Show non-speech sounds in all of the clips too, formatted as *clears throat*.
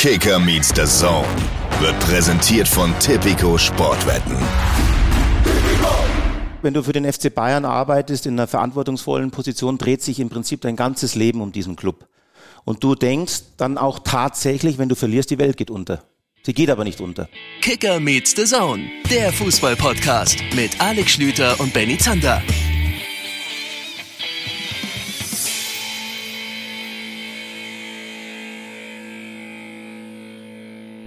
Kicker meets the Zone wird präsentiert von Tipico Sportwetten. Wenn du für den FC Bayern arbeitest in einer verantwortungsvollen Position, dreht sich im Prinzip dein ganzes Leben um diesen Club. Und du denkst dann auch tatsächlich, wenn du verlierst, die Welt geht unter. Sie geht aber nicht unter. Kicker meets the Zone, der Fußball-Podcast mit Alex Schlüter und Benny Zander.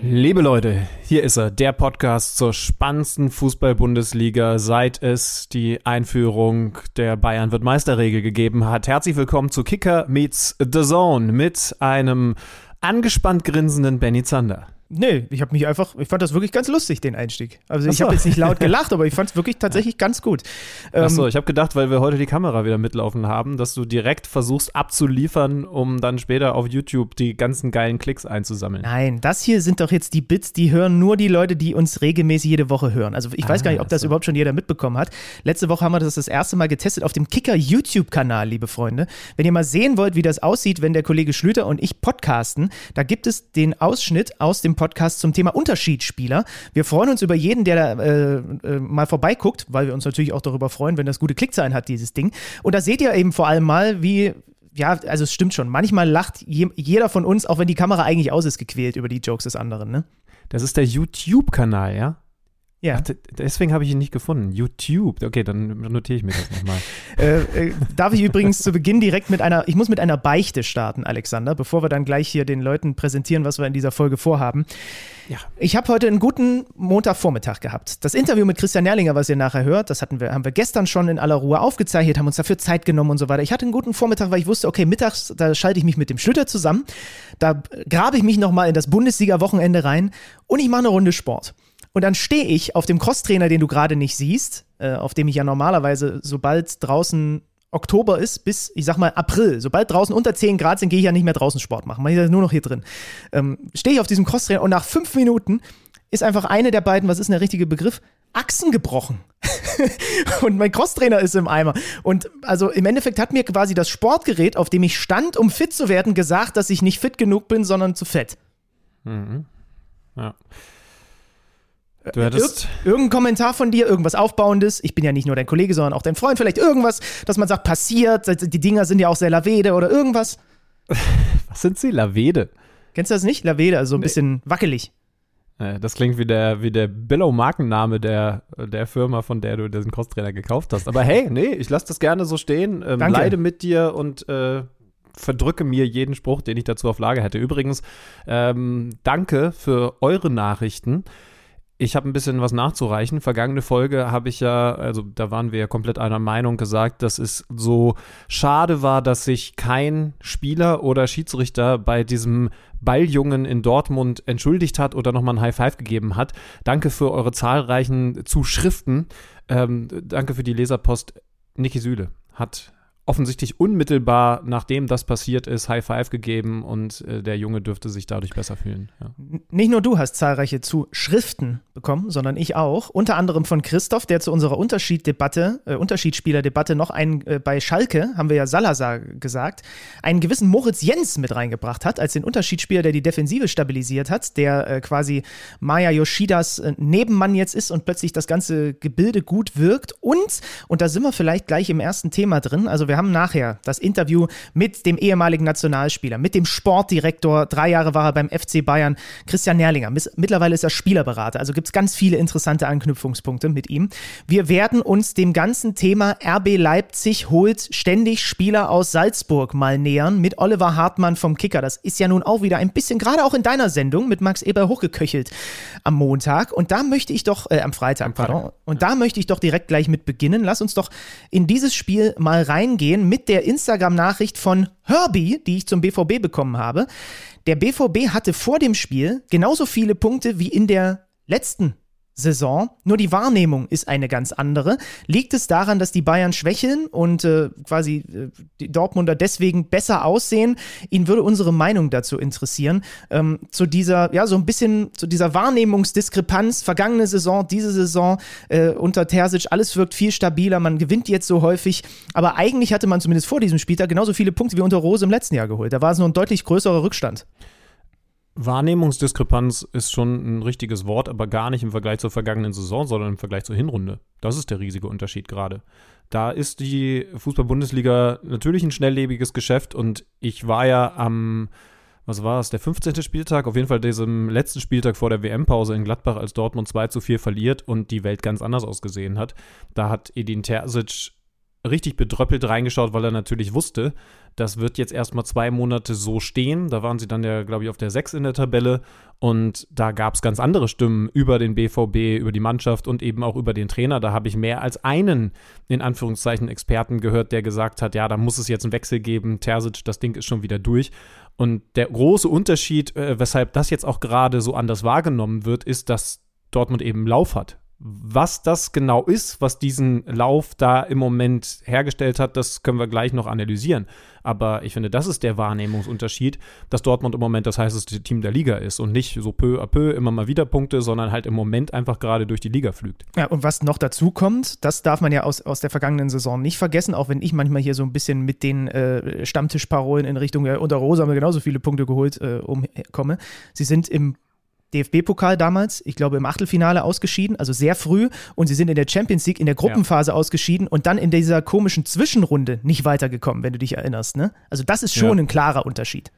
Liebe Leute, hier ist er, der Podcast zur spannendsten Fußball-Bundesliga, seit es die Einführung der Bayern wird Meisterregel gegeben hat. Herzlich willkommen zu Kicker meets The Zone mit einem angespannt grinsenden Benny Zander. Nee, ich habe mich einfach, ich fand das wirklich ganz lustig, den Einstieg. Also ich habe jetzt nicht laut *laughs* gelacht, aber ich fand es wirklich tatsächlich ganz gut. Ähm, Achso, ich habe gedacht, weil wir heute die Kamera wieder mitlaufen haben, dass du direkt versuchst abzuliefern, um dann später auf YouTube die ganzen geilen Klicks einzusammeln. Nein, das hier sind doch jetzt die Bits, die hören nur die Leute, die uns regelmäßig jede Woche hören. Also ich ah, weiß gar nicht, ob das so. überhaupt schon jeder mitbekommen hat. Letzte Woche haben wir das das erste Mal getestet auf dem Kicker YouTube-Kanal, liebe Freunde. Wenn ihr mal sehen wollt, wie das aussieht, wenn der Kollege Schlüter und ich podcasten, da gibt es den Ausschnitt aus dem Podcast zum Thema Unterschiedsspieler. Wir freuen uns über jeden, der da äh, äh, mal vorbeiguckt, weil wir uns natürlich auch darüber freuen, wenn das gute Klickzahlen hat, dieses Ding. Und da seht ihr eben vor allem mal, wie ja, also es stimmt schon. Manchmal lacht je, jeder von uns, auch wenn die Kamera eigentlich aus ist, gequält über die Jokes des anderen, ne? Das ist der YouTube-Kanal, ja? Ja. Ach, deswegen habe ich ihn nicht gefunden. YouTube. Okay, dann notiere ich mir das nochmal. *laughs* äh, äh, darf ich übrigens zu Beginn direkt mit einer, ich muss mit einer Beichte starten, Alexander, bevor wir dann gleich hier den Leuten präsentieren, was wir in dieser Folge vorhaben. Ja. Ich habe heute einen guten Montagvormittag gehabt. Das Interview mit Christian Nerlinger, was ihr nachher hört, das hatten wir, haben wir gestern schon in aller Ruhe aufgezeichnet, haben uns dafür Zeit genommen und so weiter. Ich hatte einen guten Vormittag, weil ich wusste, okay, mittags, da schalte ich mich mit dem Schlüter zusammen, da grabe ich mich nochmal in das Bundesliga-Wochenende rein und ich mache eine Runde Sport. Und dann stehe ich auf dem Crosstrainer, den du gerade nicht siehst, äh, auf dem ich ja normalerweise, sobald draußen Oktober ist, bis, ich sag mal, April, sobald draußen unter 10 Grad sind, gehe ich ja nicht mehr draußen Sport machen. Mache ich das nur noch hier drin. Ähm, stehe ich auf diesem Crosstrainer und nach fünf Minuten ist einfach eine der beiden, was ist denn der richtige Begriff? Achsen gebrochen. *laughs* und mein Crosstrainer ist im Eimer. Und also im Endeffekt hat mir quasi das Sportgerät, auf dem ich stand, um fit zu werden, gesagt, dass ich nicht fit genug bin, sondern zu fett. Mhm. Ja. Du hättest Ir irgendein Kommentar von dir, irgendwas Aufbauendes. Ich bin ja nicht nur dein Kollege, sondern auch dein Freund. Vielleicht irgendwas, dass man sagt, passiert. Die Dinger sind ja auch sehr lavede oder irgendwas. *laughs* Was sind sie? Lavede? Kennst du das nicht? Lavede, also ein nee. bisschen wackelig. Das klingt wie der, wie der Billow-Markenname der, der Firma, von der du diesen Crosstrainer gekauft hast. Aber hey, nee, ich lasse das gerne so stehen. Ähm, leide mit dir und äh, verdrücke mir jeden Spruch, den ich dazu auf Lage hätte. Übrigens, ähm, danke für eure Nachrichten. Ich habe ein bisschen was nachzureichen. Vergangene Folge habe ich ja, also da waren wir ja komplett einer Meinung gesagt, dass es so schade war, dass sich kein Spieler oder Schiedsrichter bei diesem Balljungen in Dortmund entschuldigt hat oder nochmal ein High Five gegeben hat. Danke für eure zahlreichen Zuschriften. Ähm, danke für die Leserpost. Niki Süle hat offensichtlich unmittelbar, nachdem das passiert ist, High Five gegeben und äh, der Junge dürfte sich dadurch besser fühlen. Ja. Nicht nur du hast zahlreiche Zuschriften bekommen, sondern ich auch. Unter anderem von Christoph, der zu unserer Unterschieddebatte, äh, Unterschiedsspielerdebatte noch einen äh, bei Schalke, haben wir ja Salazar gesagt, einen gewissen Moritz Jens mit reingebracht hat, als den Unterschiedsspieler, der die Defensive stabilisiert hat, der äh, quasi Maya Yoshidas äh, Nebenmann jetzt ist und plötzlich das ganze Gebilde gut wirkt. Und, und da sind wir vielleicht gleich im ersten Thema drin, also wir wir haben nachher das Interview mit dem ehemaligen Nationalspieler, mit dem Sportdirektor. Drei Jahre war er beim FC Bayern, Christian Nerlinger. Mittlerweile ist er Spielerberater. Also gibt es ganz viele interessante Anknüpfungspunkte mit ihm. Wir werden uns dem ganzen Thema RB Leipzig holt ständig Spieler aus Salzburg mal nähern mit Oliver Hartmann vom Kicker. Das ist ja nun auch wieder ein bisschen, gerade auch in deiner Sendung mit Max Eber hochgeköchelt am Montag. Und da möchte ich doch, äh, am Freitag, pardon. Und da möchte ich doch direkt gleich mit beginnen. Lass uns doch in dieses Spiel mal reingehen gehen mit der Instagram-Nachricht von Herbie, die ich zum BVB bekommen habe. Der BVB hatte vor dem Spiel genauso viele Punkte wie in der letzten Saison, nur die Wahrnehmung ist eine ganz andere. Liegt es daran, dass die Bayern schwächeln und äh, quasi äh, die Dortmunder deswegen besser aussehen? Ihn würde unsere Meinung dazu interessieren. Ähm, zu dieser, ja, so ein bisschen zu dieser Wahrnehmungsdiskrepanz, vergangene Saison, diese Saison äh, unter Terzic, alles wirkt viel stabiler, man gewinnt jetzt so häufig, aber eigentlich hatte man zumindest vor diesem Spieltag genauso viele Punkte wie unter Rose im letzten Jahr geholt. Da war es nur ein deutlich größerer Rückstand. Wahrnehmungsdiskrepanz ist schon ein richtiges Wort, aber gar nicht im Vergleich zur vergangenen Saison, sondern im Vergleich zur Hinrunde. Das ist der riesige Unterschied gerade. Da ist die Fußball-Bundesliga natürlich ein schnelllebiges Geschäft und ich war ja am, was war es, der 15. Spieltag, auf jeden Fall diesem letzten Spieltag vor der WM-Pause in Gladbach, als Dortmund 2 zu 4 verliert und die Welt ganz anders ausgesehen hat. Da hat Edin Terzic richtig bedröppelt reingeschaut, weil er natürlich wusste, das wird jetzt erstmal zwei Monate so stehen. Da waren sie dann ja, glaube ich, auf der 6 in der Tabelle. Und da gab es ganz andere Stimmen über den BVB, über die Mannschaft und eben auch über den Trainer. Da habe ich mehr als einen, in Anführungszeichen, Experten gehört, der gesagt hat, ja, da muss es jetzt einen Wechsel geben. Terzic, das Ding ist schon wieder durch. Und der große Unterschied, äh, weshalb das jetzt auch gerade so anders wahrgenommen wird, ist, dass Dortmund eben Lauf hat. Was das genau ist, was diesen Lauf da im Moment hergestellt hat, das können wir gleich noch analysieren. Aber ich finde, das ist der Wahrnehmungsunterschied, dass Dortmund im Moment das heißeste Team der Liga ist und nicht so peu à peu immer mal wieder Punkte, sondern halt im Moment einfach gerade durch die Liga flügt. Ja, und was noch dazu kommt, das darf man ja aus, aus der vergangenen Saison nicht vergessen, auch wenn ich manchmal hier so ein bisschen mit den äh, Stammtischparolen in Richtung, ja, unter Rose haben wir genauso viele Punkte geholt, äh, umkomme. Sie sind im DFB-Pokal damals, ich glaube im Achtelfinale ausgeschieden, also sehr früh. Und sie sind in der Champions League in der Gruppenphase ja. ausgeschieden und dann in dieser komischen Zwischenrunde nicht weitergekommen, wenn du dich erinnerst. Ne? Also das ist schon ja. ein klarer Unterschied.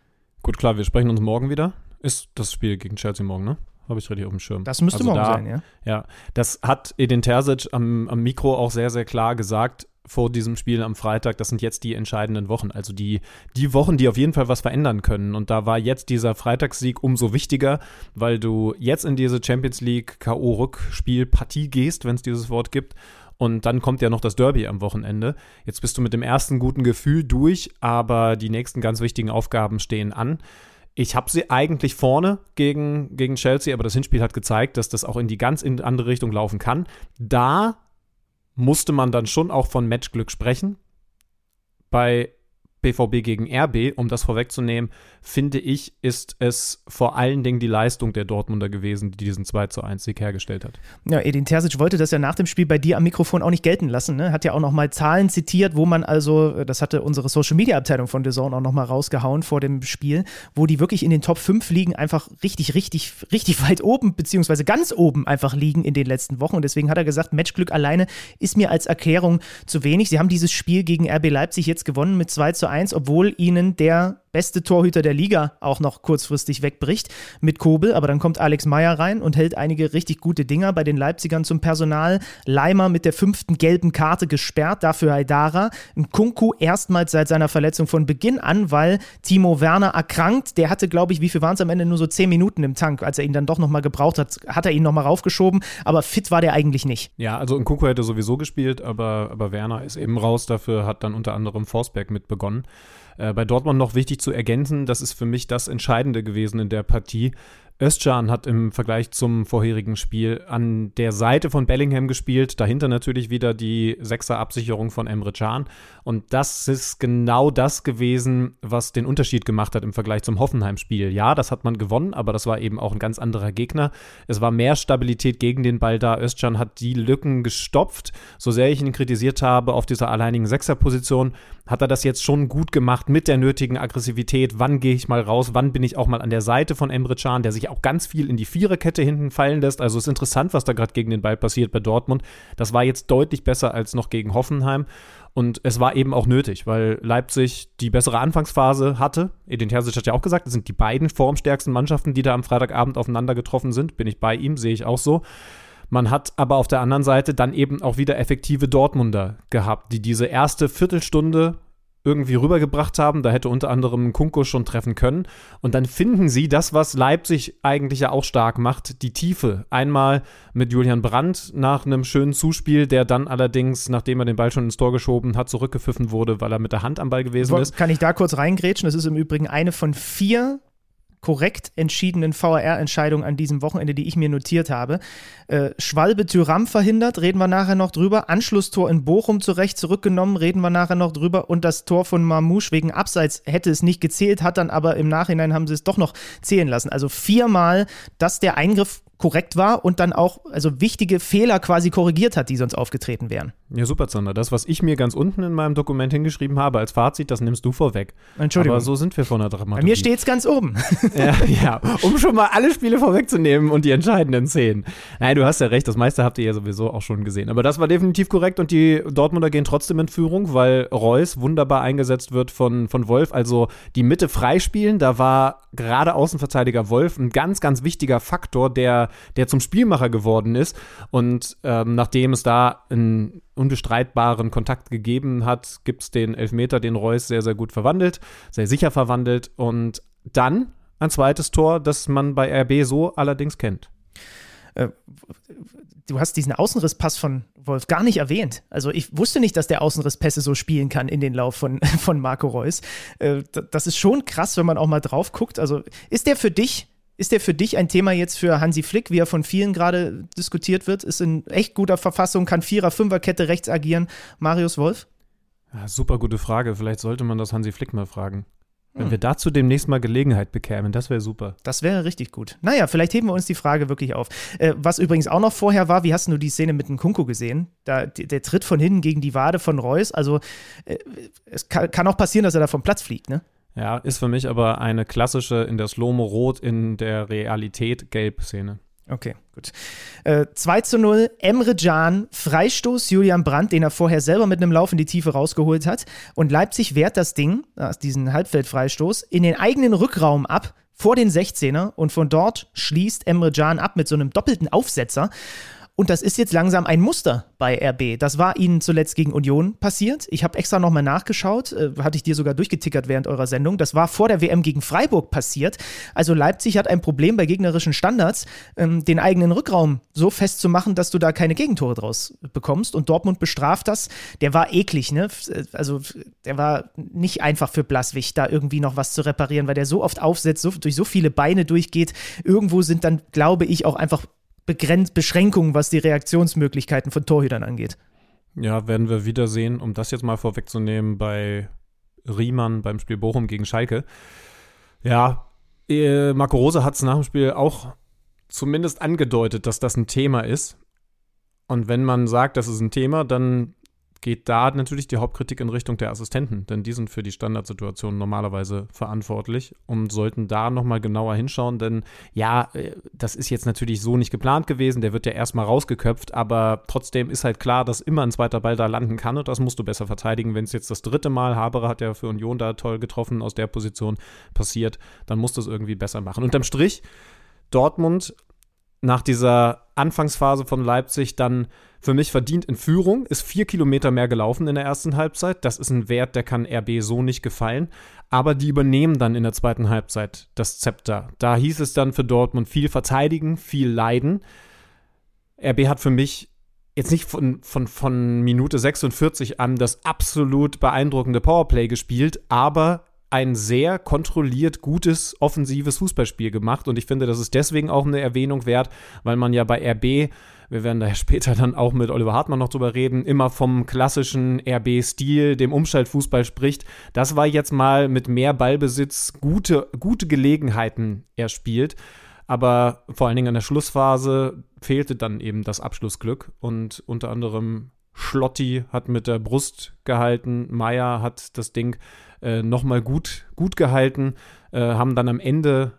Gut, klar, wir sprechen uns morgen wieder. Ist das Spiel gegen Chelsea morgen, ne? Habe ich richtig auf dem Schirm. Das müsste also morgen da, sein, ja. Ja, das hat Edin Terzic am, am Mikro auch sehr, sehr klar gesagt vor diesem Spiel am Freitag, das sind jetzt die entscheidenden Wochen. Also die, die Wochen, die auf jeden Fall was verändern können. Und da war jetzt dieser Freitagssieg umso wichtiger, weil du jetzt in diese Champions League K.O.-Rückspielpartie gehst, wenn es dieses Wort gibt. Und dann kommt ja noch das Derby am Wochenende. Jetzt bist du mit dem ersten guten Gefühl durch, aber die nächsten ganz wichtigen Aufgaben stehen an. Ich habe sie eigentlich vorne gegen, gegen Chelsea, aber das Hinspiel hat gezeigt, dass das auch in die ganz in andere Richtung laufen kann. Da musste man dann schon auch von Matchglück sprechen. Bei BVB gegen RB, um das vorwegzunehmen, finde ich, ist es vor allen Dingen die Leistung der Dortmunder gewesen, die diesen 2 zu 1 Sieg hergestellt hat. Ja, Edin Terzic wollte das ja nach dem Spiel bei dir am Mikrofon auch nicht gelten lassen. Ne? Hat ja auch nochmal Zahlen zitiert, wo man also, das hatte unsere Social Media Abteilung von The Zone auch nochmal rausgehauen vor dem Spiel, wo die wirklich in den Top 5 liegen, einfach richtig, richtig, richtig weit oben, beziehungsweise ganz oben einfach liegen in den letzten Wochen. Und deswegen hat er gesagt, Matchglück alleine ist mir als Erklärung zu wenig. Sie haben dieses Spiel gegen RB Leipzig jetzt gewonnen mit 2 zu 1, obwohl ihnen der beste Torhüter der Liga auch noch kurzfristig wegbricht mit Kobel. Aber dann kommt Alex Meyer rein und hält einige richtig gute Dinger bei den Leipzigern zum Personal. Leimer mit der fünften gelben Karte gesperrt, dafür Haidara. Kunku erstmals seit seiner Verletzung von Beginn an, weil Timo Werner erkrankt. Der hatte, glaube ich, wie viel waren es am Ende? Nur so zehn Minuten im Tank. Als er ihn dann doch nochmal gebraucht hat, hat er ihn nochmal raufgeschoben. Aber fit war der eigentlich nicht. Ja, also Kunku hätte sowieso gespielt, aber, aber Werner ist eben raus. Dafür hat dann unter anderem Forsberg mit begonnen. Äh, bei Dortmund noch wichtig zu ergänzen, das ist für mich das Entscheidende gewesen in der Partie. Özcan hat im Vergleich zum vorherigen Spiel an der Seite von Bellingham gespielt, dahinter natürlich wieder die Sechser-Absicherung von Emre Can. Und das ist genau das gewesen, was den Unterschied gemacht hat im Vergleich zum Hoffenheim-Spiel. Ja, das hat man gewonnen, aber das war eben auch ein ganz anderer Gegner. Es war mehr Stabilität gegen den Ball da. Özcan hat die Lücken gestopft. So sehr ich ihn kritisiert habe auf dieser alleinigen Sechser-Position, hat er das jetzt schon gut gemacht mit der nötigen Aggressivität. Wann gehe ich mal raus? Wann bin ich auch mal an der Seite von Emre Can, der sich auch ganz viel in die Viererkette hinten fallen lässt. Also es ist interessant, was da gerade gegen den Ball passiert bei Dortmund. Das war jetzt deutlich besser als noch gegen Hoffenheim. Und es war eben auch nötig, weil Leipzig die bessere Anfangsphase hatte. Edin Terzic hat ja auch gesagt, es sind die beiden formstärksten Mannschaften, die da am Freitagabend aufeinander getroffen sind. Bin ich bei ihm, sehe ich auch so. Man hat aber auf der anderen Seite dann eben auch wieder effektive Dortmunder gehabt, die diese erste Viertelstunde irgendwie rübergebracht haben. Da hätte unter anderem Kunko schon treffen können. Und dann finden sie das, was Leipzig eigentlich ja auch stark macht, die Tiefe. Einmal mit Julian Brandt nach einem schönen Zuspiel, der dann allerdings, nachdem er den Ball schon ins Tor geschoben hat, zurückgepfiffen wurde, weil er mit der Hand am Ball gewesen ist. Kann ich da kurz reingrätschen? Das ist im Übrigen eine von vier korrekt entschiedenen VAR-Entscheidungen an diesem Wochenende, die ich mir notiert habe. Äh, Schwalbe Tyram verhindert, reden wir nachher noch drüber. Anschlusstor in Bochum zurecht zurückgenommen, reden wir nachher noch drüber. Und das Tor von Mamouche wegen Abseits hätte es nicht gezählt, hat dann aber im Nachhinein haben sie es doch noch zählen lassen. Also viermal, dass der Eingriff korrekt war und dann auch also wichtige Fehler quasi korrigiert hat, die sonst aufgetreten wären. Ja, super, Zander. Das, was ich mir ganz unten in meinem Dokument hingeschrieben habe als Fazit, das nimmst du vorweg. Entschuldigung. Aber so sind wir von der Dramaturgie. Bei mir steht es ganz oben. *laughs* ja, ja, um schon mal alle Spiele vorwegzunehmen und die entscheidenden Szenen. Nein, du hast ja recht, das meiste habt ihr ja sowieso auch schon gesehen. Aber das war definitiv korrekt und die Dortmunder gehen trotzdem in Führung, weil Reus wunderbar eingesetzt wird von, von Wolf. Also die Mitte freispielen, da war gerade Außenverteidiger Wolf ein ganz, ganz wichtiger Faktor, der, der zum Spielmacher geworden ist. Und ähm, nachdem es da ein unbestreitbaren Kontakt gegeben hat, gibt es den Elfmeter, den Reus sehr, sehr gut verwandelt, sehr sicher verwandelt und dann ein zweites Tor, das man bei RB so allerdings kennt. Äh, du hast diesen Außenrisspass von Wolf gar nicht erwähnt. Also ich wusste nicht, dass der Außenrisspässe so spielen kann in den Lauf von, *laughs* von Marco Reus. Äh, das ist schon krass, wenn man auch mal drauf guckt. Also ist der für dich ist der für dich ein Thema jetzt für Hansi Flick, wie er von vielen gerade diskutiert wird? Ist in echt guter Verfassung, kann Vierer-, Fünferkette rechts agieren. Marius Wolf? Ja, super gute Frage. Vielleicht sollte man das Hansi Flick mal fragen. Wenn hm. wir dazu demnächst mal Gelegenheit bekämen, das wäre super. Das wäre richtig gut. Naja, vielleicht heben wir uns die Frage wirklich auf. Äh, was übrigens auch noch vorher war, wie hast du die Szene mit dem Kunko gesehen? Da, der, der Tritt von hinten gegen die Wade von Reus. Also, äh, es kann, kann, auch passieren, dass er da vom Platz fliegt, ne? Ja, ist für mich aber eine klassische in der Slomo rot, in der Realität gelb Szene. Okay, gut. Äh, 2 zu 0, Emre Can, Freistoß Julian Brandt, den er vorher selber mit einem Lauf in die Tiefe rausgeholt hat. Und Leipzig wehrt das Ding, diesen Halbfeldfreistoß, in den eigenen Rückraum ab, vor den 16er. Und von dort schließt Emre Can ab mit so einem doppelten Aufsetzer. Und das ist jetzt langsam ein Muster bei RB. Das war ihnen zuletzt gegen Union passiert. Ich habe extra nochmal nachgeschaut, äh, hatte ich dir sogar durchgetickert während eurer Sendung. Das war vor der WM gegen Freiburg passiert. Also Leipzig hat ein Problem bei gegnerischen Standards, ähm, den eigenen Rückraum so festzumachen, dass du da keine Gegentore draus bekommst. Und Dortmund bestraft das. Der war eklig, ne? Also der war nicht einfach für Blaswig, da irgendwie noch was zu reparieren, weil der so oft aufsetzt, so, durch so viele Beine durchgeht. Irgendwo sind dann, glaube ich, auch einfach Begrenz Beschränkungen, was die Reaktionsmöglichkeiten von Torhütern angeht. Ja, werden wir wiedersehen, um das jetzt mal vorwegzunehmen, bei Riemann beim Spiel Bochum gegen Schalke. Ja, äh, Marco Rose hat es nach dem Spiel auch zumindest angedeutet, dass das ein Thema ist. Und wenn man sagt, das ist ein Thema, dann geht da natürlich die Hauptkritik in Richtung der Assistenten, denn die sind für die Standardsituation normalerweise verantwortlich und sollten da nochmal genauer hinschauen, denn ja, äh, das ist jetzt natürlich so nicht geplant gewesen, der wird ja erstmal rausgeköpft, aber trotzdem ist halt klar, dass immer ein zweiter Ball da landen kann und das musst du besser verteidigen. Wenn es jetzt das dritte Mal, Haberer hat ja für Union da toll getroffen, aus der Position passiert, dann musst du es irgendwie besser machen. Unterm Strich, Dortmund nach dieser Anfangsphase von Leipzig dann für mich verdient in Führung, ist vier Kilometer mehr gelaufen in der ersten Halbzeit. Das ist ein Wert, der kann RB so nicht gefallen. Aber die übernehmen dann in der zweiten Halbzeit das Zepter. Da hieß es dann für Dortmund viel verteidigen, viel leiden. RB hat für mich jetzt nicht von, von, von Minute 46 an das absolut beeindruckende Powerplay gespielt, aber ein sehr kontrolliert gutes offensives Fußballspiel gemacht und ich finde, das ist deswegen auch eine Erwähnung wert, weil man ja bei RB, wir werden da *laughs* später dann auch mit Oliver Hartmann noch drüber reden, immer vom klassischen RB-Stil, dem Umschaltfußball spricht. Das war jetzt mal mit mehr Ballbesitz gute, gute Gelegenheiten erspielt. Aber vor allen Dingen in der Schlussphase fehlte dann eben das Abschlussglück und unter anderem Schlotti hat mit der Brust gehalten, Meier hat das Ding äh, nochmal gut, gut gehalten, äh, haben dann am Ende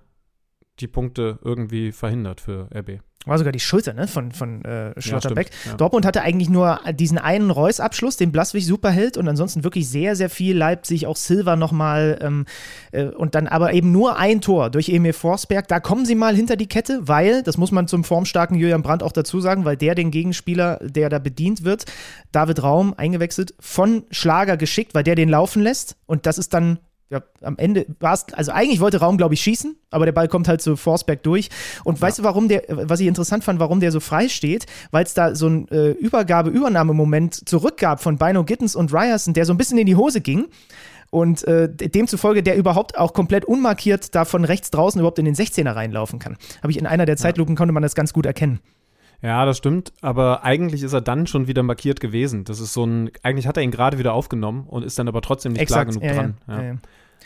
die Punkte irgendwie verhindert für RB. War sogar die Schulter ne, von, von äh, Schlotterbeck. Ja, ja. Dortmund hatte eigentlich nur diesen einen Reus-Abschluss, den Blaswig super hält und ansonsten wirklich sehr, sehr viel Leipzig, auch Silva nochmal ähm, äh, und dann aber eben nur ein Tor durch Emil Forsberg. Da kommen sie mal hinter die Kette, weil, das muss man zum formstarken Julian Brandt auch dazu sagen, weil der den Gegenspieler, der da bedient wird, David Raum eingewechselt, von Schlager geschickt, weil der den laufen lässt und das ist dann ja, am Ende war es, also eigentlich wollte Raum, glaube ich, schießen, aber der Ball kommt halt zu Forsberg durch. Und ja. weißt du, warum der, was ich interessant fand, warum der so frei steht? Weil es da so ein äh, Übergabe-Übernahmemoment zurückgab von Bino Gittens und Ryerson, der so ein bisschen in die Hose ging. Und äh, demzufolge der überhaupt auch komplett unmarkiert da von rechts draußen überhaupt in den 16er reinlaufen kann. Habe ich in einer der Zeitlupen ja. konnte man das ganz gut erkennen. Ja, das stimmt, aber eigentlich ist er dann schon wieder markiert gewesen. Das ist so ein, eigentlich hat er ihn gerade wieder aufgenommen und ist dann aber trotzdem nicht Exakt, klar genug ja, dran. Ja, ja.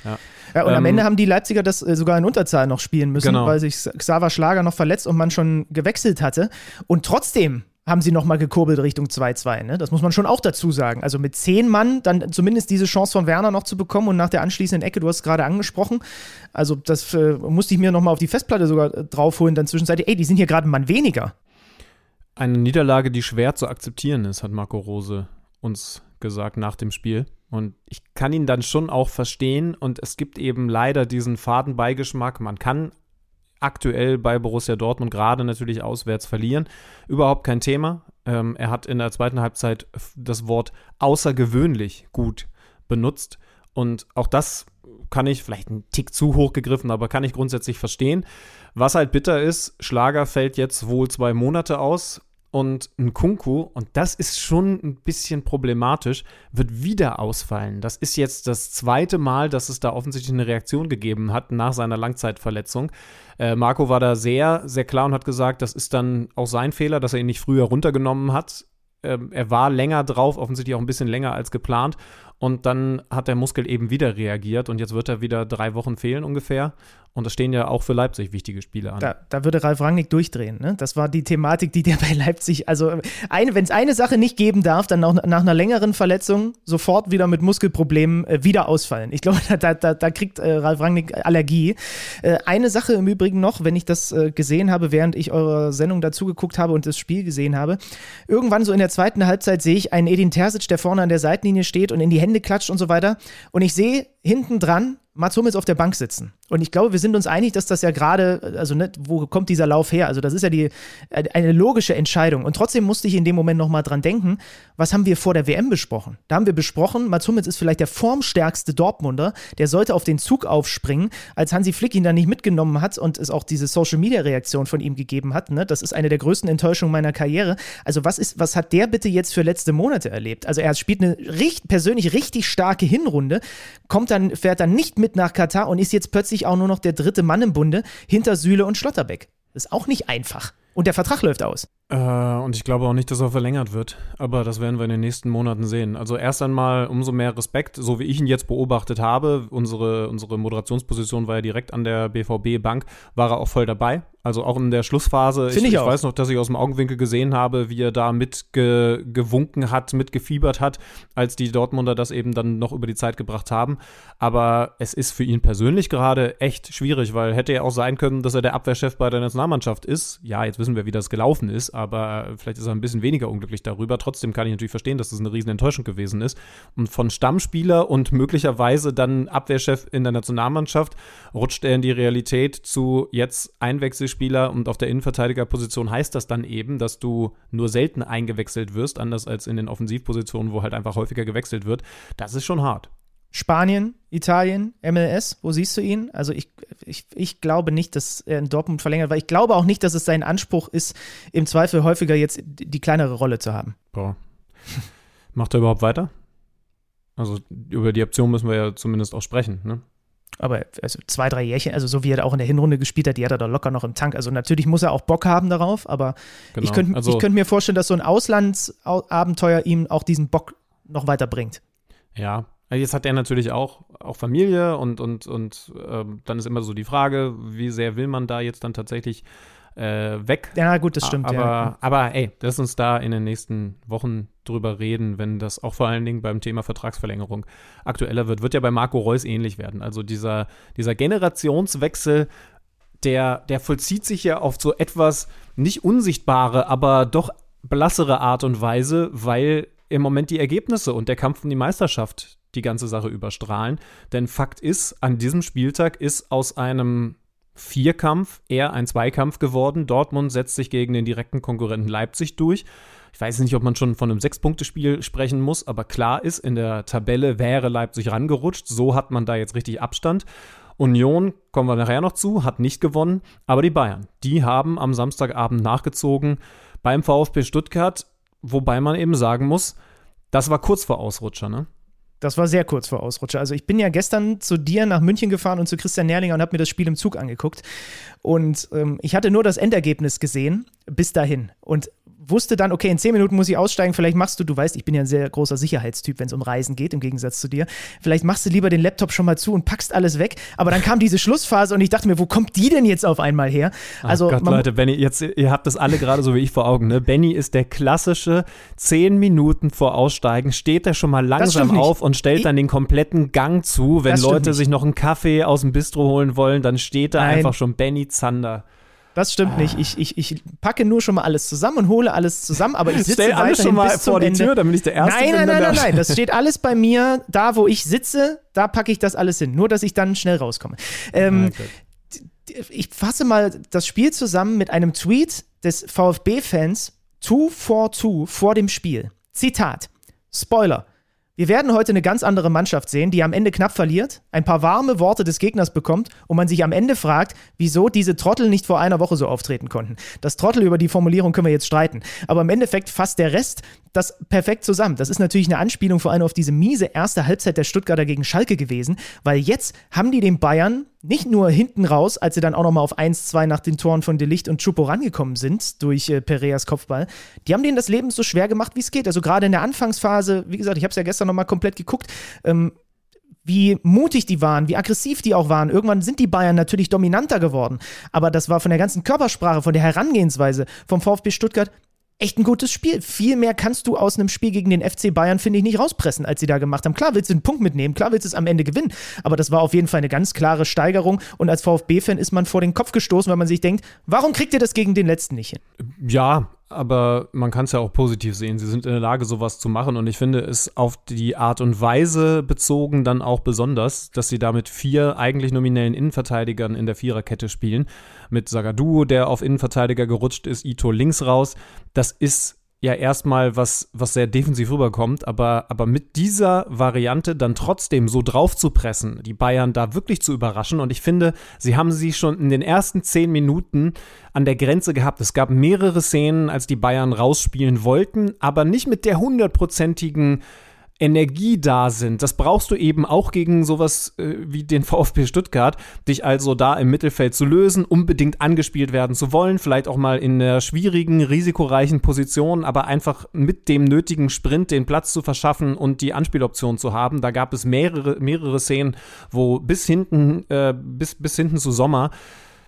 Ja. ja und ähm, am Ende haben die Leipziger das äh, sogar in Unterzahl noch spielen müssen, genau. weil sich Xaver Schlager noch verletzt und man schon gewechselt hatte. Und trotzdem haben sie nochmal gekurbelt Richtung 2-2. Ne? Das muss man schon auch dazu sagen. Also mit zehn Mann dann zumindest diese Chance von Werner noch zu bekommen und nach der anschließenden Ecke, du hast es gerade angesprochen, also das äh, musste ich mir nochmal auf die Festplatte sogar äh, draufholen, dann zwischenzeitlich, ey, die sind hier gerade ein Mann weniger. Eine Niederlage, die schwer zu akzeptieren ist, hat Marco Rose uns gesagt nach dem Spiel. Und ich kann ihn dann schon auch verstehen. Und es gibt eben leider diesen faden Beigeschmack. Man kann aktuell bei Borussia Dortmund gerade natürlich auswärts verlieren. Überhaupt kein Thema. Ähm, er hat in der zweiten Halbzeit das Wort außergewöhnlich gut benutzt. Und auch das kann ich, vielleicht ein Tick zu hoch gegriffen, aber kann ich grundsätzlich verstehen. Was halt bitter ist, Schlager fällt jetzt wohl zwei Monate aus und ein Kunku, und das ist schon ein bisschen problematisch, wird wieder ausfallen. Das ist jetzt das zweite Mal, dass es da offensichtlich eine Reaktion gegeben hat nach seiner Langzeitverletzung. Äh, Marco war da sehr, sehr klar und hat gesagt, das ist dann auch sein Fehler, dass er ihn nicht früher runtergenommen hat. Ähm, er war länger drauf, offensichtlich auch ein bisschen länger als geplant. Und dann hat der Muskel eben wieder reagiert und jetzt wird er wieder drei Wochen fehlen ungefähr. Und es stehen ja auch für Leipzig wichtige Spiele an. Da, da würde Ralf Rangnick durchdrehen. Ne? Das war die Thematik, die der bei Leipzig, also wenn es eine Sache nicht geben darf, dann auch nach einer längeren Verletzung sofort wieder mit Muskelproblemen äh, wieder ausfallen. Ich glaube, *laughs* da, da, da kriegt äh, Ralf Rangnick Allergie. Äh, eine Sache im Übrigen noch, wenn ich das äh, gesehen habe, während ich eure Sendung dazu geguckt habe und das Spiel gesehen habe. Irgendwann so in der zweiten Halbzeit sehe ich einen Edin Terzic, der vorne an der Seitenlinie steht und in die Hände klatscht und so weiter. Und ich sehe hinten dran Mats Hummels auf der Bank sitzen. Und ich glaube, wir sind uns einig, dass das ja gerade, also ne, wo kommt dieser Lauf her? Also das ist ja die, eine logische Entscheidung. Und trotzdem musste ich in dem Moment nochmal dran denken, was haben wir vor der WM besprochen? Da haben wir besprochen, Mats Hummels ist vielleicht der formstärkste Dortmunder, der sollte auf den Zug aufspringen, als Hansi Flick ihn da nicht mitgenommen hat und es auch diese Social-Media-Reaktion von ihm gegeben hat. Ne? Das ist eine der größten Enttäuschungen meiner Karriere. Also was ist, was hat der bitte jetzt für letzte Monate erlebt? Also er spielt eine richtig, persönlich richtig starke Hinrunde, kommt dann, fährt dann nicht mit nach Katar und ist jetzt plötzlich auch nur noch der dritte Mann im Bunde hinter Süle und Schlotterbeck. Das ist auch nicht einfach. Und der Vertrag läuft aus. Äh, und ich glaube auch nicht, dass er verlängert wird. Aber das werden wir in den nächsten Monaten sehen. Also erst einmal umso mehr Respekt, so wie ich ihn jetzt beobachtet habe. Unsere, unsere Moderationsposition war ja direkt an der BVB-Bank, war er auch voll dabei. Also auch in der Schlussphase. Ich, ich, ich weiß noch, dass ich aus dem Augenwinkel gesehen habe, wie er da mitgewunken hat, mitgefiebert hat, als die Dortmunder das eben dann noch über die Zeit gebracht haben. Aber es ist für ihn persönlich gerade echt schwierig, weil hätte er auch sein können, dass er der Abwehrchef bei der Nationalmannschaft ist. Ja, jetzt wissen wir, wie das gelaufen ist, aber vielleicht ist er ein bisschen weniger unglücklich darüber. Trotzdem kann ich natürlich verstehen, dass das eine riesen Enttäuschung gewesen ist. Und von Stammspieler und möglicherweise dann Abwehrchef in der Nationalmannschaft rutscht er in die Realität zu jetzt Einwechsel Spieler und auf der Innenverteidigerposition heißt das dann eben, dass du nur selten eingewechselt wirst, anders als in den Offensivpositionen, wo halt einfach häufiger gewechselt wird. Das ist schon hart. Spanien, Italien, MLS, wo siehst du ihn? Also ich, ich, ich glaube nicht, dass er in Dortmund verlängert, weil ich glaube auch nicht, dass es sein Anspruch ist, im Zweifel häufiger jetzt die kleinere Rolle zu haben. Boah. Macht er überhaupt weiter? Also über die Option müssen wir ja zumindest auch sprechen, ne? Aber also zwei, drei Jährchen, also so wie er auch in der Hinrunde gespielt hat, die hat er da locker noch im Tank. Also natürlich muss er auch Bock haben darauf, aber genau. ich könnte also, könnt mir vorstellen, dass so ein Auslandsabenteuer ihm auch diesen Bock noch weiter bringt. Ja, Jetzt hat er natürlich auch, auch Familie und, und, und äh, dann ist immer so die Frage, wie sehr will man da jetzt dann tatsächlich äh, weg. Ja, gut, das stimmt. Aber, ja. aber ey, lass uns da in den nächsten Wochen drüber reden, wenn das auch vor allen Dingen beim Thema Vertragsverlängerung aktueller wird. Wird ja bei Marco Reus ähnlich werden. Also dieser, dieser Generationswechsel, der, der vollzieht sich ja auf so etwas nicht unsichtbare, aber doch blassere Art und Weise, weil im Moment die Ergebnisse und der Kampf um die Meisterschaft die ganze Sache überstrahlen. Denn Fakt ist, an diesem Spieltag ist aus einem Vierkampf eher ein Zweikampf geworden. Dortmund setzt sich gegen den direkten Konkurrenten Leipzig durch. Ich weiß nicht, ob man schon von einem Sechs-Punkte-Spiel sprechen muss, aber klar ist, in der Tabelle wäre Leipzig rangerutscht. So hat man da jetzt richtig Abstand. Union, kommen wir nachher noch zu, hat nicht gewonnen, aber die Bayern, die haben am Samstagabend nachgezogen beim VfB Stuttgart, wobei man eben sagen muss, das war kurz vor Ausrutscher, ne? Das war sehr kurz vor Ausrutscher. Also ich bin ja gestern zu dir nach München gefahren und zu Christian Nerlinger und habe mir das Spiel im Zug angeguckt. Und ähm, ich hatte nur das Endergebnis gesehen bis dahin. Und wusste dann, okay, in zehn Minuten muss ich aussteigen, vielleicht machst du, du weißt, ich bin ja ein sehr großer Sicherheitstyp, wenn es um Reisen geht, im Gegensatz zu dir. Vielleicht machst du lieber den Laptop schon mal zu und packst alles weg. Aber dann kam diese Schlussphase und ich dachte mir, wo kommt die denn jetzt auf einmal her? Also, Ach Gott, Leute, Benny, jetzt, ihr habt das alle gerade so wie ich vor Augen, ne? Benny ist der klassische zehn Minuten vor Aussteigen, steht er schon mal langsam auf und stellt dann den kompletten Gang zu. Wenn Leute sich noch einen Kaffee aus dem Bistro holen wollen, dann steht da Nein. einfach schon Benny Zander. Das stimmt ah. nicht. Ich, ich, ich packe nur schon mal alles zusammen und hole alles zusammen, aber ich *laughs* sitze Stell alles schon mal vor die Ende. Tür, damit ich der Erste nein, bin. Nein, nein, nein, nein, *laughs* das steht alles bei mir, da wo ich sitze, da packe ich das alles hin. Nur, dass ich dann schnell rauskomme. Ähm, ah, ich fasse mal das Spiel zusammen mit einem Tweet des VfB-Fans 242 vor dem Spiel. Zitat. Spoiler. Wir werden heute eine ganz andere Mannschaft sehen, die am Ende knapp verliert, ein paar warme Worte des Gegners bekommt und man sich am Ende fragt, wieso diese Trottel nicht vor einer Woche so auftreten konnten. Das Trottel über die Formulierung können wir jetzt streiten. Aber im Endeffekt fasst der Rest das perfekt zusammen. Das ist natürlich eine Anspielung vor allem auf diese miese erste Halbzeit der Stuttgarter gegen Schalke gewesen, weil jetzt haben die den Bayern nicht nur hinten raus, als sie dann auch nochmal auf 1-2 nach den Toren von Delicht und Chupo rangekommen sind durch äh, Pereas Kopfball, die haben denen das Leben so schwer gemacht, wie es geht. Also gerade in der Anfangsphase, wie gesagt, ich habe es ja gestern nochmal komplett geguckt, ähm, wie mutig die waren, wie aggressiv die auch waren. Irgendwann sind die Bayern natürlich dominanter geworden. Aber das war von der ganzen Körpersprache, von der Herangehensweise vom VfB Stuttgart echt ein gutes Spiel. Viel mehr kannst du aus einem Spiel gegen den FC Bayern, finde ich, nicht rauspressen, als sie da gemacht haben. Klar willst du einen Punkt mitnehmen, klar willst du es am Ende gewinnen, aber das war auf jeden Fall eine ganz klare Steigerung und als VfB-Fan ist man vor den Kopf gestoßen, weil man sich denkt, warum kriegt ihr das gegen den letzten nicht hin? Ja, aber man kann es ja auch positiv sehen. Sie sind in der Lage, sowas zu machen. Und ich finde es auf die Art und Weise bezogen dann auch besonders, dass sie da mit vier eigentlich nominellen Innenverteidigern in der Viererkette spielen. Mit Sagadu, der auf Innenverteidiger gerutscht ist, Ito links raus. Das ist ja erstmal was, was sehr defensiv rüberkommt, aber, aber mit dieser Variante dann trotzdem so drauf zu pressen, die Bayern da wirklich zu überraschen. Und ich finde, sie haben sie schon in den ersten zehn Minuten an der Grenze gehabt. Es gab mehrere Szenen, als die Bayern rausspielen wollten, aber nicht mit der hundertprozentigen Energie da sind. Das brauchst du eben auch gegen sowas äh, wie den *laughs* VfB Stuttgart, dich also da im Mittelfeld zu lösen, unbedingt angespielt werden zu wollen, vielleicht auch mal in einer schwierigen, risikoreichen Position, aber einfach mit dem nötigen Sprint den Platz zu verschaffen und die Anspieloption zu haben. Da gab es mehrere, mehrere Szenen, wo bis hinten, äh, bis, bis hinten zu Sommer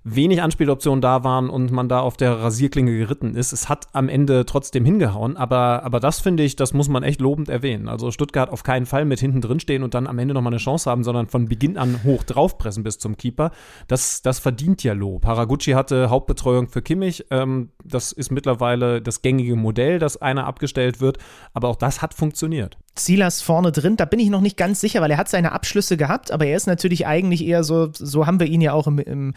wenig Anspieloptionen da waren und man da auf der Rasierklinge geritten ist. Es hat am Ende trotzdem hingehauen, aber, aber das finde ich, das muss man echt lobend erwähnen. Also Stuttgart auf keinen Fall mit hinten drin stehen und dann am Ende nochmal eine Chance haben, sondern von Beginn an hoch draufpressen bis zum Keeper. Das, das verdient ja Lob. Haraguchi hatte Hauptbetreuung für Kimmich. Ähm, das ist mittlerweile das gängige Modell, dass einer abgestellt wird, aber auch das hat funktioniert. Silas vorne drin, da bin ich noch nicht ganz sicher, weil er hat seine Abschlüsse gehabt, aber er ist natürlich eigentlich eher so, so haben wir ihn ja auch im, im,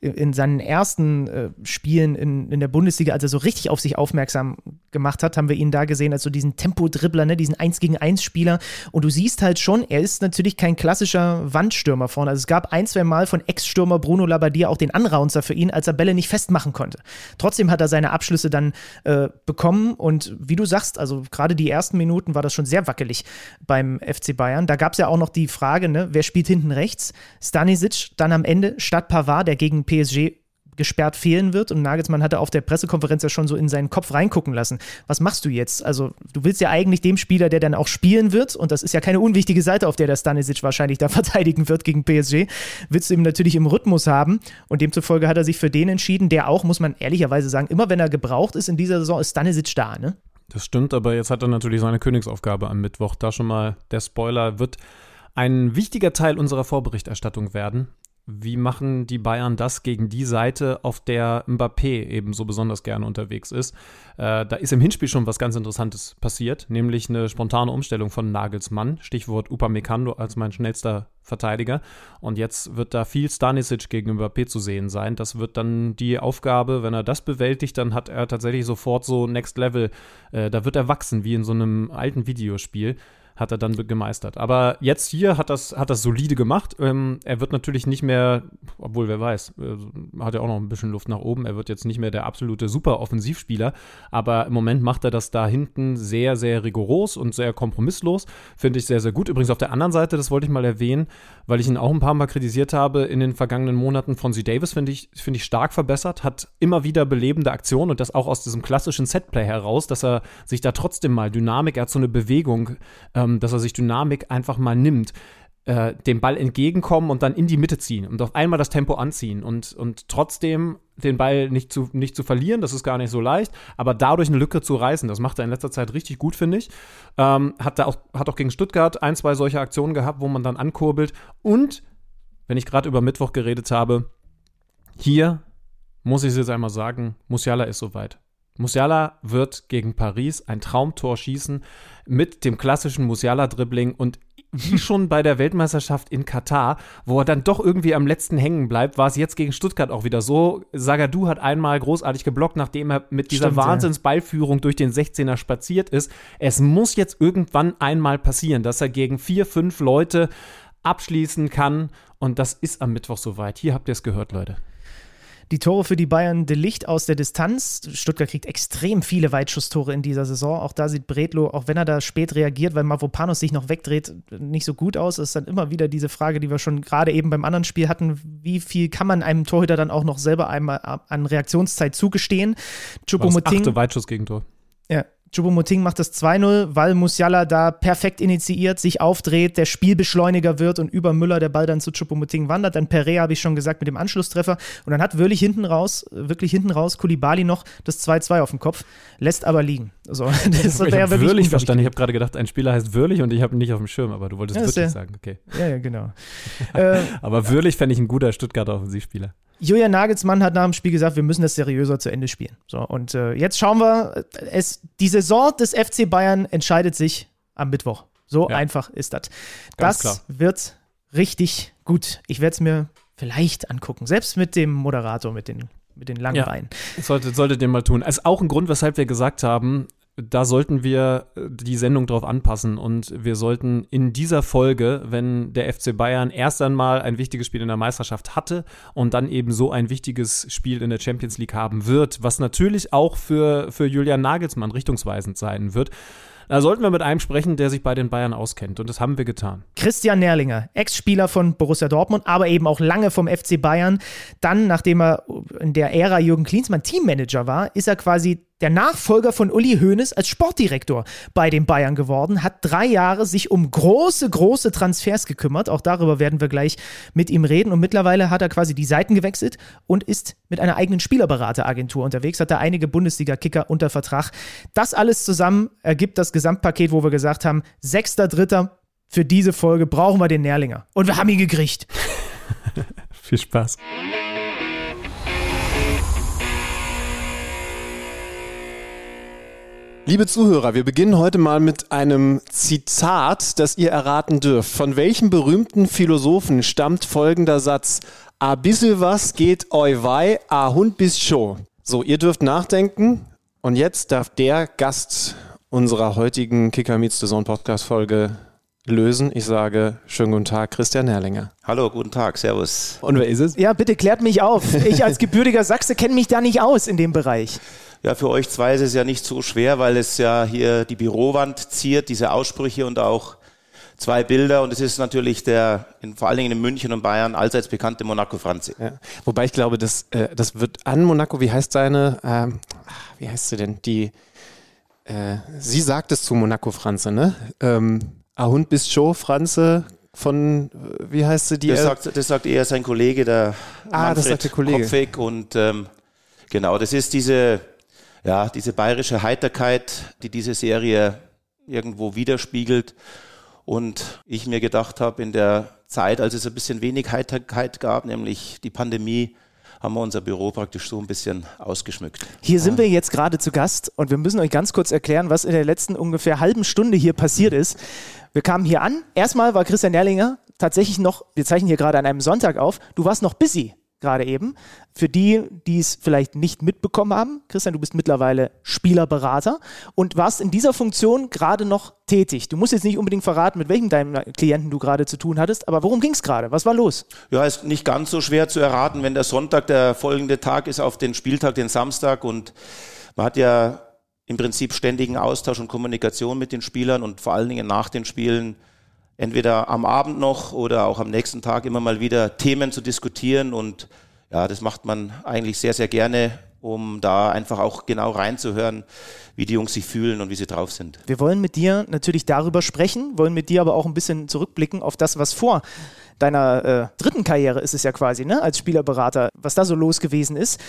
in seinen ersten äh, Spielen in, in der Bundesliga, als er so richtig auf sich aufmerksam gemacht hat, haben wir ihn da gesehen als so diesen Tempo-Dribbler, ne, diesen 1 gegen 1 Spieler. Und du siehst halt schon, er ist natürlich kein klassischer Wandstürmer vorne, also es gab ein, zwei Mal von Ex-Stürmer Bruno Labbadia auch den Anraunzer für ihn, als er Bälle nicht festmachen konnte. Trotzdem hat er seine Abschlüsse dann äh, bekommen. Und wie du sagst, also gerade die ersten Minuten war das schon sehr wackelig wackelig beim FC Bayern. Da gab es ja auch noch die Frage, ne, wer spielt hinten rechts? Stanisic dann am Ende statt Pavard, der gegen PSG gesperrt fehlen wird. Und Nagelsmann hatte auf der Pressekonferenz ja schon so in seinen Kopf reingucken lassen. Was machst du jetzt? Also, du willst ja eigentlich dem Spieler, der dann auch spielen wird, und das ist ja keine unwichtige Seite, auf der der Stanisic wahrscheinlich da *laughs* verteidigen wird gegen PSG, willst du ihm natürlich im Rhythmus haben. Und demzufolge hat er sich für den entschieden, der auch, muss man ehrlicherweise sagen, immer wenn er gebraucht ist in dieser Saison, ist Stanisic da, ne? Das stimmt, aber jetzt hat er natürlich seine Königsaufgabe am Mittwoch. Da schon mal der Spoiler wird ein wichtiger Teil unserer Vorberichterstattung werden. Wie machen die Bayern das gegen die Seite, auf der Mbappé eben so besonders gerne unterwegs ist? Äh, da ist im Hinspiel schon was ganz Interessantes passiert, nämlich eine spontane Umstellung von Nagelsmann, Stichwort Upamecano als mein schnellster Verteidiger. Und jetzt wird da viel Stanisic gegen Mbappé zu sehen sein. Das wird dann die Aufgabe, wenn er das bewältigt, dann hat er tatsächlich sofort so Next Level. Äh, da wird er wachsen, wie in so einem alten Videospiel hat er dann gemeistert. Aber jetzt hier hat das, hat das solide gemacht. Ähm, er wird natürlich nicht mehr, obwohl wer weiß, äh, hat er auch noch ein bisschen Luft nach oben. Er wird jetzt nicht mehr der absolute Super-Offensivspieler. Aber im Moment macht er das da hinten sehr, sehr rigoros und sehr kompromisslos. Finde ich sehr, sehr gut. Übrigens auf der anderen Seite, das wollte ich mal erwähnen, weil ich ihn auch ein paar Mal kritisiert habe in den vergangenen Monaten. Von C. Davis finde ich, finde ich stark verbessert, hat immer wieder belebende Aktionen und das auch aus diesem klassischen Setplay heraus, dass er sich da trotzdem mal Dynamik, er hat so eine Bewegung, ähm, dass er sich Dynamik einfach mal nimmt äh, dem Ball entgegenkommen und dann in die Mitte ziehen und auf einmal das Tempo anziehen und, und trotzdem den Ball nicht zu, nicht zu verlieren, das ist gar nicht so leicht, aber dadurch eine Lücke zu reißen, das macht er in letzter Zeit richtig gut, finde ich. Ähm, hat, auch, hat auch gegen Stuttgart ein, zwei solche Aktionen gehabt, wo man dann ankurbelt und, wenn ich gerade über Mittwoch geredet habe, hier muss ich es jetzt einmal sagen, Musiala ist soweit. Musiala wird gegen Paris ein Traumtor schießen mit dem klassischen Musiala-Dribbling und wie *laughs* schon bei der Weltmeisterschaft in Katar, wo er dann doch irgendwie am letzten hängen bleibt, war es jetzt gegen Stuttgart auch wieder so. Sagadu hat einmal großartig geblockt, nachdem er mit dieser Stimmt, Wahnsinnsballführung durch den 16er spaziert ist. Es muss jetzt irgendwann einmal passieren, dass er gegen vier, fünf Leute abschließen kann. Und das ist am Mittwoch soweit. Hier habt ihr es gehört, Leute. Die Tore für die Bayern de Licht aus der Distanz. Stuttgart kriegt extrem viele Weitschusstore in dieser Saison. Auch da sieht Bredlo, auch wenn er da spät reagiert, weil Mavropanos sich noch wegdreht, nicht so gut aus. Das ist dann immer wieder diese Frage, die wir schon gerade eben beim anderen Spiel hatten. Wie viel kann man einem Torhüter dann auch noch selber einmal an Reaktionszeit zugestehen? Choupo-Moting. Achte Weitschussgegentor. Ja, Choupo-Moting macht das 2-0, weil Musiala da perfekt initiiert, sich aufdreht, der Spielbeschleuniger wird und über Müller der Ball dann zu Choupo-Moting wandert. Dann Perea, habe ich schon gesagt, mit dem Anschlusstreffer. Und dann hat wirklich hinten raus, wirklich hinten raus, Kulibali noch das 2-2 auf dem Kopf, lässt aber liegen. So, *laughs* das ich habe Würlich verstanden. Ich habe gerade gedacht, ein Spieler heißt Würlich und ich habe ihn nicht auf dem Schirm, aber du wolltest ja, wirklich sagen, okay. Ja, ja, genau. *laughs* äh, aber Würlich fände ich ein guter Stuttgarter Offensivspieler. Julian Nagelsmann hat nach dem Spiel gesagt, wir müssen das seriöser zu Ende spielen. So, und äh, jetzt schauen wir, es, die Saison des FC Bayern entscheidet sich am Mittwoch. So ja. einfach ist das. Das klar. wird richtig gut. Ich werde es mir vielleicht angucken, selbst mit dem Moderator, mit den mit den langen ja, Beinen. Sollte, solltet ihr mal tun. Es ist auch ein Grund, weshalb wir gesagt haben, da sollten wir äh, die Sendung drauf anpassen und wir sollten in dieser Folge, wenn der FC Bayern erst einmal ein wichtiges Spiel in der Meisterschaft hatte und dann eben so ein wichtiges Spiel in der Champions League haben wird, was natürlich auch für, für Julian Nagelsmann richtungsweisend sein wird, da sollten wir mit einem sprechen, der sich bei den Bayern auskennt. Und das haben wir getan. Christian Nerlinger, Ex-Spieler von Borussia Dortmund, aber eben auch lange vom FC Bayern. Dann, nachdem er in der Ära Jürgen Klinsmann Teammanager war, ist er quasi der Nachfolger von Uli Hoeneß als Sportdirektor bei den Bayern geworden, hat drei Jahre sich um große, große Transfers gekümmert. Auch darüber werden wir gleich mit ihm reden. Und mittlerweile hat er quasi die Seiten gewechselt und ist mit einer eigenen Spielerberateragentur unterwegs, hat da einige Bundesliga-Kicker unter Vertrag. Das alles zusammen ergibt das Gesamtpaket, wo wir gesagt haben, sechster, dritter, für diese Folge brauchen wir den Nährlinger. Und wir haben ihn gekriegt. *laughs* Viel Spaß. Liebe Zuhörer, wir beginnen heute mal mit einem Zitat, das ihr erraten dürft. Von welchem berühmten Philosophen stammt folgender Satz? A bissel was geht oi wei, a Hund bis scho. So, ihr dürft nachdenken und jetzt darf der Gast unserer heutigen Kicker Meets the Zone Podcast Folge lösen. Ich sage schönen guten Tag, Christian Herrlinger. Hallo, guten Tag, servus. Und wer ist es? Ja, bitte klärt mich auf. Ich als gebürtiger Sachse kenne mich da nicht aus in dem Bereich. Ja, für euch zwei ist es ja nicht so schwer, weil es ja hier die Bürowand ziert, diese Aussprüche und auch zwei Bilder. Und es ist natürlich der, in, vor allen Dingen in München und Bayern, allseits bekannte Monaco Franzi. Ja. Wobei ich glaube, das, äh, das wird an Monaco, wie heißt seine, äh, wie heißt sie denn, die, äh, sie sagt es zu Monaco Franze, ne? Ähm, Ahund bis Show Franze von, wie heißt sie, die? Das sagt, das sagt eher sein Kollege, der ah, Manfred das sagt der Kollege. Kopfweg und ähm, genau, das ist diese ja, diese bayerische Heiterkeit, die diese Serie irgendwo widerspiegelt. Und ich mir gedacht habe, in der Zeit, als es ein bisschen wenig Heiterkeit gab, nämlich die Pandemie, haben wir unser Büro praktisch so ein bisschen ausgeschmückt. Hier sind wir jetzt gerade zu Gast und wir müssen euch ganz kurz erklären, was in der letzten ungefähr halben Stunde hier passiert ist. Wir kamen hier an. Erstmal war Christian Erlinger tatsächlich noch, wir zeichnen hier gerade an einem Sonntag auf, du warst noch busy gerade eben. Für die, die es vielleicht nicht mitbekommen haben, Christian, du bist mittlerweile Spielerberater und warst in dieser Funktion gerade noch tätig. Du musst jetzt nicht unbedingt verraten, mit welchem deinem Klienten du gerade zu tun hattest, aber worum ging es gerade? Was war los? Ja, ist nicht ganz so schwer zu erraten, wenn der Sonntag der folgende Tag ist auf den Spieltag, den Samstag und man hat ja im Prinzip ständigen Austausch und Kommunikation mit den Spielern und vor allen Dingen nach den Spielen entweder am Abend noch oder auch am nächsten Tag immer mal wieder Themen zu diskutieren. Und ja, das macht man eigentlich sehr, sehr gerne, um da einfach auch genau reinzuhören, wie die Jungs sich fühlen und wie sie drauf sind. Wir wollen mit dir natürlich darüber sprechen, wollen mit dir aber auch ein bisschen zurückblicken auf das, was vor deiner äh, dritten Karriere ist es ja quasi, ne, als Spielerberater, was da so los gewesen ist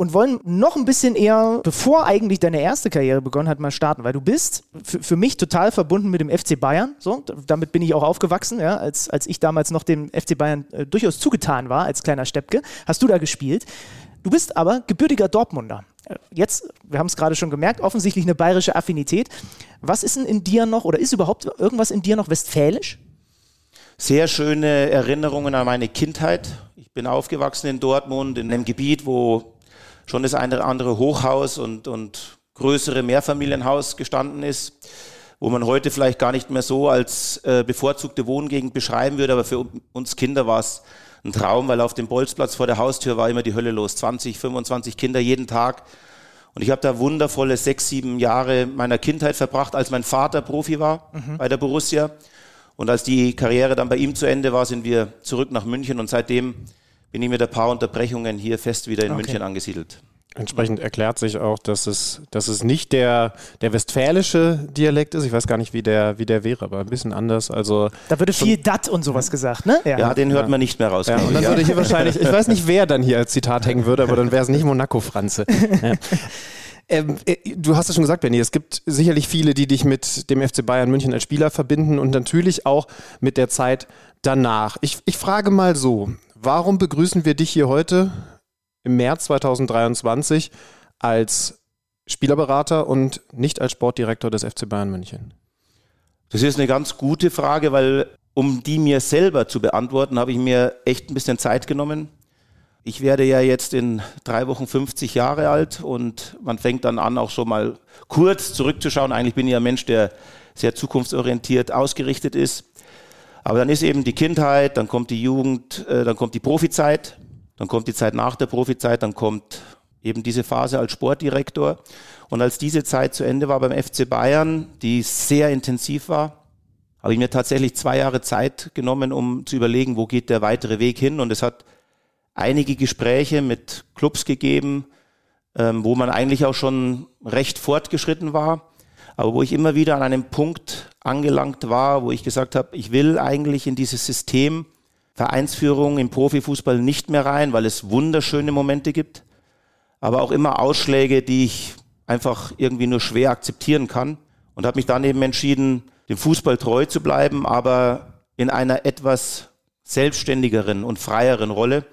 und wollen noch ein bisschen eher, bevor eigentlich deine erste Karriere begonnen hat, mal starten, weil du bist für mich total verbunden mit dem FC Bayern. So, damit bin ich auch aufgewachsen, ja, als, als ich damals noch dem FC Bayern äh, durchaus zugetan war, als kleiner Steppke, hast du da gespielt. Du bist aber gebürtiger Dortmunder. Äh, jetzt, wir haben es gerade schon gemerkt, offensichtlich eine bayerische Affinität. Was ist denn in dir noch oder ist überhaupt irgendwas in dir noch westfälisch? Sehr schöne Erinnerungen an meine Kindheit. Ich bin aufgewachsen in Dortmund, in einem Gebiet, wo schon das eine oder andere Hochhaus und, und größere Mehrfamilienhaus gestanden ist, wo man heute vielleicht gar nicht mehr so als äh, bevorzugte Wohngegend beschreiben würde, aber für uns Kinder war es ein Traum, weil auf dem Bolzplatz vor der Haustür war immer die Hölle los. 20, 25 Kinder jeden Tag. Und ich habe da wundervolle sechs, sieben Jahre meiner Kindheit verbracht, als mein Vater Profi war mhm. bei der Borussia. Und als die Karriere dann bei ihm zu Ende war, sind wir zurück nach München und seitdem bin ich mit ein paar Unterbrechungen hier fest wieder in okay. München angesiedelt. Entsprechend erklärt sich auch, dass es, dass es nicht der, der westfälische Dialekt ist. Ich weiß gar nicht, wie der, wie der wäre, aber ein bisschen anders. Also da würde viel Dat und sowas gesagt, ne? Ja, ja den hört ja. man nicht mehr raus. Ja, und dann würde hier wahrscheinlich, ich weiß nicht, wer dann hier als Zitat hängen würde, aber dann wäre es nicht Monaco-Franze. *laughs* Ähm, äh, du hast es schon gesagt, Benny, es gibt sicherlich viele, die dich mit dem FC Bayern München als Spieler verbinden und natürlich auch mit der Zeit danach. Ich, ich frage mal so, Warum begrüßen wir dich hier heute im März 2023 als Spielerberater und nicht als Sportdirektor des FC Bayern München? Das ist eine ganz gute Frage, weil um die mir selber zu beantworten, habe ich mir echt ein bisschen Zeit genommen. Ich werde ja jetzt in drei Wochen 50 Jahre alt und man fängt dann an, auch schon mal kurz zurückzuschauen. Eigentlich bin ich ein Mensch, der sehr zukunftsorientiert ausgerichtet ist. Aber dann ist eben die Kindheit, dann kommt die Jugend, äh, dann kommt die Profizeit, dann kommt die Zeit nach der Profizeit, dann kommt eben diese Phase als Sportdirektor. Und als diese Zeit zu Ende war beim FC Bayern, die sehr intensiv war, habe ich mir tatsächlich zwei Jahre Zeit genommen, um zu überlegen, wo geht der weitere Weg hin. Und es hat einige Gespräche mit Clubs gegeben, ähm, wo man eigentlich auch schon recht fortgeschritten war aber wo ich immer wieder an einem Punkt angelangt war, wo ich gesagt habe, ich will eigentlich in dieses System Vereinsführung im Profifußball nicht mehr rein, weil es wunderschöne Momente gibt, aber auch immer Ausschläge, die ich einfach irgendwie nur schwer akzeptieren kann und habe mich dann eben entschieden, dem Fußball treu zu bleiben, aber in einer etwas selbstständigeren und freieren Rolle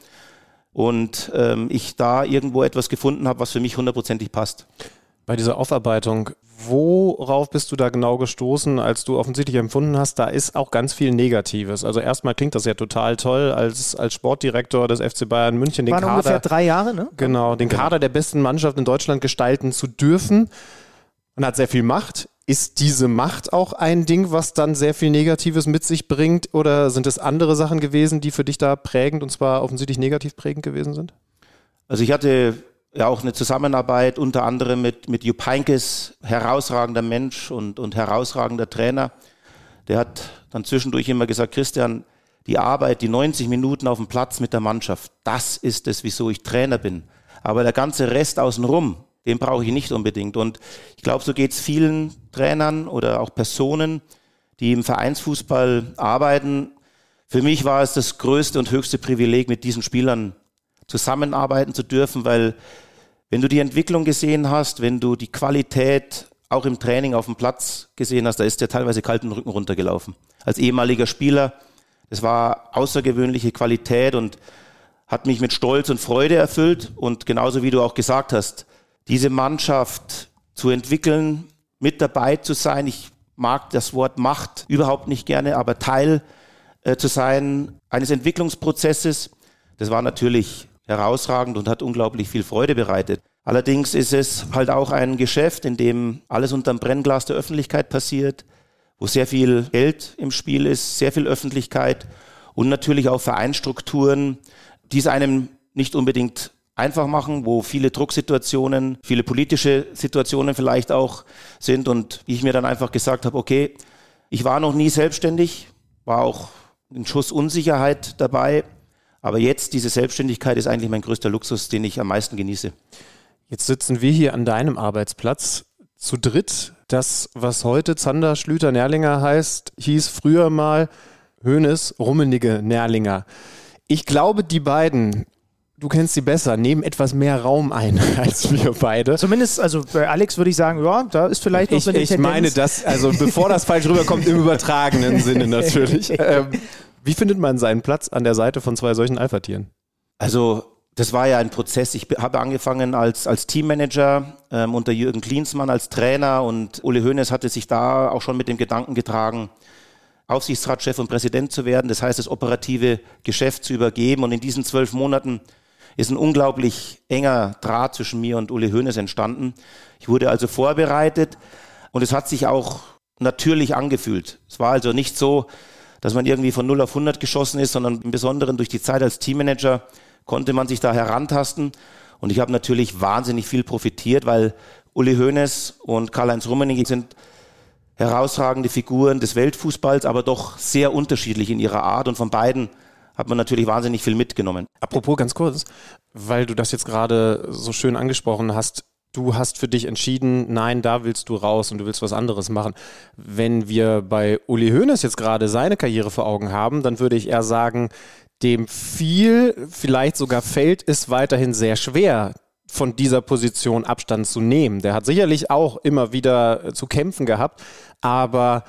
und ähm, ich da irgendwo etwas gefunden habe, was für mich hundertprozentig passt. Bei dieser Aufarbeitung, worauf bist du da genau gestoßen, als du offensichtlich empfunden hast, da ist auch ganz viel Negatives. Also erstmal klingt das ja total toll, als, als Sportdirektor des FC Bayern München den Waren Kader, ungefähr drei Jahre, ne? Genau, den genau. Kader der besten Mannschaft in Deutschland gestalten zu dürfen. Man hat sehr viel Macht. Ist diese Macht auch ein Ding, was dann sehr viel Negatives mit sich bringt? Oder sind es andere Sachen gewesen, die für dich da prägend und zwar offensichtlich negativ prägend gewesen sind? Also ich hatte ja auch eine Zusammenarbeit unter anderem mit, mit Jupp Heynckes, herausragender Mensch und, und herausragender Trainer. Der hat dann zwischendurch immer gesagt, Christian, die Arbeit, die 90 Minuten auf dem Platz mit der Mannschaft, das ist es, wieso ich Trainer bin. Aber der ganze Rest außenrum, den brauche ich nicht unbedingt. Und ich glaube, so geht es vielen Trainern oder auch Personen, die im Vereinsfußball arbeiten. Für mich war es das größte und höchste Privileg, mit diesen Spielern zusammenarbeiten zu dürfen, weil wenn du die Entwicklung gesehen hast, wenn du die Qualität auch im Training auf dem Platz gesehen hast, da ist der teilweise kalten Rücken runtergelaufen. Als ehemaliger Spieler, das war außergewöhnliche Qualität und hat mich mit Stolz und Freude erfüllt. Und genauso wie du auch gesagt hast, diese Mannschaft zu entwickeln, mit dabei zu sein. Ich mag das Wort Macht überhaupt nicht gerne, aber Teil äh, zu sein eines Entwicklungsprozesses, Das war natürlich herausragend und hat unglaublich viel Freude bereitet. Allerdings ist es halt auch ein Geschäft, in dem alles unterm Brennglas der Öffentlichkeit passiert, wo sehr viel Geld im Spiel ist, sehr viel Öffentlichkeit und natürlich auch Vereinstrukturen, die es einem nicht unbedingt einfach machen, wo viele Drucksituationen, viele politische Situationen vielleicht auch sind und ich mir dann einfach gesagt habe, okay, ich war noch nie selbstständig, war auch ein Schuss Unsicherheit dabei, aber jetzt diese Selbstständigkeit ist eigentlich mein größter Luxus, den ich am meisten genieße. Jetzt sitzen wir hier an deinem Arbeitsplatz zu dritt. Das, was heute Zander Schlüter Nerlinger heißt, hieß früher mal Hönes Rummenige Nerlinger. Ich glaube, die beiden du kennst sie besser, nehmen etwas mehr Raum ein *laughs* als wir beide. Zumindest, also bei Alex würde ich sagen, ja, da ist vielleicht noch so eine Ich Tendenz. meine das, also bevor das falsch rüberkommt, im übertragenen Sinne natürlich. *laughs* Ähm, wie findet man seinen Platz an der Seite von zwei solchen Alpha-Tieren? Also das war ja ein Prozess. Ich habe angefangen als, als Teammanager ähm, unter Jürgen Klinsmann als Trainer und Uli Hoeneß hatte sich da auch schon mit dem Gedanken getragen, Aufsichtsratschef und Präsident zu werden. Das heißt, das operative Geschäft zu übergeben. Und in diesen zwölf Monaten ist ein unglaublich enger Draht zwischen mir und Uli Hoeneß entstanden. Ich wurde also vorbereitet und es hat sich auch natürlich angefühlt. Es war also nicht so, dass man irgendwie von 0 auf 100 geschossen ist, sondern im Besonderen durch die Zeit als Teammanager konnte man sich da herantasten. Und ich habe natürlich wahnsinnig viel profitiert, weil Uli Hoeneß und Karl-Heinz Rummenigge sind herausragende Figuren des Weltfußballs, aber doch sehr unterschiedlich in ihrer Art. Und von beiden hat man natürlich wahnsinnig viel mitgenommen. Apropos ganz kurz, weil du das jetzt gerade so schön angesprochen hast, du hast für dich entschieden, nein, da willst du raus und du willst was anderes machen. Wenn wir bei Uli Hoeneß jetzt gerade seine Karriere vor Augen haben, dann würde ich eher sagen, dem viel, vielleicht sogar fällt es weiterhin sehr schwer, von dieser Position Abstand zu nehmen. Der hat sicherlich auch immer wieder zu kämpfen gehabt, aber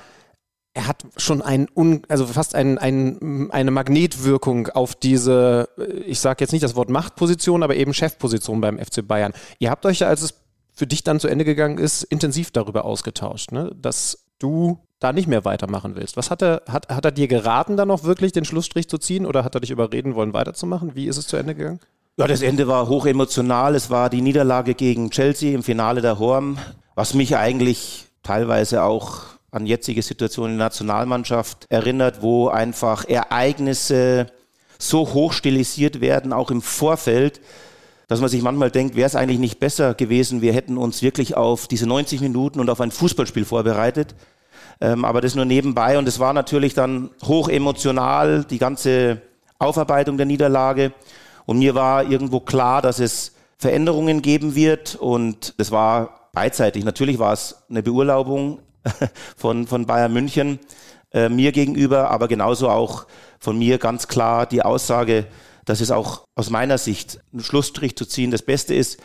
er hat schon ein, also fast ein, ein, eine Magnetwirkung auf diese, ich sage jetzt nicht das Wort Machtposition, aber eben Chefposition beim FC Bayern. Ihr habt euch ja, als es für dich dann zu Ende gegangen ist, intensiv darüber ausgetauscht, ne? dass du da nicht mehr weitermachen willst. Was hat er, hat, hat er dir geraten, da noch wirklich den Schlussstrich zu ziehen oder hat er dich überreden wollen, weiterzumachen? Wie ist es zu Ende gegangen? Ja, das Ende war hoch emotional. Es war die Niederlage gegen Chelsea im Finale der Horm, was mich eigentlich teilweise auch an jetzige Situationen in der Nationalmannschaft erinnert, wo einfach Ereignisse so hoch stilisiert werden, auch im Vorfeld, dass man sich manchmal denkt, wäre es eigentlich nicht besser gewesen, wir hätten uns wirklich auf diese 90 Minuten und auf ein Fußballspiel vorbereitet. Ähm, aber das nur nebenbei und es war natürlich dann hoch emotional, die ganze Aufarbeitung der Niederlage. Und mir war irgendwo klar, dass es Veränderungen geben wird und das war beidseitig. Natürlich war es eine Beurlaubung *laughs* von, von Bayern München äh, mir gegenüber, aber genauso auch von mir ganz klar die Aussage, dass es auch aus meiner Sicht einen Schlussstrich zu ziehen das Beste ist,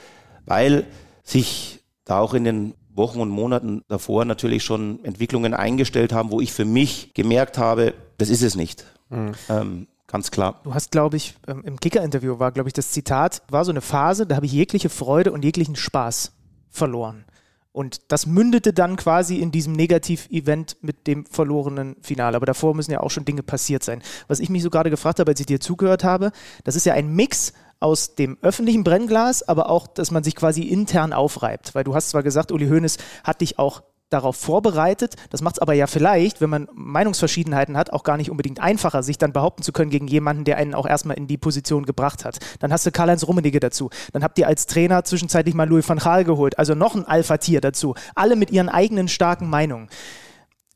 weil sich da auch in den Wochen und Monaten davor natürlich schon Entwicklungen eingestellt haben, wo ich für mich gemerkt habe, das ist es nicht. Mhm. Ähm, ganz klar. Du hast, glaube ich, ähm, im Kicker-Interview war, glaube ich, das Zitat, war so eine Phase, da habe ich jegliche Freude und jeglichen Spaß verloren. Und das mündete dann quasi in diesem Negativ-Event mit dem verlorenen Finale. Aber davor müssen ja auch schon Dinge passiert sein. Was ich mich so gerade gefragt habe, als ich dir zugehört habe, das ist ja ein Mix aus dem öffentlichen Brennglas, aber auch, dass man sich quasi intern aufreibt. Weil du hast zwar gesagt, Uli Hoeneß hat dich auch darauf vorbereitet. Das macht es aber ja vielleicht, wenn man Meinungsverschiedenheiten hat, auch gar nicht unbedingt einfacher, sich dann behaupten zu können gegen jemanden, der einen auch erstmal in die Position gebracht hat. Dann hast du Karl-Heinz Rummenigge dazu. Dann habt ihr als Trainer zwischenzeitlich mal Louis van Gaal geholt. Also noch ein Alpha-Tier dazu. Alle mit ihren eigenen starken Meinungen.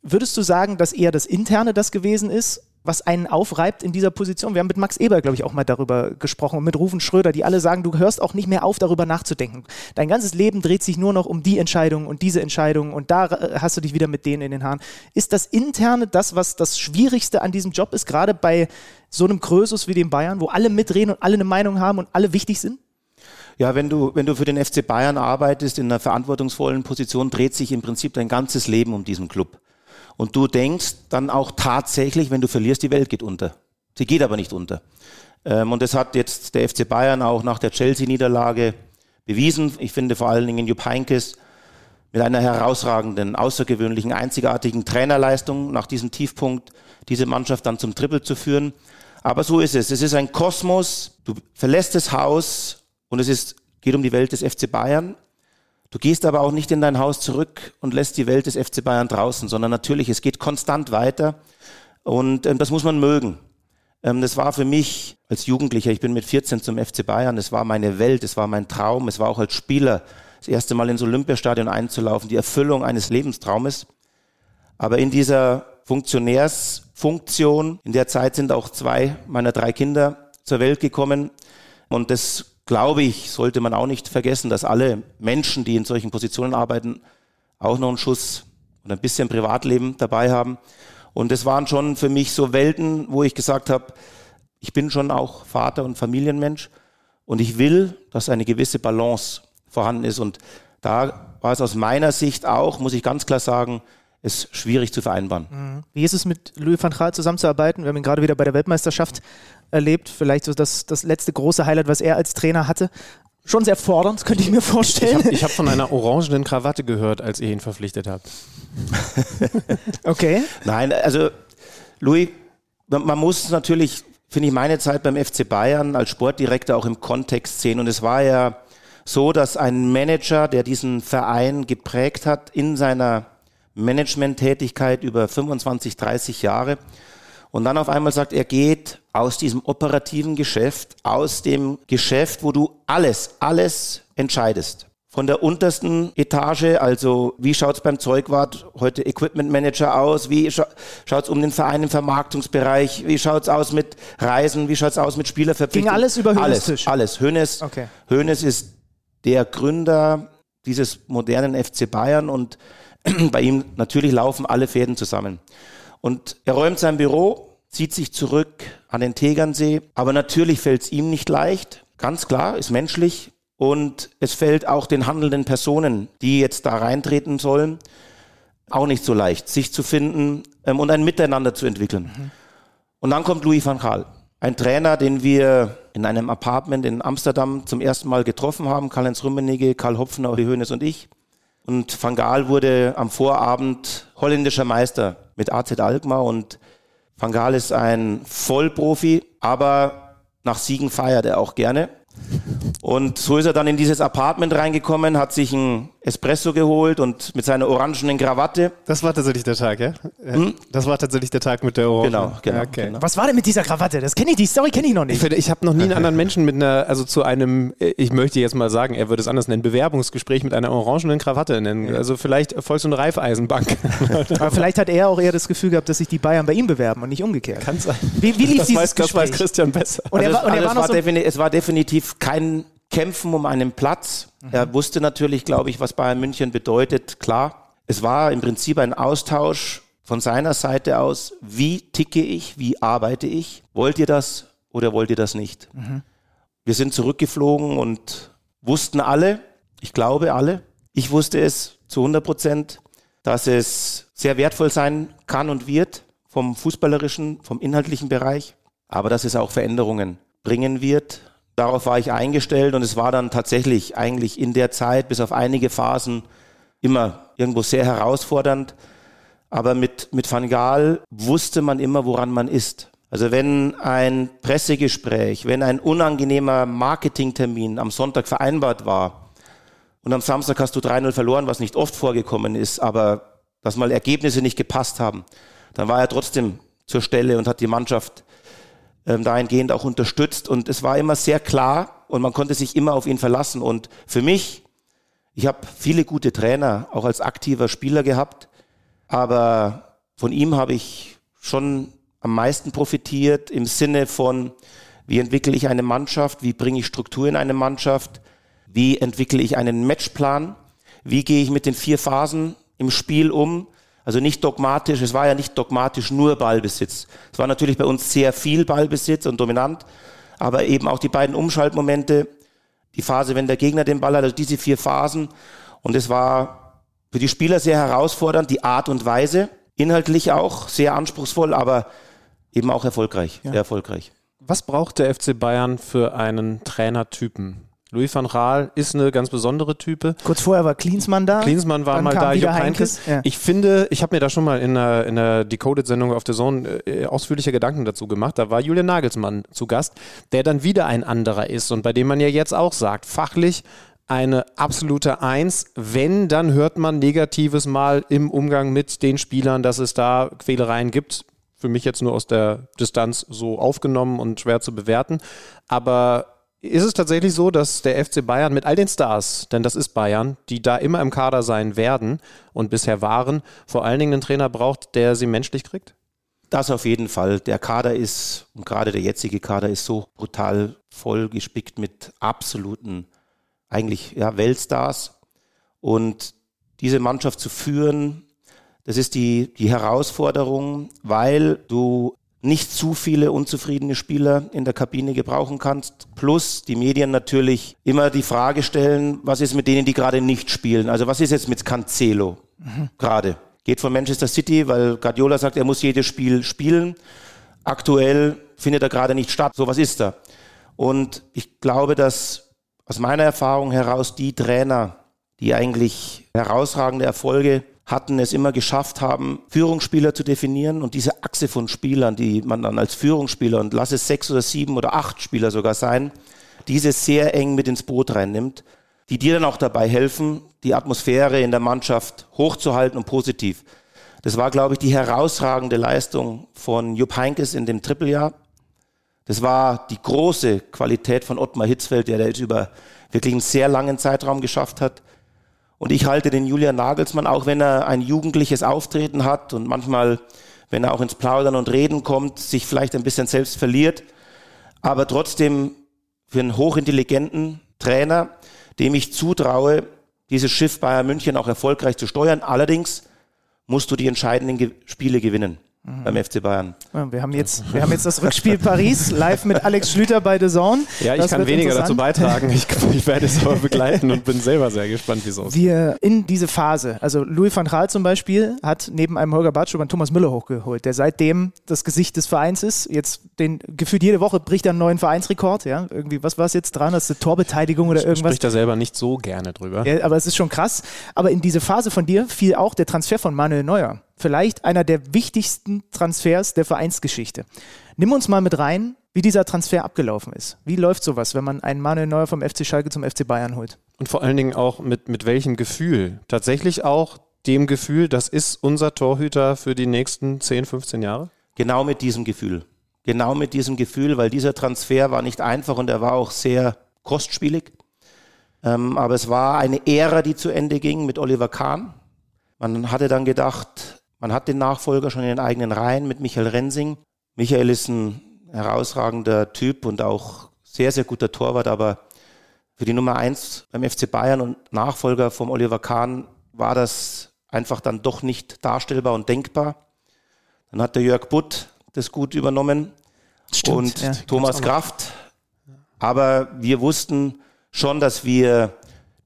Würdest du sagen, dass eher das Interne das gewesen ist was einen aufreibt in dieser Position. Wir haben mit Max Eber, glaube ich, auch mal darüber gesprochen und mit Rufen Schröder, die alle sagen, du hörst auch nicht mehr auf, darüber nachzudenken. Dein ganzes Leben dreht sich nur noch um die Entscheidung und diese Entscheidung und da äh, hast du dich wieder mit denen in den Haaren. Ist das Interne das, was das Schwierigste an diesem Job ist, gerade bei so einem Krösus wie dem Bayern, wo alle mitreden und alle eine Meinung haben und alle wichtig sind? Ja, wenn du, wenn du für den FC Bayern arbeitest in einer verantwortungsvollen Position, dreht sich im Prinzip dein ganzes Leben um diesen Club. Und du denkst dann auch tatsächlich, wenn du verlierst, die Welt geht unter. Sie geht aber nicht unter. Ähm, und das hat jetzt der FC Bayern auch nach der Chelsea-Niederlage bewiesen. Ich finde vor allen Dingen Jupp Heynckes mit einer herausragenden, außergewöhnlichen, einzigartigen Trainerleistung nach diesem Tiefpunkt diese Mannschaft dann zum Triple zu führen. Aber so ist es. Es ist ein Kosmos. Du verlässt das Haus und es ist, geht um die Welt des FC Bayern. Du gehst aber auch nicht in dein Haus zurück und lässt die Welt des FC Bayern draußen, sondern natürlich, es geht konstant weiter und ähm, das muss man mögen. Ähm, das war für mich als Jugendlicher, ich bin mit 14 zum FC Bayern, es war meine Welt, es war mein Traum, es war auch als Spieler das erste Mal ins Olympiastadion einzulaufen, die Erfüllung eines Lebenstraumes. Aber in dieser Funktionärsfunktion, in der Zeit sind auch zwei meiner drei Kinder zur Welt gekommen und das glaube ich, sollte man auch nicht vergessen, dass alle Menschen, die in solchen Positionen arbeiten, auch noch einen Schuss und ein bisschen Privatleben dabei haben. Und es waren schon für mich so Welten, wo ich gesagt habe, ich bin schon auch Vater und Familienmensch und ich will, dass eine gewisse Balance vorhanden ist. Und da war es aus meiner Sicht auch, muss ich ganz klar sagen, ist schwierig zu vereinbaren. Mhm. Wie ist es mit Louis van Gaal zusammenzuarbeiten? Wir haben ihn gerade wieder bei der Weltmeisterschaft erlebt. Vielleicht so das, das letzte große Highlight, was er als Trainer hatte. Schon sehr fordernd, könnte ich mir vorstellen. Ich habe hab von einer orangenen Krawatte gehört, als ihr ihn verpflichtet habt. *laughs* okay. Nein, also Louis, man muss natürlich, finde ich, meine Zeit beim FC Bayern als Sportdirektor auch im Kontext sehen. Und es war ja so, dass ein Manager, der diesen Verein geprägt hat in seiner Management-Tätigkeit über 25, 30 Jahre und dann auf einmal sagt, er geht aus diesem operativen Geschäft, aus dem Geschäft, wo du alles, alles entscheidest. Von der untersten Etage, also wie schaut's beim Zeugwart heute Equipment Manager aus, wie scha schaut's um den Verein im Vermarktungsbereich, wie schaut's aus mit Reisen, wie schaut's aus mit Spielerverpflichtungen. Ging alles über Hönes Tisch? Alles, Hönes, okay. Hönes ist der Gründer dieses modernen FC Bayern und *clears throat* bei ihm natürlich laufen alle Fäden zusammen. Und er räumt sein Büro, zieht sich zurück an den Tegernsee, aber natürlich fällt es ihm nicht leicht, ganz klar, ist menschlich. Und es fällt auch den handelnden Personen, die jetzt da reintreten sollen, auch nicht so leicht, sich zu finden ähm, und ein Miteinander zu entwickeln. Mhm. Und dann kommt Louis van Gaal, ein Trainer, den wir in einem Apartment in Amsterdam zum ersten Mal getroffen haben, Karl-Heinz Rummenigge, Karl Hopfner, Uli Hoeneß und ich. Und Van Gaal wurde am Vorabend holländischer Meister mit AZ Alkmaar und Van Gaal ist ein Vollprofi, aber nach Siegen feiert er auch gerne. Und so ist er dann in dieses Apartment reingekommen, hat sich ein Espresso geholt und mit seiner orangenen Krawatte. Das war tatsächlich der Tag, ja? Hm? Das war tatsächlich der Tag mit der Orange. Genau, genau, okay. genau. Was war denn mit dieser Krawatte? Das kenne ich, die Story kenne ich noch nicht. Ich, ich habe noch nie einen *laughs* anderen Menschen mit einer, also zu einem, ich möchte jetzt mal sagen, er würde es anders nennen, Bewerbungsgespräch mit einer orangenen Krawatte nennen. Also vielleicht Volks- und Reifeisenbank. *laughs* Aber vielleicht hat er auch eher das Gefühl gehabt, dass sich die Bayern bei ihm bewerben und nicht umgekehrt. Kann sein. Wie, wie lief das dieses weiß, Gespräch? Das weiß Christian besser. Und, also, er war, und also er war es, war so es war definitiv kein kämpfen um einen Platz. Mhm. Er wusste natürlich, glaube ich, was Bayern München bedeutet. Klar, es war im Prinzip ein Austausch von seiner Seite aus. Wie ticke ich? Wie arbeite ich? Wollt ihr das oder wollt ihr das nicht? Mhm. Wir sind zurückgeflogen und wussten alle, ich glaube alle, ich wusste es zu 100 Prozent, dass es sehr wertvoll sein kann und wird vom fußballerischen, vom inhaltlichen Bereich, aber dass es auch Veränderungen bringen wird Darauf war ich eingestellt und es war dann tatsächlich eigentlich in der Zeit bis auf einige Phasen immer irgendwo sehr herausfordernd. Aber mit, mit Van Gaal wusste man immer, woran man ist. Also wenn ein Pressegespräch, wenn ein unangenehmer Marketingtermin am Sonntag vereinbart war und am Samstag hast du 3-0 verloren, was nicht oft vorgekommen ist, aber dass mal Ergebnisse nicht gepasst haben, dann war er trotzdem zur Stelle und hat die Mannschaft ähm, dahingehend auch unterstützt. Und es war immer sehr klar und man konnte sich immer auf ihn verlassen. Und für mich, ich habe viele gute Trainer, auch als aktiver Spieler gehabt, aber von ihm habe ich schon am meisten profitiert im Sinne von, wie entwickle ich eine Mannschaft, wie bringe ich Struktur in eine Mannschaft, wie entwickle ich einen Matchplan, wie gehe ich mit den vier Phasen im Spiel um, also nicht dogmatisch, es war ja nicht dogmatisch nur Ballbesitz. Es war natürlich bei uns sehr viel Ballbesitz und dominant, aber eben auch die beiden Umschaltmomente, die Phase, wenn der Gegner den Ball hat, also diese vier Phasen. Und es war für die Spieler sehr herausfordernd, die Art und Weise, inhaltlich auch sehr anspruchsvoll, aber eben auch erfolgreich, ja. sehr erfolgreich. Was braucht der FC Bayern für einen Trainertypen? Louis van Gaal ist eine ganz besondere Type. Kurz vorher war Klinsmann da. Klinsmann war mal da, Jupp Heynckes. Ja. Ich finde, ich habe mir da schon mal in der, in der Decoded-Sendung auf der Zone äh, ausführliche Gedanken dazu gemacht. Da war Julian Nagelsmann zu Gast, der dann wieder ein anderer ist und bei dem man ja jetzt auch sagt, fachlich eine absolute Eins. Wenn, dann hört man Negatives mal im Umgang mit den Spielern, dass es da Quälereien gibt. Für mich jetzt nur aus der Distanz so aufgenommen und schwer zu bewerten. Aber ist es tatsächlich so, dass der FC Bayern mit all den Stars, denn das ist Bayern, die da immer im Kader sein werden und bisher waren, vor allen Dingen einen Trainer braucht, der sie menschlich kriegt? Das auf jeden Fall. Der Kader ist, und gerade der jetzige Kader ist so brutal voll gespickt mit absoluten, eigentlich ja, Weltstars. Und diese Mannschaft zu führen, das ist die, die Herausforderung, weil du nicht zu viele unzufriedene Spieler in der Kabine gebrauchen kannst. Plus die Medien natürlich immer die Frage stellen, was ist mit denen, die gerade nicht spielen? Also was ist jetzt mit Cancelo mhm. gerade? Geht von Manchester City, weil Guardiola sagt, er muss jedes Spiel spielen. Aktuell findet er gerade nicht statt. So was ist da. Und ich glaube, dass aus meiner Erfahrung heraus die Trainer, die eigentlich herausragende Erfolge hatten, es immer geschafft haben, Führungsspieler zu definieren und diese Achse von Spielern, die man dann als Führungsspieler und lass es sechs oder sieben oder acht Spieler sogar sein, diese sehr eng mit ins Boot reinnimmt, die dir dann auch dabei helfen, die Atmosphäre in der Mannschaft hochzuhalten und positiv. Das war, glaube ich, die herausragende Leistung von Jupp Heinkes in dem Trippeljahr. Das war die große Qualität von Ottmar Hitzfeld, der das über wirklich einen sehr langen Zeitraum geschafft hat. Und ich halte den Julian Nagelsmann, auch wenn er ein jugendliches Auftreten hat und manchmal, wenn er auch ins Plaudern und Reden kommt, sich vielleicht ein bisschen selbst verliert, aber trotzdem für einen hochintelligenten Trainer, dem ich zutraue, dieses Schiff Bayern München auch erfolgreich zu steuern. Allerdings musst du die entscheidenden Spiele gewinnen mhm. beim FC Bayern. wir, haben jetzt, wir haben jetzt das Rückspiel *laughs* Paris live mit Alex Schlüter bei The Zone. Ja, ich das kann weniger dazu beitragen. Ich, *laughs* ich, werde es aber begleiten und bin selber sehr gespannt, wie es. Wir in diese Phase, also Louis van Gaal zum Beispiel, hat neben einem Holger Bartschuber einen Thomas Müller hochgeholt, der seitdem das Gesicht des Vereins ist. Jetzt den gefühlt jede Woche bricht er einen neuen Vereinsrekord. Ja, irgendwie, was war es jetzt dran? Das ist eine Torbeteiligung oder irgendwas? Spricht er selber nicht so gerne drüber. Ja, aber es ist schon krass. Aber in diese Phase von dir fiel auch der Transfer von Manuel Neuer vielleicht einer der wichtigsten Transfers der Vereinsgeschichte. Nimm uns mal mit rein, wie dieser Transfer abgelaufen ist. Wie läuft sowas, wenn man einen Manuel Neuer vom FC Schalke zum FC Bayern holt? Und vor allen Dingen auch mit, mit welchem Gefühl? Tatsächlich auch dem Gefühl, das ist unser Torhüter für die nächsten 10, 15 Jahre? Genau mit diesem Gefühl. Genau mit diesem Gefühl, weil dieser Transfer war nicht einfach und er war auch sehr kostspielig. Ähm, aber es war eine Ära, die zu Ende ging mit Oliver Kahn. Man hatte dann gedacht, man hat den Nachfolger schon in den eigenen Reihen mit Michael Rensing. Michael ist ein herausragender Typ und auch sehr, sehr guter Torwart, aber für die Nummer eins beim FC Bayern und Nachfolger vom Oliver Kahn war das einfach dann doch nicht darstellbar und denkbar. Dann hat der Jörg Butt das gut übernommen Stimmt, und ja, Thomas Kraft. Aber wir wussten schon, dass wir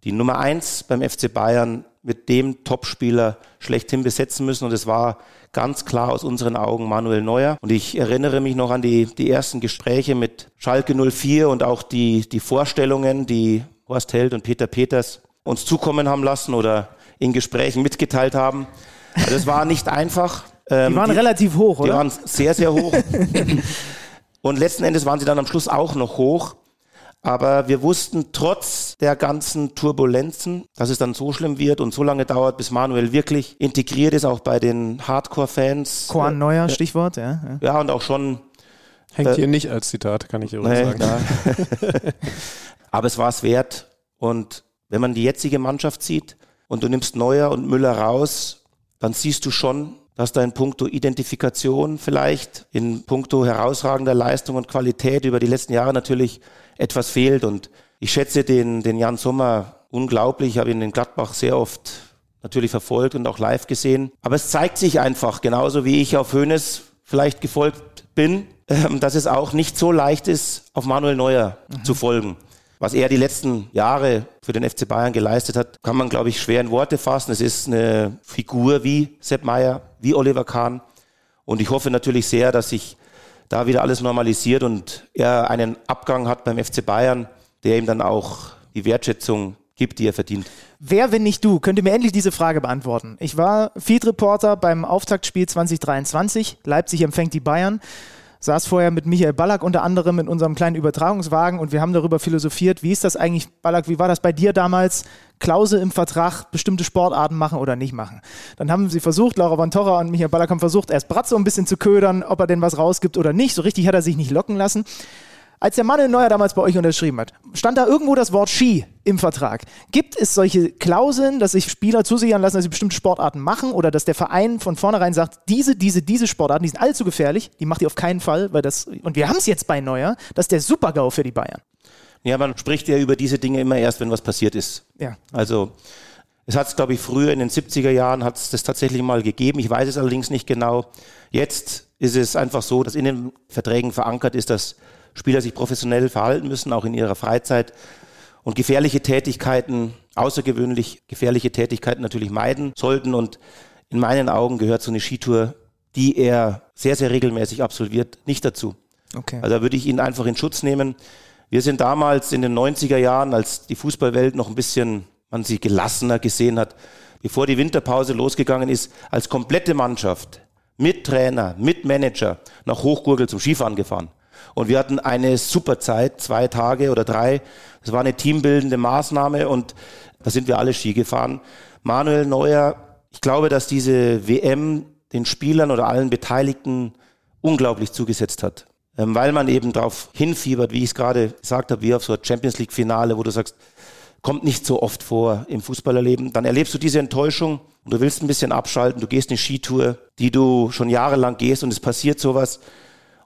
die Nummer eins beim FC Bayern mit dem Topspieler schlechthin besetzen müssen. Und es war ganz klar aus unseren Augen Manuel Neuer. Und ich erinnere mich noch an die, die ersten Gespräche mit Schalke 04 und auch die, die Vorstellungen, die Horst Held und Peter Peters uns zukommen haben lassen oder in Gesprächen mitgeteilt haben. Also es war nicht einfach. die ähm, waren die, relativ hoch, oder? Die waren sehr, sehr hoch. *laughs* und letzten Endes waren sie dann am Schluss auch noch hoch. Aber wir wussten trotz der ganzen Turbulenzen, dass es dann so schlimm wird und so lange dauert, bis Manuel wirklich integriert ist, auch bei den Hardcore-Fans. Korn Neuer, äh, Stichwort, ja, ja. Ja, und auch schon. Hängt äh, hier nicht als Zitat, kann ich übrigens nee, sagen. *laughs* *laughs* Aber es war es wert. Und wenn man die jetzige Mannschaft sieht und du nimmst Neuer und Müller raus, dann siehst du schon, dass da in puncto Identifikation vielleicht, in puncto herausragender Leistung und Qualität über die letzten Jahre natürlich etwas fehlt. Und ich schätze den, den Jan Sommer unglaublich. Ich habe ihn in Gladbach sehr oft natürlich verfolgt und auch live gesehen. Aber es zeigt sich einfach, genauso wie ich auf Hönes vielleicht gefolgt bin, ähm, dass es auch nicht so leicht ist, auf Manuel Neuer mhm. zu folgen. Was er die letzten Jahre für den FC Bayern geleistet hat, kann man, glaube ich, schwer in Worte fassen. Es ist eine Figur wie Sepp Meyer, wie Oliver Kahn. Und ich hoffe natürlich sehr, dass sich da wieder alles normalisiert und er einen Abgang hat beim FC Bayern, der ihm dann auch die Wertschätzung gibt, die er verdient. Wer, wenn nicht du, könnte mir endlich diese Frage beantworten. Ich war Field Reporter beim Auftaktspiel 2023. Leipzig empfängt die Bayern saß vorher mit Michael Ballack unter anderem in unserem kleinen Übertragungswagen und wir haben darüber philosophiert, wie ist das eigentlich, Ballack, wie war das bei dir damals? Klausel im Vertrag, bestimmte Sportarten machen oder nicht machen. Dann haben sie versucht, Laura von Torra und Michael Ballack haben versucht, erst Bratzo ein bisschen zu ködern, ob er denn was rausgibt oder nicht. So richtig hat er sich nicht locken lassen. Als der Manuel Neuer damals bei euch unterschrieben hat, stand da irgendwo das Wort Ski im Vertrag. Gibt es solche Klauseln, dass sich Spieler zusichern lassen, dass sie bestimmte Sportarten machen oder dass der Verein von vornherein sagt, diese, diese, diese Sportarten, die sind allzu gefährlich, die macht ihr auf keinen Fall, weil das, und wir haben es jetzt bei Neuer, das ist der Super-GAU für die Bayern. Ja, man spricht ja über diese Dinge immer erst, wenn was passiert ist. Ja. Also, es hat es, glaube ich, früher in den 70er Jahren hat es das tatsächlich mal gegeben. Ich weiß es allerdings nicht genau. Jetzt ist es einfach so, dass in den Verträgen verankert ist, dass Spieler sich professionell verhalten müssen, auch in ihrer Freizeit und gefährliche Tätigkeiten, außergewöhnlich gefährliche Tätigkeiten natürlich meiden sollten. Und in meinen Augen gehört so eine Skitour, die er sehr, sehr regelmäßig absolviert, nicht dazu. Okay. Also da würde ich ihn einfach in Schutz nehmen. Wir sind damals in den 90er Jahren, als die Fußballwelt noch ein bisschen, man sie gelassener gesehen hat, bevor die Winterpause losgegangen ist, als komplette Mannschaft mit Trainer, mit Manager nach Hochgurgel zum Skifahren gefahren. Und wir hatten eine super Zeit, zwei Tage oder drei. Das war eine teambildende Maßnahme und da sind wir alle Ski gefahren. Manuel Neuer, ich glaube, dass diese WM den Spielern oder allen Beteiligten unglaublich zugesetzt hat. Ähm, weil man eben darauf hinfiebert, wie ich es gerade gesagt habe, wie auf so ein Champions League Finale, wo du sagst, kommt nicht so oft vor im Fußballerleben. Dann erlebst du diese Enttäuschung und du willst ein bisschen abschalten. Du gehst eine Skitour, die du schon jahrelang gehst und es passiert sowas.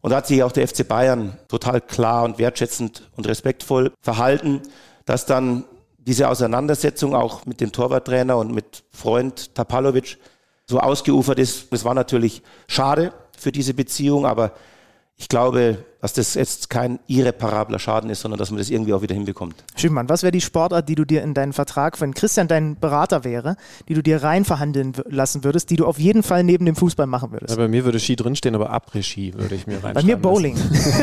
Und da hat sich auch der FC Bayern total klar und wertschätzend und respektvoll verhalten, dass dann diese Auseinandersetzung auch mit dem Torwarttrainer und mit Freund Tapalovic so ausgeufert ist. Das war natürlich schade für diese Beziehung, aber ich glaube, dass das jetzt kein irreparabler Schaden ist, sondern dass man das irgendwie auch wieder hinbekommt. Schimmmann, was wäre die Sportart, die du dir in deinen Vertrag, wenn Christian dein Berater wäre, die du dir rein verhandeln lassen würdest, die du auf jeden Fall neben dem Fußball machen würdest? Ja, bei mir würde Ski drinstehen, aber Après-Ski würde ich mir rein. Bei mir Bowling.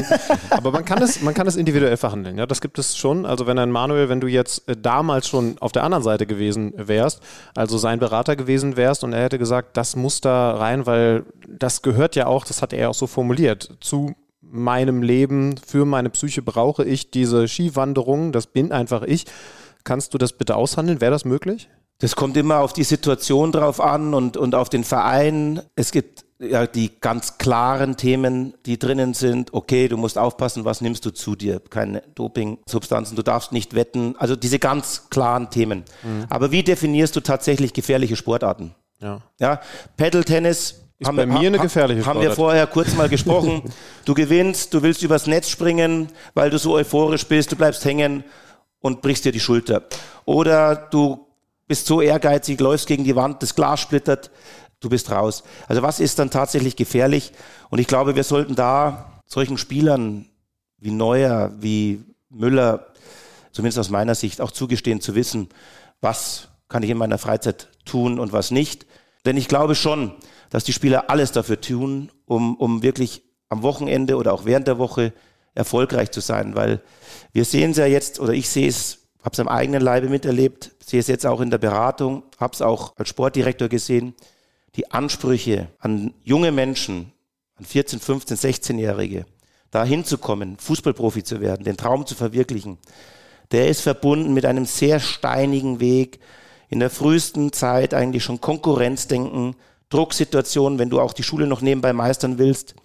*laughs* aber man kann, es, man kann es individuell verhandeln. Ja, das gibt es schon. Also wenn ein Manuel, wenn du jetzt äh, damals schon auf der anderen Seite gewesen wärst, also sein Berater gewesen wärst und er hätte gesagt, das muss da rein, weil das gehört ja auch, das hat er auch so formuliert, zu meinem Leben, für meine Psyche brauche ich diese Skiwanderung, das bin einfach ich. Kannst du das bitte aushandeln? Wäre das möglich? Das kommt immer auf die Situation drauf an und, und auf den Verein. Es gibt ja die ganz klaren Themen, die drinnen sind. Okay, du musst aufpassen, was nimmst du zu dir? Keine Doping-Substanzen, du darfst nicht wetten. Also diese ganz klaren Themen. Mhm. Aber wie definierst du tatsächlich gefährliche Sportarten? Ja. Ja, Pedal-Tennis ist haben bei mir eine gefährliche Haben wir vorher kurz mal gesprochen. *laughs* du gewinnst, du willst übers Netz springen, weil du so euphorisch bist, du bleibst hängen und brichst dir die Schulter. Oder du bist so ehrgeizig, läufst gegen die Wand, das Glas splittert, du bist raus. Also was ist dann tatsächlich gefährlich? Und ich glaube, wir sollten da solchen Spielern wie Neuer, wie Müller, zumindest aus meiner Sicht, auch zugestehen zu wissen, was kann ich in meiner Freizeit tun und was nicht. Denn ich glaube schon, dass die Spieler alles dafür tun, um, um wirklich am Wochenende oder auch während der Woche erfolgreich zu sein, weil wir sehen es ja jetzt, oder ich sehe es, habe es am eigenen Leibe miterlebt, sehe es jetzt auch in der Beratung, habe es auch als Sportdirektor gesehen, die Ansprüche an junge Menschen, an 14, 15, 16-Jährige, da hinzukommen, Fußballprofi zu werden, den Traum zu verwirklichen, der ist verbunden mit einem sehr steinigen Weg, in der frühesten Zeit eigentlich schon Konkurrenzdenken, Drucksituationen, wenn du auch die Schule noch nebenbei meistern willst.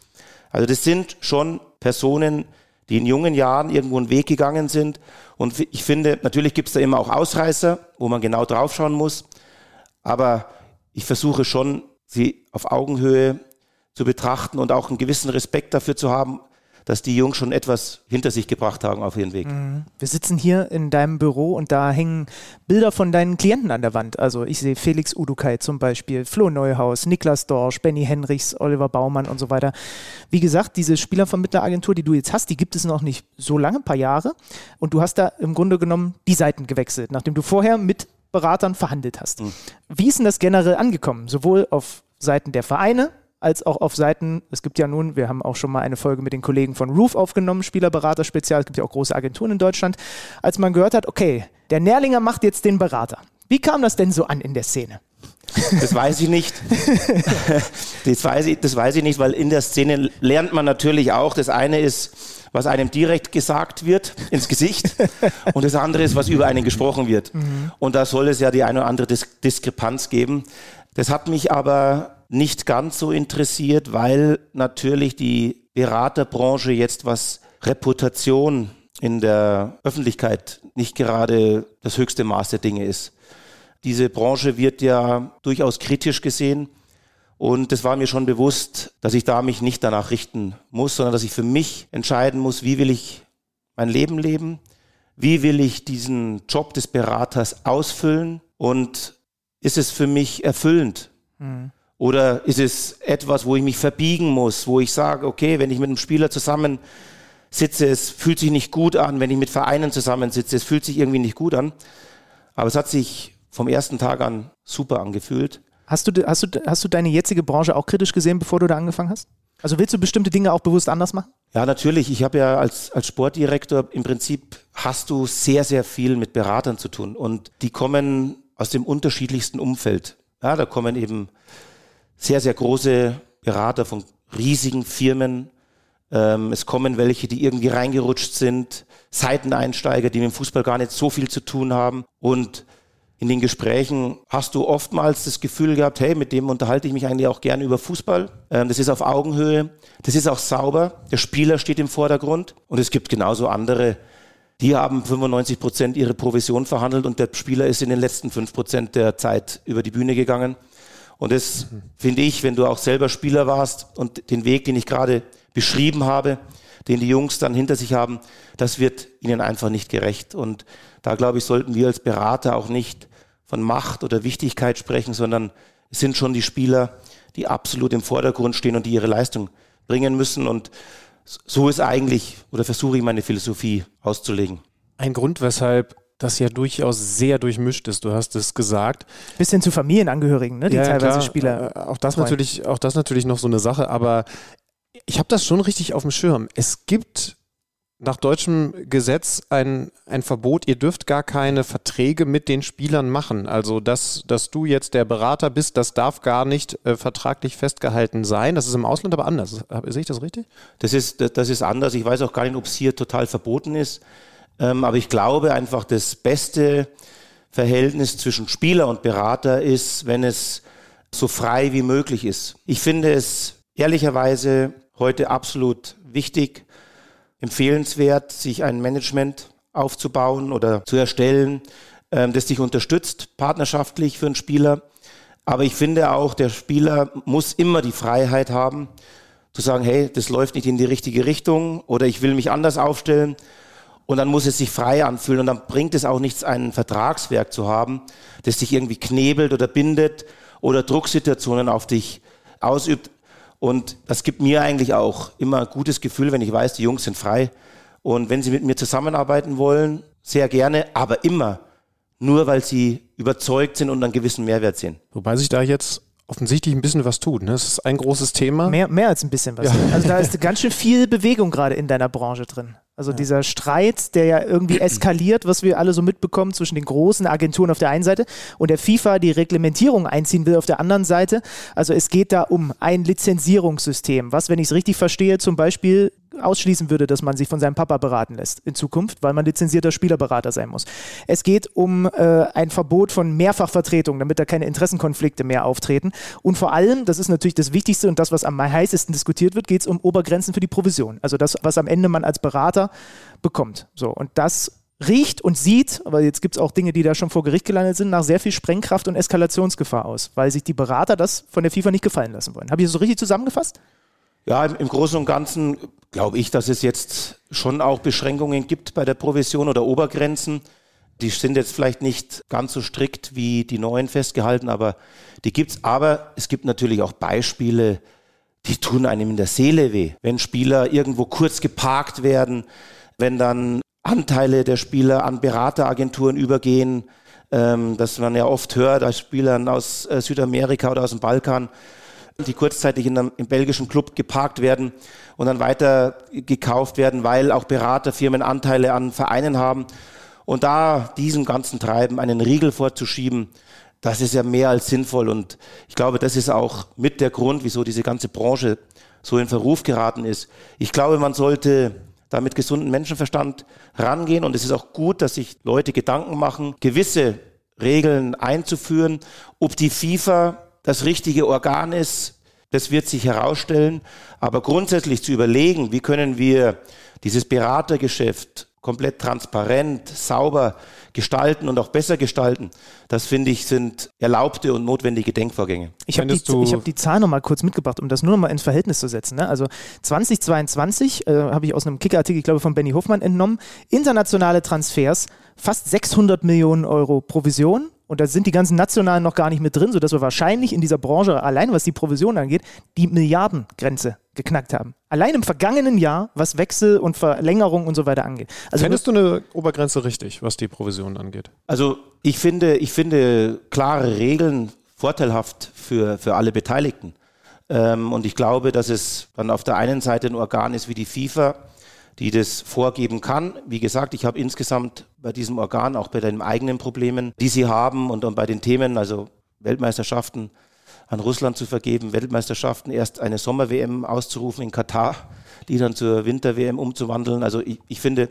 Also das sind schon Personen, die in jungen Jahren irgendwo einen Weg gegangen sind. Und ich finde, natürlich gibt es da immer auch Ausreißer, wo man genau draufschauen muss. Aber ich versuche schon, sie auf Augenhöhe zu betrachten und auch einen gewissen Respekt dafür zu haben, dass die Jungs schon etwas hinter sich gebracht haben auf ihren Weg. Mhm. Wir sitzen hier in deinem Büro und da hängen Bilder von deinen Klienten an der Wand. Also ich sehe Felix Udukai zum Beispiel, Flo Neuhaus, Niklas Dorsch, Benny Henrichs, Oliver Baumann und so weiter. Wie gesagt, diese Spielervermittleragentur, die du jetzt hast, die gibt es noch nicht so lange, ein paar Jahre. Und du hast da im Grunde genommen die Seiten gewechselt, nachdem du vorher mit Beratern verhandelt hast. Mhm. Wie ist denn das generell angekommen? Sowohl auf Seiten der Vereine, als auch auf Seiten, es gibt ja nun, wir haben auch schon mal eine Folge mit den Kollegen von Roof aufgenommen, Spielerberater Spezial, es gibt ja auch große Agenturen in Deutschland, als man gehört hat, okay, der Nährlinger macht jetzt den Berater. Wie kam das denn so an in der Szene? Das weiß ich nicht. *laughs* Das weiß ich, das weiß ich nicht, weil in der Szene lernt man natürlich auch, das eine ist, was einem direkt gesagt wird ins Gesicht *laughs* und das andere ist, was über einen gesprochen wird. Mhm. Und da soll es ja die eine oder andere Dis Diskrepanz geben. Das hat mich aber nicht ganz so interessiert, weil natürlich die Beraterbranche jetzt was Reputation in der Öffentlichkeit nicht gerade das höchste Maß der Dinge ist. Diese Branche wird ja durchaus kritisch gesehen. Und es war mir schon bewusst, dass ich da mich nicht danach richten muss, sondern dass ich für mich entscheiden muss, wie will ich mein Leben leben, wie will ich diesen Job des Beraters ausfüllen und ist es für mich erfüllend? Mhm. Oder ist es etwas, wo ich mich verbiegen muss, wo ich sage, okay, wenn ich mit einem Spieler zusammen sitze, es fühlt sich nicht gut an, wenn ich mit Vereinen zusammensitze, es fühlt sich irgendwie nicht gut an. Aber es hat sich vom ersten Tag an super angefühlt. Hast du, hast, du, hast du deine jetzige Branche auch kritisch gesehen, bevor du da angefangen hast? Also willst du bestimmte Dinge auch bewusst anders machen? Ja, natürlich. Ich habe ja als, als Sportdirektor im Prinzip hast du sehr, sehr viel mit Beratern zu tun und die kommen aus dem unterschiedlichsten Umfeld. Ja, da kommen eben sehr, sehr große Berater von riesigen Firmen. Ähm, es kommen welche, die irgendwie reingerutscht sind, Seiteneinsteiger, die mit dem Fußball gar nicht so viel zu tun haben und in den Gesprächen hast du oftmals das Gefühl gehabt, hey, mit dem unterhalte ich mich eigentlich auch gerne über Fußball. Ähm, das ist auf Augenhöhe, das ist auch sauber, der Spieler steht im Vordergrund und es gibt genauso andere, die haben 95 Prozent ihre Provision verhandelt und der Spieler ist in den letzten fünf Prozent der Zeit über die Bühne gegangen. Und das finde ich, wenn du auch selber Spieler warst und den Weg, den ich gerade beschrieben habe, den die Jungs dann hinter sich haben, das wird ihnen einfach nicht gerecht. Und da glaube ich, sollten wir als Berater auch nicht von Macht oder Wichtigkeit sprechen, sondern es sind schon die Spieler, die absolut im Vordergrund stehen und die ihre Leistung bringen müssen. Und so ist eigentlich, oder versuche ich meine Philosophie auszulegen. Ein Grund, weshalb das ja durchaus sehr durchmischt ist. Du hast es gesagt. Bis hin zu Familienangehörigen, ne, die ja, teilweise klar. Spieler. Äh, auch das natürlich, auch das natürlich noch so eine Sache. Aber ich habe das schon richtig auf dem Schirm. Es gibt nach deutschem Gesetz ein, ein Verbot, ihr dürft gar keine Verträge mit den Spielern machen. Also, dass, dass du jetzt der Berater bist, das darf gar nicht äh, vertraglich festgehalten sein. Das ist im Ausland aber anders. Sehe ich das richtig? Das ist, das ist anders. Ich weiß auch gar nicht, ob es hier total verboten ist. Ähm, aber ich glaube einfach, das beste Verhältnis zwischen Spieler und Berater ist, wenn es so frei wie möglich ist. Ich finde es ehrlicherweise heute absolut wichtig, empfehlenswert, sich ein Management aufzubauen oder zu erstellen, ähm, das dich unterstützt, partnerschaftlich für einen Spieler. Aber ich finde auch, der Spieler muss immer die Freiheit haben, zu sagen, hey, das läuft nicht in die richtige Richtung oder ich will mich anders aufstellen. Und dann muss es sich frei anfühlen und dann bringt es auch nichts, ein Vertragswerk zu haben, das dich irgendwie knebelt oder bindet oder Drucksituationen auf dich ausübt. Und das gibt mir eigentlich auch immer ein gutes Gefühl, wenn ich weiß, die Jungs sind frei. Und wenn sie mit mir zusammenarbeiten wollen, sehr gerne, aber immer nur, weil sie überzeugt sind und einen gewissen Mehrwert sehen. Wobei sich da jetzt offensichtlich ein bisschen was tut. Ne? Das ist ein großes Thema. Mehr, mehr als ein bisschen was. Ja. Also da ist ganz schön viel Bewegung gerade in deiner Branche drin. Also ja. dieser Streit, der ja irgendwie *clears throat* eskaliert, was wir alle so mitbekommen zwischen den großen Agenturen auf der einen Seite und der FIFA, die Reglementierung einziehen will auf der anderen Seite. Also es geht da um ein Lizenzierungssystem, was, wenn ich es richtig verstehe, zum Beispiel ausschließen würde, dass man sich von seinem Papa beraten lässt in Zukunft, weil man lizenzierter Spielerberater sein muss. Es geht um äh, ein Verbot von Mehrfachvertretung, damit da keine Interessenkonflikte mehr auftreten. Und vor allem, das ist natürlich das Wichtigste und das, was am heißesten diskutiert wird, geht es um Obergrenzen für die Provision. Also das, was am Ende man als Berater bekommt. So, und das riecht und sieht, aber jetzt gibt es auch Dinge, die da schon vor Gericht gelandet sind, nach sehr viel Sprengkraft und Eskalationsgefahr aus, weil sich die Berater das von der FIFA nicht gefallen lassen wollen. Habe ich das so richtig zusammengefasst? Ja, im, im Großen und Ganzen glaube ich, dass es jetzt schon auch Beschränkungen gibt bei der Provision oder Obergrenzen. Die sind jetzt vielleicht nicht ganz so strikt wie die neuen festgehalten, aber die gibt's. Aber es gibt natürlich auch Beispiele, die tun einem in der Seele weh. Wenn Spieler irgendwo kurz geparkt werden, wenn dann Anteile der Spieler an Berateragenturen übergehen, ähm, dass man ja oft hört, als Spielern aus äh, Südamerika oder aus dem Balkan, die kurzzeitig in einem, im belgischen Club geparkt werden und dann weiter gekauft werden, weil auch Beraterfirmen Anteile an Vereinen haben. Und da diesem ganzen Treiben einen Riegel vorzuschieben, das ist ja mehr als sinnvoll. Und ich glaube, das ist auch mit der Grund, wieso diese ganze Branche so in Verruf geraten ist. Ich glaube, man sollte da mit gesundem Menschenverstand rangehen. Und es ist auch gut, dass sich Leute Gedanken machen, gewisse Regeln einzuführen. Ob die FIFA das richtige Organ ist, das wird sich herausstellen. Aber grundsätzlich zu überlegen, wie können wir dieses Beratergeschäft komplett transparent, sauber gestalten und auch besser gestalten, das finde ich sind erlaubte und notwendige Denkvorgänge. Ich habe die, hab die Zahl nochmal kurz mitgebracht, um das nur nochmal ins Verhältnis zu setzen. Ne? Also 2022 äh, habe ich aus einem Kicker-Artikel, ich glaube von Benny Hofmann entnommen, internationale Transfers, fast 600 Millionen Euro Provision und da sind die ganzen Nationalen noch gar nicht mit drin, sodass wir wahrscheinlich in dieser Branche, allein was die Provision angeht, die Milliardengrenze geknackt haben. Allein im vergangenen Jahr, was Wechsel und Verlängerung und so weiter angeht. Also Fändest du eine Obergrenze richtig, was die Provision angeht? Also ich finde, ich finde klare Regeln vorteilhaft für, für alle Beteiligten. Ähm, und ich glaube, dass es dann auf der einen Seite ein Organ ist wie die FIFA, die das vorgeben kann. Wie gesagt, ich habe insgesamt bei diesem Organ, auch bei den eigenen Problemen, die sie haben und, und bei den Themen, also Weltmeisterschaften an Russland zu vergeben, Weltmeisterschaften erst eine Sommer-WM auszurufen in Katar, die dann zur Winter-WM umzuwandeln. Also ich, ich finde,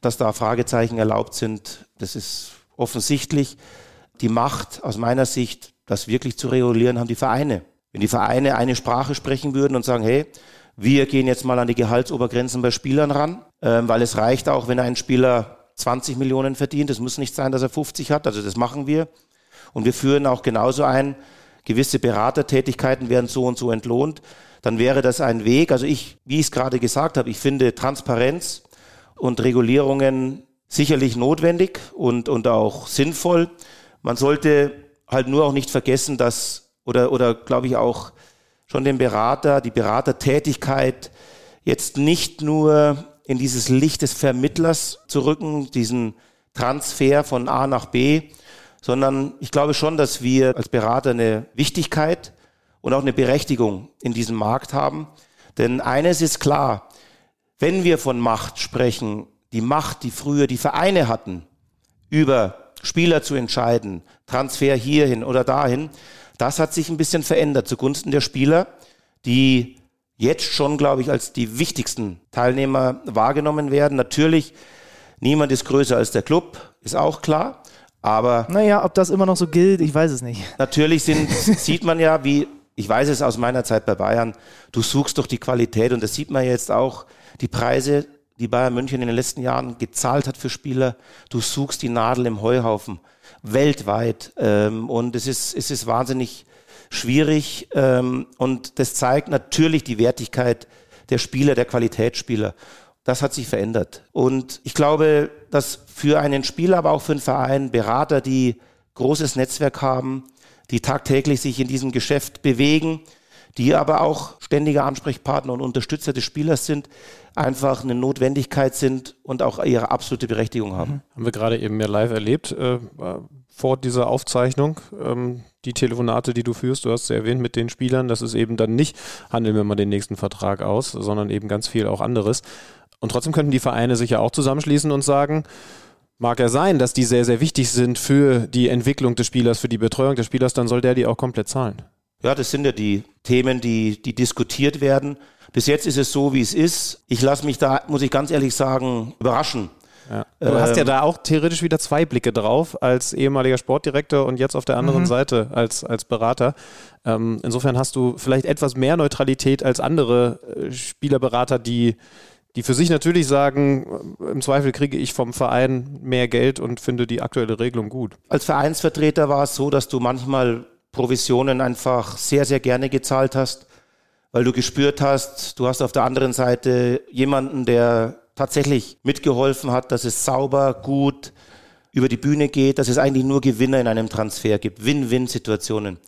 dass da Fragezeichen erlaubt sind, das ist offensichtlich. Die Macht aus meiner Sicht, das wirklich zu regulieren, haben die Vereine. Wenn die Vereine eine Sprache sprechen würden und sagen, hey, wir gehen jetzt mal an die Gehaltsobergrenzen bei Spielern ran, äh, weil es reicht auch, wenn ein Spieler 20 Millionen verdient. Es muss nicht sein, dass er 50 hat. Also das machen wir. Und wir führen auch genauso ein, gewisse Beratertätigkeiten werden so und so entlohnt. Dann wäre das ein Weg. Also ich, wie ich es gerade gesagt habe, ich finde Transparenz und Regulierungen sicherlich notwendig und, und auch sinnvoll. Man sollte halt nur auch nicht vergessen, dass, oder, oder glaube ich auch, schon den Berater, die Beratertätigkeit jetzt nicht nur in dieses Licht des Vermittlers zu rücken, diesen Transfer von A nach B, sondern ich glaube schon, dass wir als Berater eine Wichtigkeit und auch eine Berechtigung in diesem Markt haben. Denn eines ist klar, wenn wir von Macht sprechen, die Macht, die früher die Vereine hatten, über Spieler zu entscheiden, Transfer hierhin oder dahin, das hat sich ein bisschen verändert zugunsten der Spieler, die jetzt schon, glaube ich, als die wichtigsten Teilnehmer wahrgenommen werden. Natürlich, niemand ist größer als der Club, ist auch klar. Aber. Naja, ob das immer noch so gilt, ich weiß es nicht. Natürlich sind, *laughs* sieht man ja, wie, ich weiß es aus meiner Zeit bei Bayern, du suchst doch die Qualität und das sieht man jetzt auch, die Preise, die Bayern München in den letzten Jahren gezahlt hat für Spieler. Du suchst die Nadel im Heuhaufen weltweit. Ähm, und es ist, es ist wahnsinnig schwierig. Ähm, und das zeigt natürlich die Wertigkeit der Spieler, der Qualitätsspieler. Das hat sich verändert. Und ich glaube, dass für einen Spieler, aber auch für einen Verein, Berater, die großes Netzwerk haben, die tagtäglich sich in diesem Geschäft bewegen, die aber auch ständige Ansprechpartner und Unterstützer des Spielers sind, einfach eine Notwendigkeit sind und auch ihre absolute Berechtigung haben. Mhm. Haben wir gerade eben mehr live erlebt äh, vor dieser Aufzeichnung. Ähm, die Telefonate, die du führst, du hast es erwähnt mit den Spielern, das ist eben dann nicht, handeln wir mal den nächsten Vertrag aus, sondern eben ganz viel auch anderes. Und trotzdem könnten die Vereine sich ja auch zusammenschließen und sagen, Mag ja sein, dass die sehr, sehr wichtig sind für die Entwicklung des Spielers, für die Betreuung des Spielers, dann soll der die auch komplett zahlen. Ja, das sind ja die Themen, die, die diskutiert werden. Bis jetzt ist es so, wie es ist. Ich lasse mich da, muss ich ganz ehrlich sagen, überraschen. Ja. Du ähm, hast ja da auch theoretisch wieder zwei Blicke drauf, als ehemaliger Sportdirektor und jetzt auf der anderen mhm. Seite als, als Berater. Ähm, insofern hast du vielleicht etwas mehr Neutralität als andere äh, Spielerberater, die, die für sich natürlich sagen, äh, im Zweifel kriege ich vom Verein mehr Geld und finde die aktuelle Regelung gut. Als Vereinsvertreter war es so, dass du manchmal Provisionen einfach sehr, sehr gerne gezahlt hast, weil du gespürt hast, du hast auf der anderen Seite jemanden, der tatsächlich mitgeholfen hat, dass es sauber, gut über die Bühne geht, dass es eigentlich nur Gewinner in einem Transfer gibt, Win-Win-Situationen.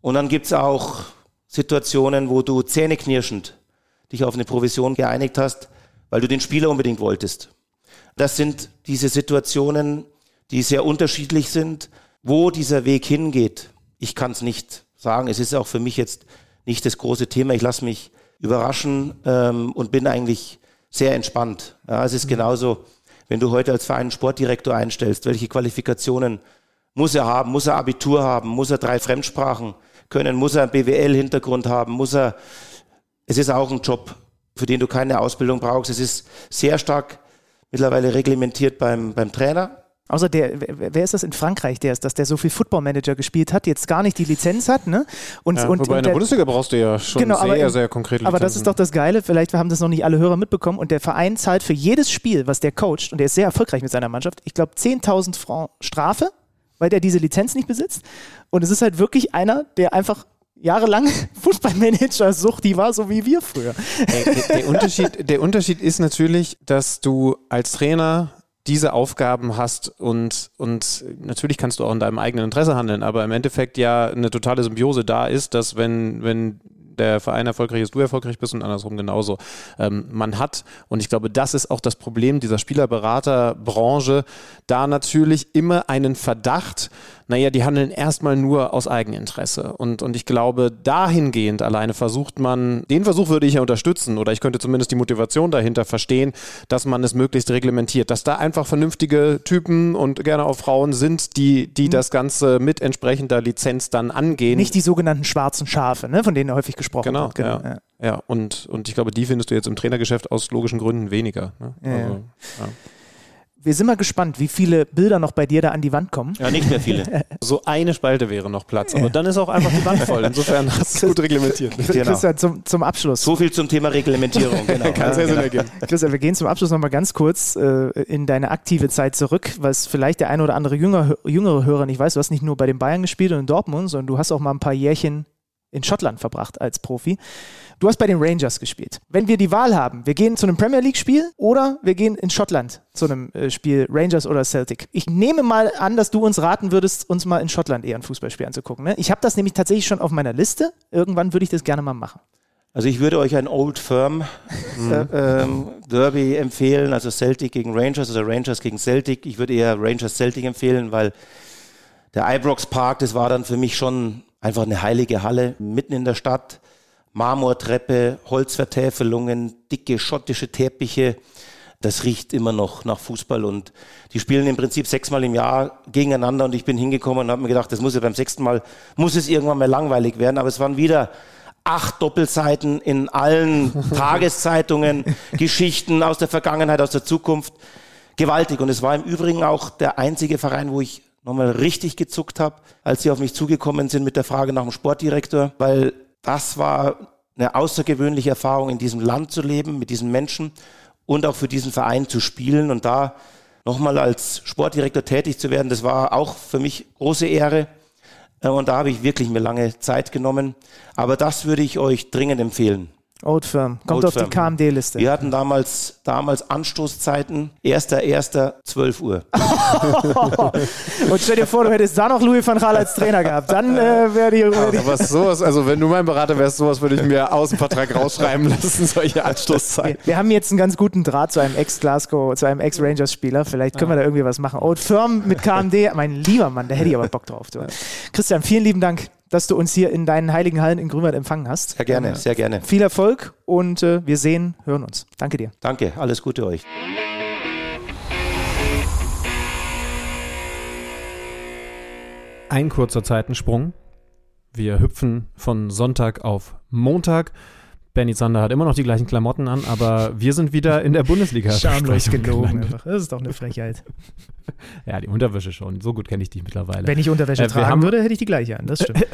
Und dann gibt es auch Situationen, wo du zähneknirschend dich auf eine Provision geeinigt hast, weil du den Spieler unbedingt wolltest. Das sind diese Situationen, die sehr unterschiedlich sind, wo dieser Weg hingeht ich kann es nicht sagen. Es ist auch für mich jetzt nicht das große Thema. Ich lasse mich überraschen ähm, und bin eigentlich sehr entspannt. Ja, es ist mhm. genauso, wenn du heute als Verein einen Sportdirektor einstellst, welche Qualifikationen muss er haben? Muss er Abitur haben? Muss er drei Fremdsprachen können? Muss er einen BWL-Hintergrund haben? Muss er, es ist auch ein Job, für den du keine Ausbildung brauchst. Es ist sehr stark mittlerweile reglementiert beim, beim Trainer. Außer der, wer ist das in Frankreich, der ist, dass der so viel Football Manager gespielt hat, jetzt gar nicht die Lizenz hat, ne? Und, ja, und, wobei und in der Bundesliga brauchst du ja schon genau, sehr, in, sehr konkrete Lizenzen. Aber das ist doch das Geile, vielleicht haben das noch nicht alle Hörer mitbekommen und der Verein zahlt für jedes Spiel, was der coacht, und der ist sehr erfolgreich mit seiner Mannschaft, ich glaube 10.000 Franc Strafe, weil der diese Lizenz nicht besitzt. Und es ist halt wirklich einer, der einfach jahrelang *laughs* Fußballmanager sucht, die war so wie wir früher. Der, der, Unterschied, der Unterschied ist natürlich, dass du als Trainer diese Aufgaben hast und, und natürlich kannst du auch in deinem eigenen Interesse handeln, aber im Endeffekt ja eine totale Symbiose da ist, dass wenn, wenn der Verein erfolgreich ist, du erfolgreich bist und andersrum genauso. Ähm, man hat, und ich glaube, das ist auch das Problem dieser Spielerberaterbranche, da natürlich immer einen Verdacht, naja, die handeln erstmal nur aus Eigeninteresse. Und, und ich glaube, dahingehend alleine versucht man, den Versuch würde ich ja unterstützen oder ich könnte zumindest die Motivation dahinter verstehen, dass man es möglichst reglementiert, dass da einfach vernünftige Typen und gerne auch Frauen sind, die, die mhm. das Ganze mit entsprechender Lizenz dann angehen. Nicht die sogenannten schwarzen Schafe, ne, von denen häufig gesprochen genau, wird. Genau, ja. ja. und, und ich glaube, die findest du jetzt im Trainergeschäft aus logischen Gründen weniger. Ne? Ja, also, ja wir sind mal gespannt, wie viele Bilder noch bei dir da an die Wand kommen. Ja, nicht mehr viele. *laughs* so eine Spalte wäre noch Platz, aber dann ist auch einfach die Wand voll. Insofern *laughs* hast du gut reglementiert. Genau. Christian, zum, zum Abschluss. So viel zum Thema Reglementierung. Genau. *laughs* Kann sehr Sinn ergeben. Christian, wir gehen zum Abschluss noch mal ganz kurz äh, in deine aktive Zeit zurück, was vielleicht der eine oder andere jüngere, jüngere Hörer nicht weiß. Du hast nicht nur bei den Bayern gespielt und in Dortmund, sondern du hast auch mal ein paar Jährchen in Schottland verbracht als Profi. Du hast bei den Rangers gespielt. Wenn wir die Wahl haben, wir gehen zu einem Premier League-Spiel oder wir gehen in Schottland zu einem äh, Spiel Rangers oder Celtic. Ich nehme mal an, dass du uns raten würdest, uns mal in Schottland eher ein Fußballspiel anzugucken. Ne? Ich habe das nämlich tatsächlich schon auf meiner Liste. Irgendwann würde ich das gerne mal machen. Also ich würde euch ein Old Firm äh, *laughs* ähm, Derby empfehlen, also Celtic gegen Rangers oder Rangers gegen Celtic. Ich würde eher Rangers Celtic empfehlen, weil der Ibrox Park, das war dann für mich schon einfach eine heilige Halle mitten in der Stadt. Marmortreppe, Holzvertäfelungen, dicke schottische Teppiche. Das riecht immer noch nach Fußball und die spielen im Prinzip sechsmal im Jahr gegeneinander und ich bin hingekommen und habe mir gedacht, das muss ja beim sechsten Mal, muss es irgendwann mal langweilig werden, aber es waren wieder acht Doppelseiten in allen *laughs* Tageszeitungen, Geschichten aus der Vergangenheit, aus der Zukunft. Gewaltig. Und es war im Übrigen auch der einzige Verein, wo ich nochmal richtig gezuckt habe, als sie auf mich zugekommen sind mit der Frage nach dem Sportdirektor, weil das war eine außergewöhnliche Erfahrung, in diesem Land zu leben, mit diesen Menschen und auch für diesen Verein zu spielen und da nochmal als Sportdirektor tätig zu werden, das war auch für mich große Ehre. Äh, und da habe ich wirklich mir lange Zeit genommen. Aber das würde ich euch dringend empfehlen. Old Firm. Kommt Old auf Firm. die KMD-Liste. Wir hatten damals, damals Anstoßzeiten, 1.1.12 Uhr. *laughs* Und stell dir vor, du hättest da noch Louis van Gaal als Trainer gehabt. Dann äh, wäre die. Wär die was sowas, also wenn du mein Berater wärst, sowas würde ich mir aus dem Vertrag rausschreiben lassen, solche Anstoßzeiten. Wir, wir, haben jetzt einen ganz guten Draht zu einem Ex-Glasgow, zu einem Ex-Rangers-Spieler. Vielleicht können ja. wir da irgendwie was machen. Old Firm mit KMD, mein lieber Mann, da hätte ich aber Bock drauf. Du. Christian, vielen lieben Dank dass du uns hier in deinen heiligen Hallen in Grünwald empfangen hast. Sehr gerne, sehr gerne. Viel Erfolg und äh, wir sehen, hören uns. Danke dir. Danke, alles Gute euch. Ein kurzer Zeitensprung. Wir hüpfen von Sonntag auf Montag. Benny Zander hat immer noch die gleichen Klamotten an, aber wir sind wieder in der Bundesliga. *laughs* Schamlos gelogen. Einfach. Das ist doch eine Frechheit. *laughs* ja, die Unterwäsche schon. So gut kenne ich dich mittlerweile. Wenn ich Unterwäsche äh, tragen haben, würde, hätte ich die gleiche an. Das stimmt. *laughs*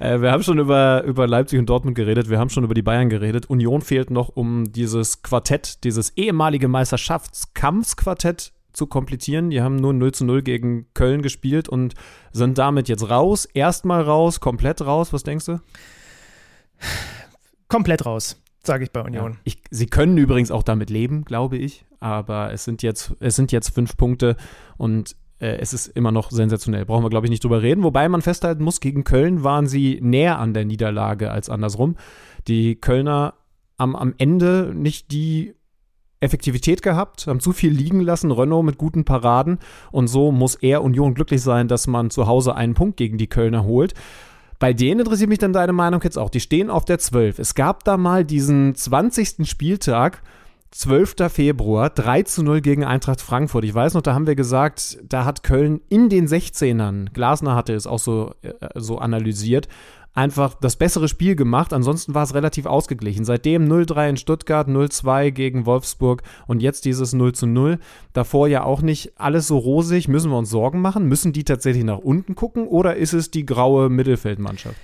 äh, wir haben schon über, über Leipzig und Dortmund geredet. Wir haben schon über die Bayern geredet. Union fehlt noch, um dieses Quartett, dieses ehemalige Meisterschaftskampfsquartett zu komplizieren. Die haben nur 0 zu 0 gegen Köln gespielt und sind damit jetzt raus. Erstmal raus, komplett raus. Was denkst du? Komplett raus, sage ich bei Union. Ja, ich, sie können übrigens auch damit leben, glaube ich, aber es sind jetzt, es sind jetzt fünf Punkte und äh, es ist immer noch sensationell. Brauchen wir, glaube ich, nicht drüber reden. Wobei man festhalten muss, gegen Köln waren sie näher an der Niederlage als andersrum. Die Kölner haben am Ende nicht die Effektivität gehabt, haben zu viel liegen lassen, Renault mit guten Paraden und so muss er Union glücklich sein, dass man zu Hause einen Punkt gegen die Kölner holt. Bei denen interessiert mich dann deine Meinung jetzt auch. Die stehen auf der 12. Es gab da mal diesen 20. Spieltag, 12. Februar, 3 zu 0 gegen Eintracht Frankfurt. Ich weiß noch, da haben wir gesagt, da hat Köln in den 16ern, Glasner hatte es auch so, äh, so analysiert, einfach das bessere Spiel gemacht. Ansonsten war es relativ ausgeglichen. Seitdem 0-3 in Stuttgart, 0-2 gegen Wolfsburg und jetzt dieses 0 0. Davor ja auch nicht alles so rosig. Müssen wir uns Sorgen machen? Müssen die tatsächlich nach unten gucken oder ist es die graue Mittelfeldmannschaft?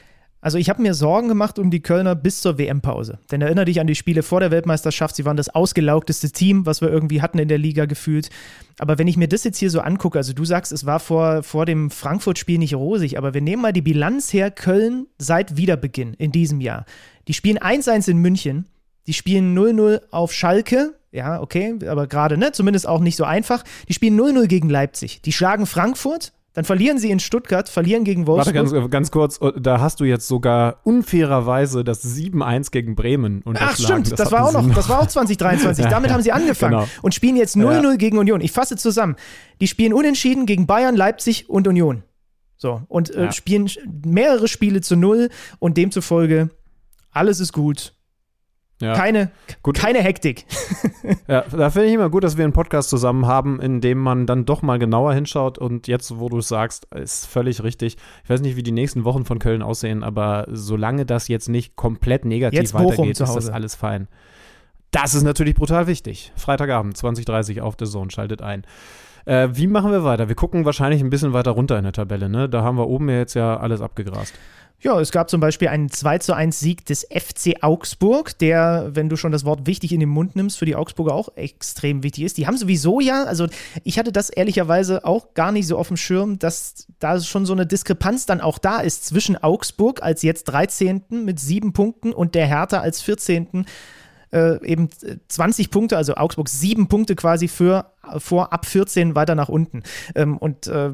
Also ich habe mir Sorgen gemacht um die Kölner bis zur WM-Pause. Denn erinnere dich an die Spiele vor der Weltmeisterschaft. Sie waren das ausgelaugteste Team, was wir irgendwie hatten in der Liga gefühlt. Aber wenn ich mir das jetzt hier so angucke, also du sagst, es war vor, vor dem Frankfurt-Spiel nicht rosig, aber wir nehmen mal die Bilanz her, Köln seit Wiederbeginn in diesem Jahr. Die spielen 1-1 in München, die spielen 0-0 auf Schalke, ja, okay, aber gerade, ne, zumindest auch nicht so einfach. Die spielen 0-0 gegen Leipzig. Die schlagen Frankfurt, dann verlieren sie in Stuttgart, verlieren gegen Wolfsburg. Warte ganz, ganz kurz, oh, da hast du jetzt sogar unfairerweise das 7-1 gegen Bremen unterschlagen. Ach stimmt, das, das war auch noch, das war auch 2023. *laughs* Damit haben sie angefangen genau. und spielen jetzt 0-0 ja. gegen Union. Ich fasse zusammen. Die spielen unentschieden gegen Bayern, Leipzig und Union. So, und äh, ja. spielen mehrere Spiele zu null und demzufolge alles ist gut. Ja. Keine, gut. keine Hektik. *laughs* ja, da finde ich immer gut, dass wir einen Podcast zusammen haben, in dem man dann doch mal genauer hinschaut. Und jetzt, wo du es sagst, ist völlig richtig. Ich weiß nicht, wie die nächsten Wochen von Köln aussehen, aber solange das jetzt nicht komplett negativ jetzt weitergeht, ist das alles fein. Das ist natürlich brutal wichtig. Freitagabend, 20.30 Uhr auf der Zone, schaltet ein. Äh, wie machen wir weiter? Wir gucken wahrscheinlich ein bisschen weiter runter in der Tabelle. Ne? Da haben wir oben ja jetzt ja alles abgegrast. Ja, es gab zum Beispiel einen 2 zu 1 Sieg des FC Augsburg, der, wenn du schon das Wort wichtig in den Mund nimmst, für die Augsburger auch extrem wichtig ist. Die haben sowieso ja, also ich hatte das ehrlicherweise auch gar nicht so auf dem Schirm, dass da schon so eine Diskrepanz dann auch da ist zwischen Augsburg als jetzt 13. mit sieben Punkten und der Hertha als 14. Äh, eben 20 Punkte, also Augsburg sieben Punkte quasi für vor ab 14 weiter nach unten. Ähm, und äh,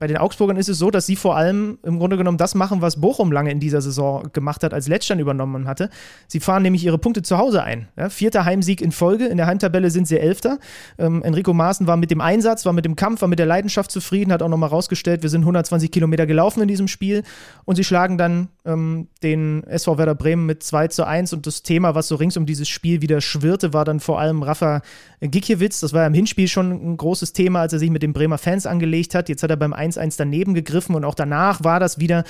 bei den Augsburgern ist es so, dass sie vor allem im Grunde genommen das machen, was Bochum lange in dieser Saison gemacht hat, als Letztern übernommen hatte. Sie fahren nämlich ihre Punkte zu Hause ein. Ja, vierter Heimsieg in Folge. In der Heimtabelle sind sie Elfter. Ähm, Enrico Maaßen war mit dem Einsatz, war mit dem Kampf, war mit der Leidenschaft zufrieden, hat auch nochmal rausgestellt, wir sind 120 Kilometer gelaufen in diesem Spiel. Und sie schlagen dann ähm, den SV Werder Bremen mit 2 zu 1. Und das Thema, was so rings um dieses Spiel wieder schwirrte, war dann vor allem Rafa Gikiewicz. Das war ja im Hinspiel schon ein großes Thema, als er sich mit den Bremer Fans angelegt hat. Jetzt hat er beim 1 1-1 daneben gegriffen und auch danach war das wieder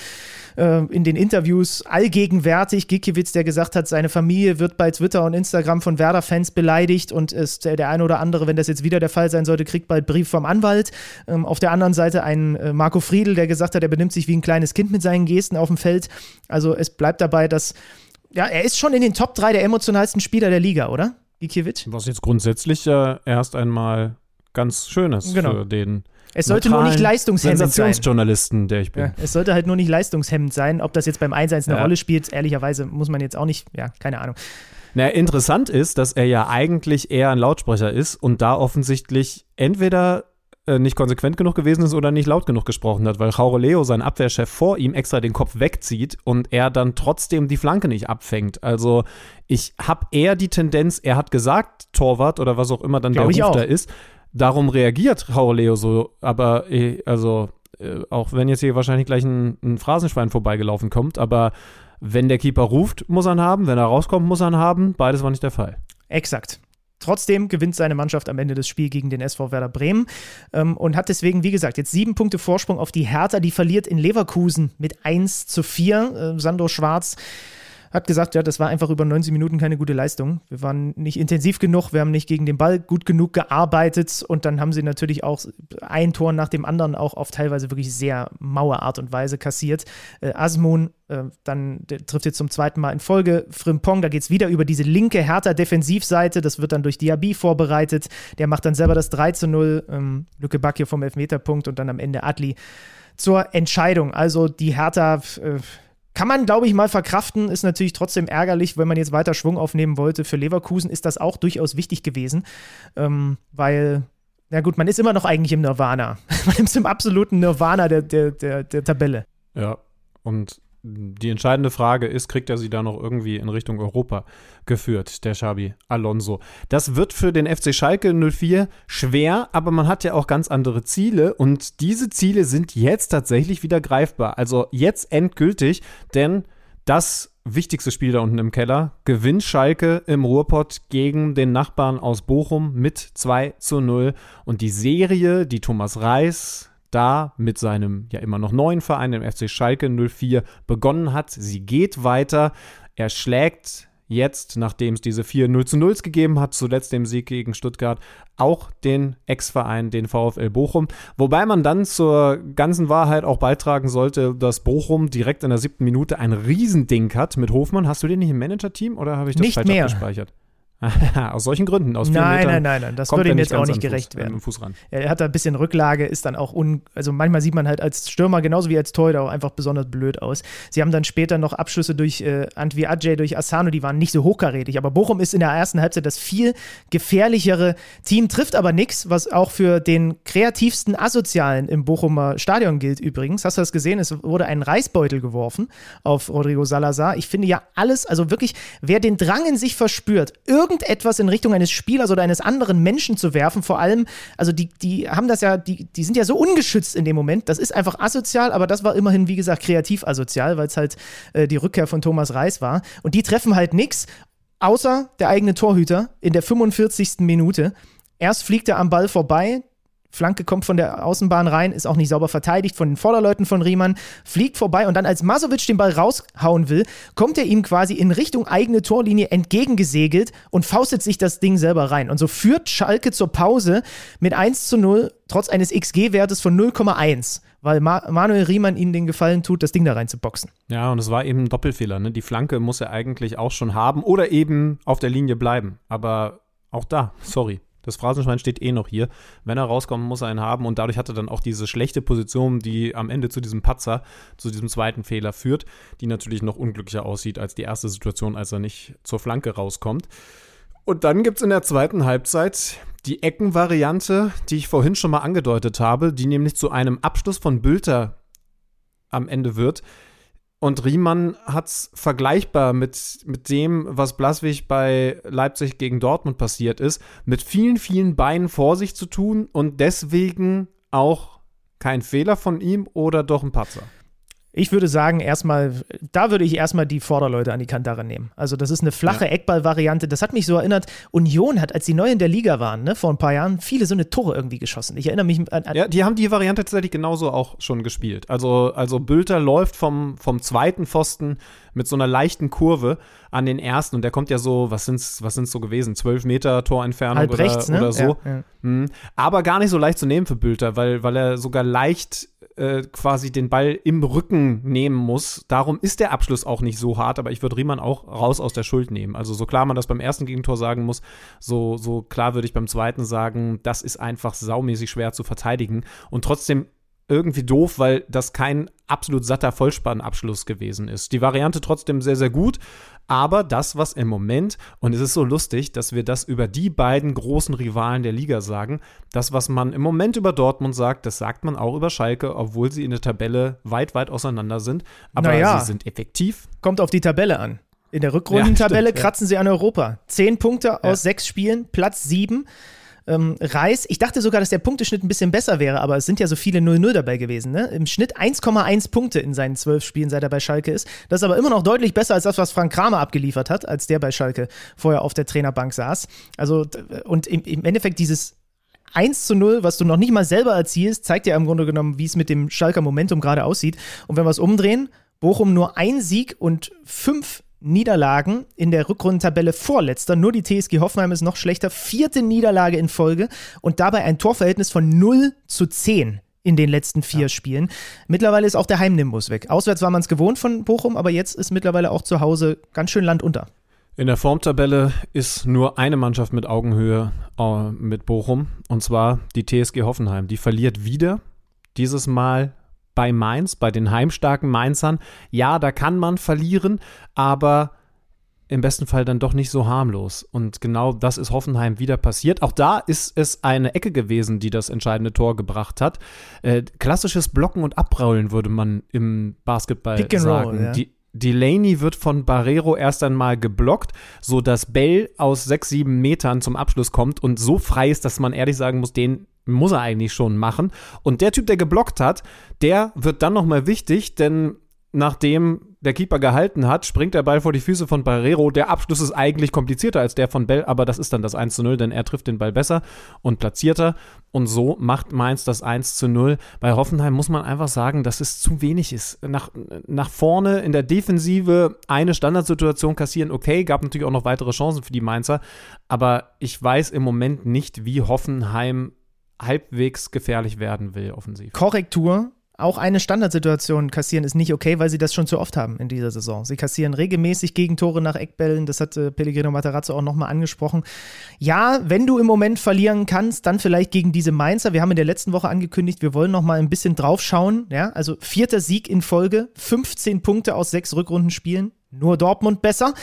äh, in den Interviews allgegenwärtig. Gikiewicz, der gesagt hat, seine Familie wird bei Twitter und Instagram von Werder-Fans beleidigt und ist der, der eine oder andere, wenn das jetzt wieder der Fall sein sollte, kriegt bald Brief vom Anwalt. Ähm, auf der anderen Seite ein äh, Marco Friedl, der gesagt hat, er benimmt sich wie ein kleines Kind mit seinen Gesten auf dem Feld. Also es bleibt dabei, dass ja, er ist schon in den Top 3 der emotionalsten Spieler der Liga, oder? Gikiewicz? Was jetzt grundsätzlich äh, erst einmal ganz schön ist genau. für den es sollte nur nicht leistungshemmend sein. Sensationsjournalisten, der ich bin. Ja, es sollte halt nur nicht leistungshemmend sein. Ob das jetzt beim 1-1 eine ja. Rolle spielt, ehrlicherweise muss man jetzt auch nicht, ja, keine Ahnung. Na, interessant ist, dass er ja eigentlich eher ein Lautsprecher ist und da offensichtlich entweder äh, nicht konsequent genug gewesen ist oder nicht laut genug gesprochen hat, weil Jaureleo, sein Abwehrchef, vor ihm extra den Kopf wegzieht und er dann trotzdem die Flanke nicht abfängt. Also ich habe eher die Tendenz, er hat gesagt, Torwart oder was auch immer dann Glaub der Ruf da ist, darum reagiert Rauleo so, aber eh, also äh, auch wenn jetzt hier wahrscheinlich gleich ein, ein Phrasenschwein vorbeigelaufen kommt, aber wenn der Keeper ruft, muss er ihn haben, wenn er rauskommt, muss er ihn haben. Beides war nicht der Fall. Exakt. Trotzdem gewinnt seine Mannschaft am Ende des Spiels gegen den SV Werder Bremen ähm, und hat deswegen, wie gesagt, jetzt sieben Punkte Vorsprung auf die Hertha. Die verliert in Leverkusen mit 1 zu 4. Äh, Sandro Schwarz hat gesagt, ja, das war einfach über 90 Minuten keine gute Leistung. Wir waren nicht intensiv genug, wir haben nicht gegen den Ball gut genug gearbeitet und dann haben sie natürlich auch ein Tor nach dem anderen auch auf teilweise wirklich sehr maue Art und Weise kassiert. Äh, Asmun äh, dann trifft jetzt zum zweiten Mal in Folge Frimpong, da geht es wieder über diese linke härter Defensivseite, das wird dann durch Diaby vorbereitet, der macht dann selber das 3 zu 0, ähm, Lücke Back hier vom Elfmeterpunkt und dann am Ende Adli zur Entscheidung. Also die Hertha äh, kann man, glaube ich, mal verkraften, ist natürlich trotzdem ärgerlich, wenn man jetzt weiter Schwung aufnehmen wollte. Für Leverkusen ist das auch durchaus wichtig gewesen, ähm, weil, na gut, man ist immer noch eigentlich im Nirvana. *laughs* man ist im absoluten Nirvana der, der, der, der Tabelle. Ja, und die entscheidende Frage ist, kriegt er sie da noch irgendwie in Richtung Europa geführt, der Xabi Alonso. Das wird für den FC Schalke 04 schwer, aber man hat ja auch ganz andere Ziele und diese Ziele sind jetzt tatsächlich wieder greifbar. Also jetzt endgültig, denn das wichtigste Spiel da unten im Keller gewinnt Schalke im Ruhrpott gegen den Nachbarn aus Bochum mit 2 zu 0 und die Serie, die Thomas Reis da mit seinem ja immer noch neuen Verein, dem FC Schalke 04, begonnen hat. Sie geht weiter. Er schlägt jetzt, nachdem es diese vier 0 zu 0 gegeben hat, zuletzt dem Sieg gegen Stuttgart, auch den Ex-Verein, den VfL Bochum. Wobei man dann zur ganzen Wahrheit auch beitragen sollte, dass Bochum direkt in der siebten Minute ein Riesending hat mit Hofmann. Hast du den nicht im Manager-Team oder habe ich das nicht falsch mehr. abgespeichert? *laughs* aus solchen Gründen, aus nein, Metern nein, nein, nein, das würde ihm jetzt auch nicht gerecht Fuß, werden. Fuß ran. Er hat da ein bisschen Rücklage, ist dann auch un, also manchmal sieht man halt als Stürmer genauso wie als Torhüter auch einfach besonders blöd aus. Sie haben dann später noch Abschlüsse durch äh, Antwi Ajay, durch Asano, die waren nicht so hochkarätig, aber Bochum ist in der ersten Halbzeit das viel gefährlichere Team, trifft aber nichts, was auch für den kreativsten Asozialen im Bochumer Stadion gilt übrigens. Hast du das gesehen? Es wurde ein Reisbeutel geworfen auf Rodrigo Salazar. Ich finde ja alles, also wirklich, wer den Drang in sich verspürt, irgendetwas in Richtung eines Spielers oder eines anderen Menschen zu werfen. Vor allem, also die, die haben das ja, die, die sind ja so ungeschützt in dem Moment. Das ist einfach asozial, aber das war immerhin, wie gesagt, kreativ asozial, weil es halt äh, die Rückkehr von Thomas Reis war. Und die treffen halt nichts, außer der eigene Torhüter in der 45. Minute. Erst fliegt er am Ball vorbei, Flanke kommt von der Außenbahn rein, ist auch nicht sauber verteidigt von den Vorderleuten von Riemann, fliegt vorbei und dann, als Masovic den Ball raushauen will, kommt er ihm quasi in Richtung eigene Torlinie entgegengesegelt und faustet sich das Ding selber rein. Und so führt Schalke zur Pause mit 1 zu 0, trotz eines XG-Wertes von 0,1 weil Ma Manuel Riemann ihnen den Gefallen tut, das Ding da rein zu boxen. Ja, und es war eben ein Doppelfehler. Ne? Die Flanke muss er eigentlich auch schon haben oder eben auf der Linie bleiben. Aber auch da, sorry, das Phrasenschwein steht eh noch hier. Wenn er rauskommt, muss er einen haben und dadurch hat er dann auch diese schlechte Position, die am Ende zu diesem Patzer, zu diesem zweiten Fehler führt, die natürlich noch unglücklicher aussieht als die erste Situation, als er nicht zur Flanke rauskommt. Und dann gibt es in der zweiten Halbzeit die Eckenvariante, die ich vorhin schon mal angedeutet habe, die nämlich zu einem Abschluss von Bülter am Ende wird, und Riemann hat es vergleichbar mit, mit dem, was Blaswig bei Leipzig gegen Dortmund passiert ist, mit vielen, vielen Beinen vor sich zu tun und deswegen auch kein Fehler von ihm oder doch ein Patzer. Ich würde sagen, erstmal, da würde ich erstmal die Vorderleute an die Kantare nehmen. Also, das ist eine flache ja. Eckball-Variante. Das hat mich so erinnert, Union hat, als sie neu in der Liga waren, ne, vor ein paar Jahren, viele so eine Tore irgendwie geschossen. Ich erinnere mich an. an ja, die haben die Variante tatsächlich genauso auch schon gespielt. Also, also Bülter läuft vom, vom zweiten Pfosten mit so einer leichten Kurve an den ersten und der kommt ja so, was sind's, was sind's so gewesen? Zwölf Meter Torentfernung Halb oder, rechts, ne? oder so. Ja, ja. Mhm. Aber gar nicht so leicht zu nehmen für Bülter, weil, weil er sogar leicht äh, quasi den Ball im Rücken nehmen muss. Darum ist der Abschluss auch nicht so hart, aber ich würde Riemann auch raus aus der Schuld nehmen. Also so klar man das beim ersten Gegentor sagen muss, so, so klar würde ich beim zweiten sagen, das ist einfach saumäßig schwer zu verteidigen. Und trotzdem irgendwie doof, weil das kein absolut satter Vollspannabschluss gewesen ist. Die Variante trotzdem sehr, sehr gut, aber das, was im Moment, und es ist so lustig, dass wir das über die beiden großen Rivalen der Liga sagen, das, was man im Moment über Dortmund sagt, das sagt man auch über Schalke, obwohl sie in der Tabelle weit, weit auseinander sind. Aber naja, sie sind effektiv. Kommt auf die Tabelle an. In der Rückrundentabelle ja, kratzen sie an Europa. Zehn Punkte aus ja. sechs Spielen, Platz sieben ähm, Reis. Ich dachte sogar, dass der Punkteschnitt ein bisschen besser wäre, aber es sind ja so viele 0-0 dabei gewesen. Ne? Im Schnitt 1,1 Punkte in seinen zwölf Spielen, seit er bei Schalke ist. Das ist aber immer noch deutlich besser als das, was Frank Kramer abgeliefert hat, als der bei Schalke vorher auf der Trainerbank saß. Also, und im, im Endeffekt dieses 1 zu 0, was du noch nicht mal selber erzielst, zeigt ja im Grunde genommen, wie es mit dem Schalker Momentum gerade aussieht. Und wenn wir es umdrehen, Bochum nur ein Sieg und fünf Niederlagen in der Rückrundentabelle vorletzter. Nur die TSG Hoffenheim ist noch schlechter. Vierte Niederlage in Folge und dabei ein Torverhältnis von 0 zu 10 in den letzten vier ja. Spielen. Mittlerweile ist auch der Heimnimbus weg. Auswärts war man es gewohnt von Bochum, aber jetzt ist mittlerweile auch zu Hause ganz schön Land unter. In der Formtabelle ist nur eine Mannschaft mit Augenhöhe äh, mit Bochum, und zwar die TSG Hoffenheim. Die verliert wieder, dieses Mal bei Mainz, bei den heimstarken Mainzern. Ja, da kann man verlieren, aber im besten Fall dann doch nicht so harmlos. Und genau das ist Hoffenheim wieder passiert. Auch da ist es eine Ecke gewesen, die das entscheidende Tor gebracht hat. Äh, klassisches Blocken und Abrollen würde man im Basketball Pick and sagen. Roll, ja. Die, Delaney wird von Barrero erst einmal geblockt, so dass Bell aus sechs, sieben Metern zum Abschluss kommt und so frei ist, dass man ehrlich sagen muss, den muss er eigentlich schon machen. Und der Typ, der geblockt hat, der wird dann nochmal wichtig, denn nachdem der Keeper gehalten hat, springt der Ball vor die Füße von Barrero. Der Abschluss ist eigentlich komplizierter als der von Bell, aber das ist dann das 1 zu 0, denn er trifft den Ball besser und platzierter. Und so macht Mainz das 1 zu 0. Bei Hoffenheim muss man einfach sagen, dass es zu wenig ist. Nach, nach vorne in der Defensive eine Standardsituation kassieren, okay, gab natürlich auch noch weitere Chancen für die Mainzer, aber ich weiß im Moment nicht, wie Hoffenheim halbwegs gefährlich werden will, offensiv. Korrektur auch eine Standardsituation kassieren ist nicht okay, weil sie das schon zu oft haben in dieser Saison. Sie kassieren regelmäßig Gegentore nach Eckbällen. Das hat äh, Pellegrino Matarazzo auch nochmal angesprochen. Ja, wenn du im Moment verlieren kannst, dann vielleicht gegen diese Mainzer. Wir haben in der letzten Woche angekündigt, wir wollen nochmal ein bisschen draufschauen. Ja, also vierter Sieg in Folge, 15 Punkte aus sechs Rückrundenspielen. Nur Dortmund besser.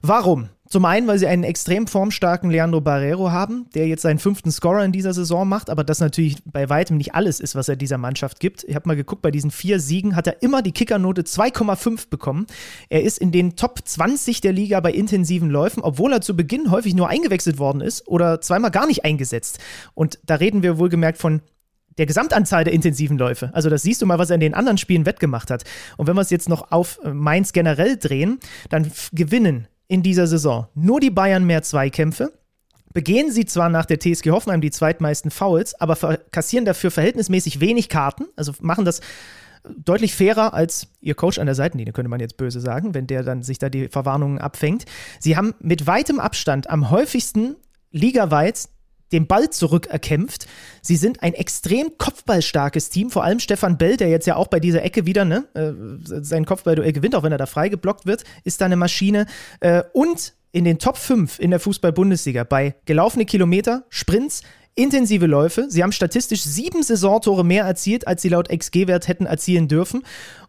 Warum? Zum einen, weil sie einen extrem formstarken Leandro Barrero haben, der jetzt seinen fünften Scorer in dieser Saison macht, aber das natürlich bei weitem nicht alles ist, was er dieser Mannschaft gibt. Ich habe mal geguckt, bei diesen vier Siegen hat er immer die Kickernote 2,5 bekommen. Er ist in den Top 20 der Liga bei intensiven Läufen, obwohl er zu Beginn häufig nur eingewechselt worden ist oder zweimal gar nicht eingesetzt. Und da reden wir wohlgemerkt von der Gesamtanzahl der intensiven Läufe. Also das siehst du mal, was er in den anderen Spielen wettgemacht hat. Und wenn wir es jetzt noch auf Mainz generell drehen, dann gewinnen in dieser Saison nur die Bayern mehr Zweikämpfe. Begehen sie zwar nach der TSG Hoffenheim die zweitmeisten Fouls, aber kassieren dafür verhältnismäßig wenig Karten, also machen das deutlich fairer als ihr Coach an der Seitenlinie, könnte man jetzt böse sagen, wenn der dann sich da die Verwarnungen abfängt. Sie haben mit weitem Abstand am häufigsten ligaweit den Ball zurückerkämpft. Sie sind ein extrem kopfballstarkes Team, vor allem Stefan Bell, der jetzt ja auch bei dieser Ecke wieder ne, äh, sein Kopfballduell gewinnt, auch wenn er da frei geblockt wird, ist da eine Maschine. Äh, und in den Top 5 in der Fußball-Bundesliga bei gelaufene Kilometer, Sprints, intensive Läufe. Sie haben statistisch sieben Saisontore mehr erzielt, als sie laut XG-Wert hätten erzielen dürfen.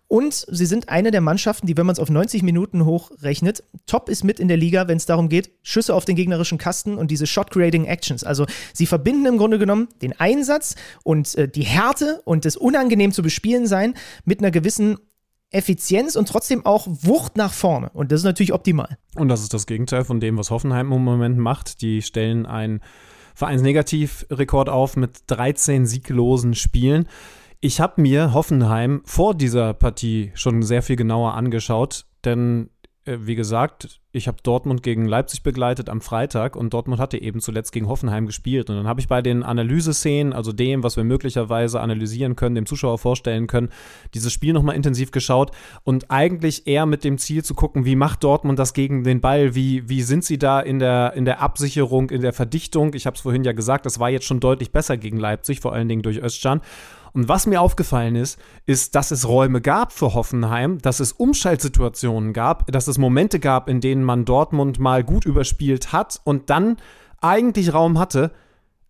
Und sie sind eine der Mannschaften, die, wenn man es auf 90 Minuten hochrechnet, top ist mit in der Liga, wenn es darum geht, Schüsse auf den gegnerischen Kasten und diese Shot-Creating-Actions. Also sie verbinden im Grunde genommen den Einsatz und äh, die Härte und das unangenehm zu bespielen sein mit einer gewissen Effizienz und trotzdem auch Wucht nach vorne. Und das ist natürlich optimal. Und das ist das Gegenteil von dem, was Hoffenheim im Moment macht. Die stellen einen Vereinsnegativrekord auf mit 13 sieglosen Spielen. Ich habe mir Hoffenheim vor dieser Partie schon sehr viel genauer angeschaut, denn äh, wie gesagt, ich habe Dortmund gegen Leipzig begleitet am Freitag und Dortmund hatte eben zuletzt gegen Hoffenheim gespielt. Und dann habe ich bei den Analyseszenen, also dem, was wir möglicherweise analysieren können, dem Zuschauer vorstellen können, dieses Spiel nochmal intensiv geschaut und eigentlich eher mit dem Ziel zu gucken, wie macht Dortmund das gegen den Ball, wie, wie sind sie da in der, in der Absicherung, in der Verdichtung. Ich habe es vorhin ja gesagt, das war jetzt schon deutlich besser gegen Leipzig, vor allen Dingen durch Özcan. Und was mir aufgefallen ist, ist, dass es Räume gab für Hoffenheim, dass es Umschaltsituationen gab, dass es Momente gab, in denen man Dortmund mal gut überspielt hat und dann eigentlich Raum hatte,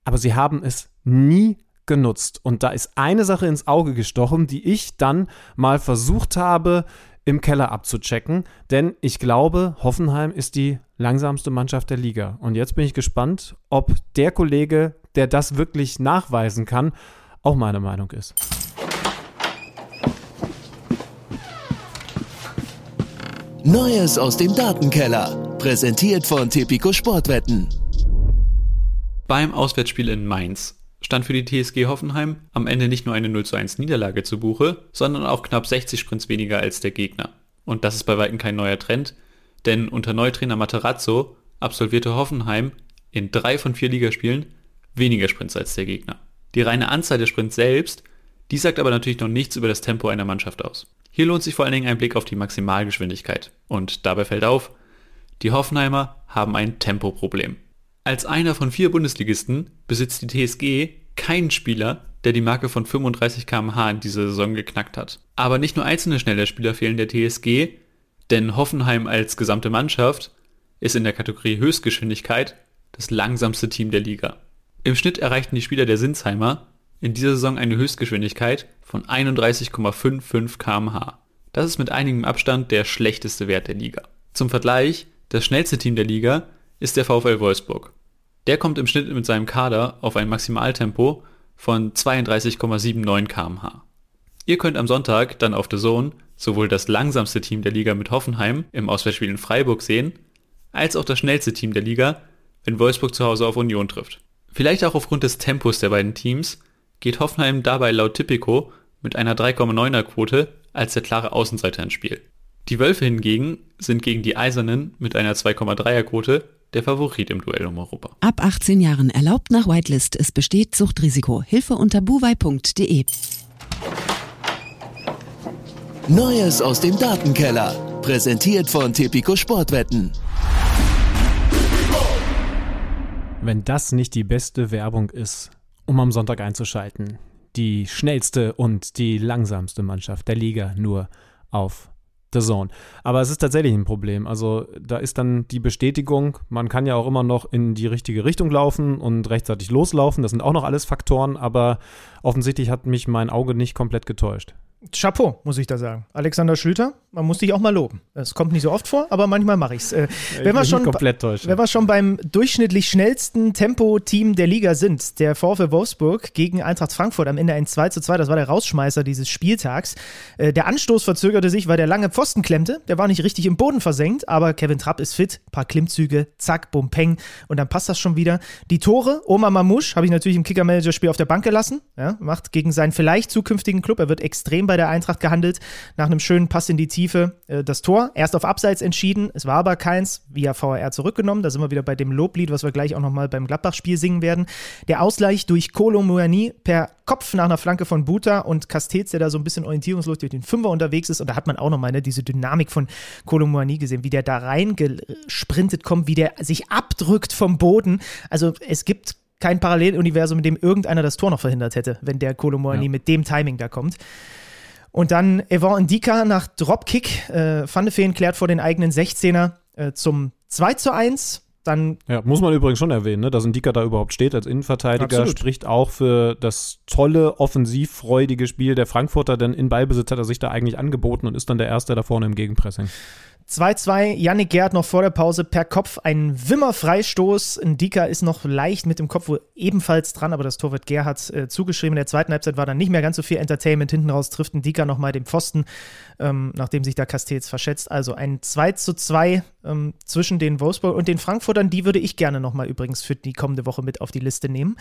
aber sie haben es nie genutzt. Und da ist eine Sache ins Auge gestochen, die ich dann mal versucht habe, im Keller abzuchecken, denn ich glaube, Hoffenheim ist die langsamste Mannschaft der Liga. Und jetzt bin ich gespannt, ob der Kollege, der das wirklich nachweisen kann, auch meine Meinung ist. Neues aus dem Datenkeller. Präsentiert von Tipico Sportwetten. Beim Auswärtsspiel in Mainz stand für die TSG Hoffenheim am Ende nicht nur eine 0 zu 1 Niederlage zu Buche, sondern auch knapp 60 Sprints weniger als der Gegner. Und das ist bei weitem kein neuer Trend, denn unter Neutrainer Materazzo absolvierte Hoffenheim in drei von vier Ligaspielen weniger Sprints als der Gegner. Die reine Anzahl der Sprints selbst, die sagt aber natürlich noch nichts über das Tempo einer Mannschaft aus. Hier lohnt sich vor allen Dingen ein Blick auf die Maximalgeschwindigkeit. Und dabei fällt auf, die Hoffenheimer haben ein Tempoproblem. Als einer von vier Bundesligisten besitzt die TSG keinen Spieler, der die Marke von 35 km/h in dieser Saison geknackt hat. Aber nicht nur einzelne schnelle Spieler fehlen der TSG, denn Hoffenheim als gesamte Mannschaft ist in der Kategorie Höchstgeschwindigkeit das langsamste Team der Liga. Im Schnitt erreichten die Spieler der Sinsheimer in dieser Saison eine Höchstgeschwindigkeit von 31,55 km/h. Das ist mit einigem Abstand der schlechteste Wert der Liga. Zum Vergleich, Das schnellste Team der Liga ist der VfL Wolfsburg. Der kommt im Schnitt mit seinem Kader auf ein Maximaltempo von 32,79 km/h. Ihr könnt am Sonntag dann auf The Zone sowohl das langsamste Team der Liga mit Hoffenheim im Auswärtsspiel in Freiburg sehen, als auch das schnellste Team der Liga, wenn Wolfsburg zu Hause auf Union trifft. Vielleicht auch aufgrund des Tempos der beiden Teams geht Hoffenheim dabei laut Tipico mit einer 3,9er Quote als der klare Außenseiter ins Spiel. Die Wölfe hingegen sind gegen die Eisernen mit einer 2,3er Quote der Favorit im Duell um Europa. Ab 18 Jahren erlaubt nach Whitelist. Es besteht Suchtrisiko. Hilfe unter buwei.de. Neues aus dem Datenkeller. Präsentiert von Tipico Sportwetten. Wenn das nicht die beste Werbung ist, um am Sonntag einzuschalten. Die schnellste und die langsamste Mannschaft der Liga nur auf The Zone. Aber es ist tatsächlich ein Problem. Also da ist dann die Bestätigung, man kann ja auch immer noch in die richtige Richtung laufen und rechtzeitig loslaufen. Das sind auch noch alles Faktoren, aber offensichtlich hat mich mein Auge nicht komplett getäuscht. Chapeau, muss ich da sagen. Alexander Schlüter, man muss dich auch mal loben. Es kommt nicht so oft vor, aber manchmal mache ich's. Äh, ich wenn, wir schon, komplett täuschen. wenn wir schon beim durchschnittlich schnellsten Tempo-Team der Liga sind, der VfL Wolfsburg gegen Eintracht Frankfurt am Ende ein 2 zu 2, das war der Rausschmeißer dieses Spieltags. Äh, der Anstoß verzögerte sich, weil der lange Pfosten klemmte. Der war nicht richtig im Boden versenkt, aber Kevin Trapp ist fit. Ein paar Klimmzüge, zack, bum, peng und dann passt das schon wieder. Die Tore, Oma Mamouche, habe ich natürlich im Kicker-Manager-Spiel auf der Bank gelassen. Ja, macht gegen seinen vielleicht zukünftigen Club. Er wird extrem bei der Eintracht gehandelt. Nach einem schönen Pass in die Tiefe äh, das Tor. Erst auf Abseits entschieden. Es war aber keins. Via VAR zurückgenommen. Da sind wir wieder bei dem Loblied, was wir gleich auch nochmal beim Gladbach-Spiel singen werden. Der Ausgleich durch Kolo Muani per Kopf nach einer Flanke von Buta und Castells, der da so ein bisschen orientierungslos durch den Fünfer unterwegs ist. Und da hat man auch nochmal ne, diese Dynamik von Kolo Muani gesehen, wie der da reingesprintet kommt, wie der sich abdrückt vom Boden. Also es gibt kein Paralleluniversum, in dem irgendeiner das Tor noch verhindert hätte, wenn der Kolomoani ja. mit dem Timing da kommt. Und dann Evan Ndika nach Dropkick. Äh, Van de Feen klärt vor den eigenen 16er äh, zum 2 zu 1. Dann ja, muss man übrigens schon erwähnen, ne, dass Ndika da überhaupt steht als Innenverteidiger, Absolut. spricht auch für das tolle, offensivfreudige Spiel der Frankfurter, denn in Ballbesitz hat er sich da eigentlich angeboten und ist dann der Erste da vorne im Gegenpressing. 2-2, Yannick Gerd noch vor der Pause per Kopf, ein Wimmer-Freistoß. Ndika ist noch leicht mit dem Kopf wohl ebenfalls dran, aber das Tor wird Gerhard äh, zugeschrieben. In der zweiten Halbzeit war dann nicht mehr ganz so viel Entertainment. Hinten raus trifft Ndika nochmal den Pfosten, ähm, nachdem sich da Castells verschätzt. Also ein 2 zu 2 ähm, zwischen den Wolfsburg und den Frankfurtern. Die würde ich gerne nochmal übrigens für die kommende Woche mit auf die Liste nehmen.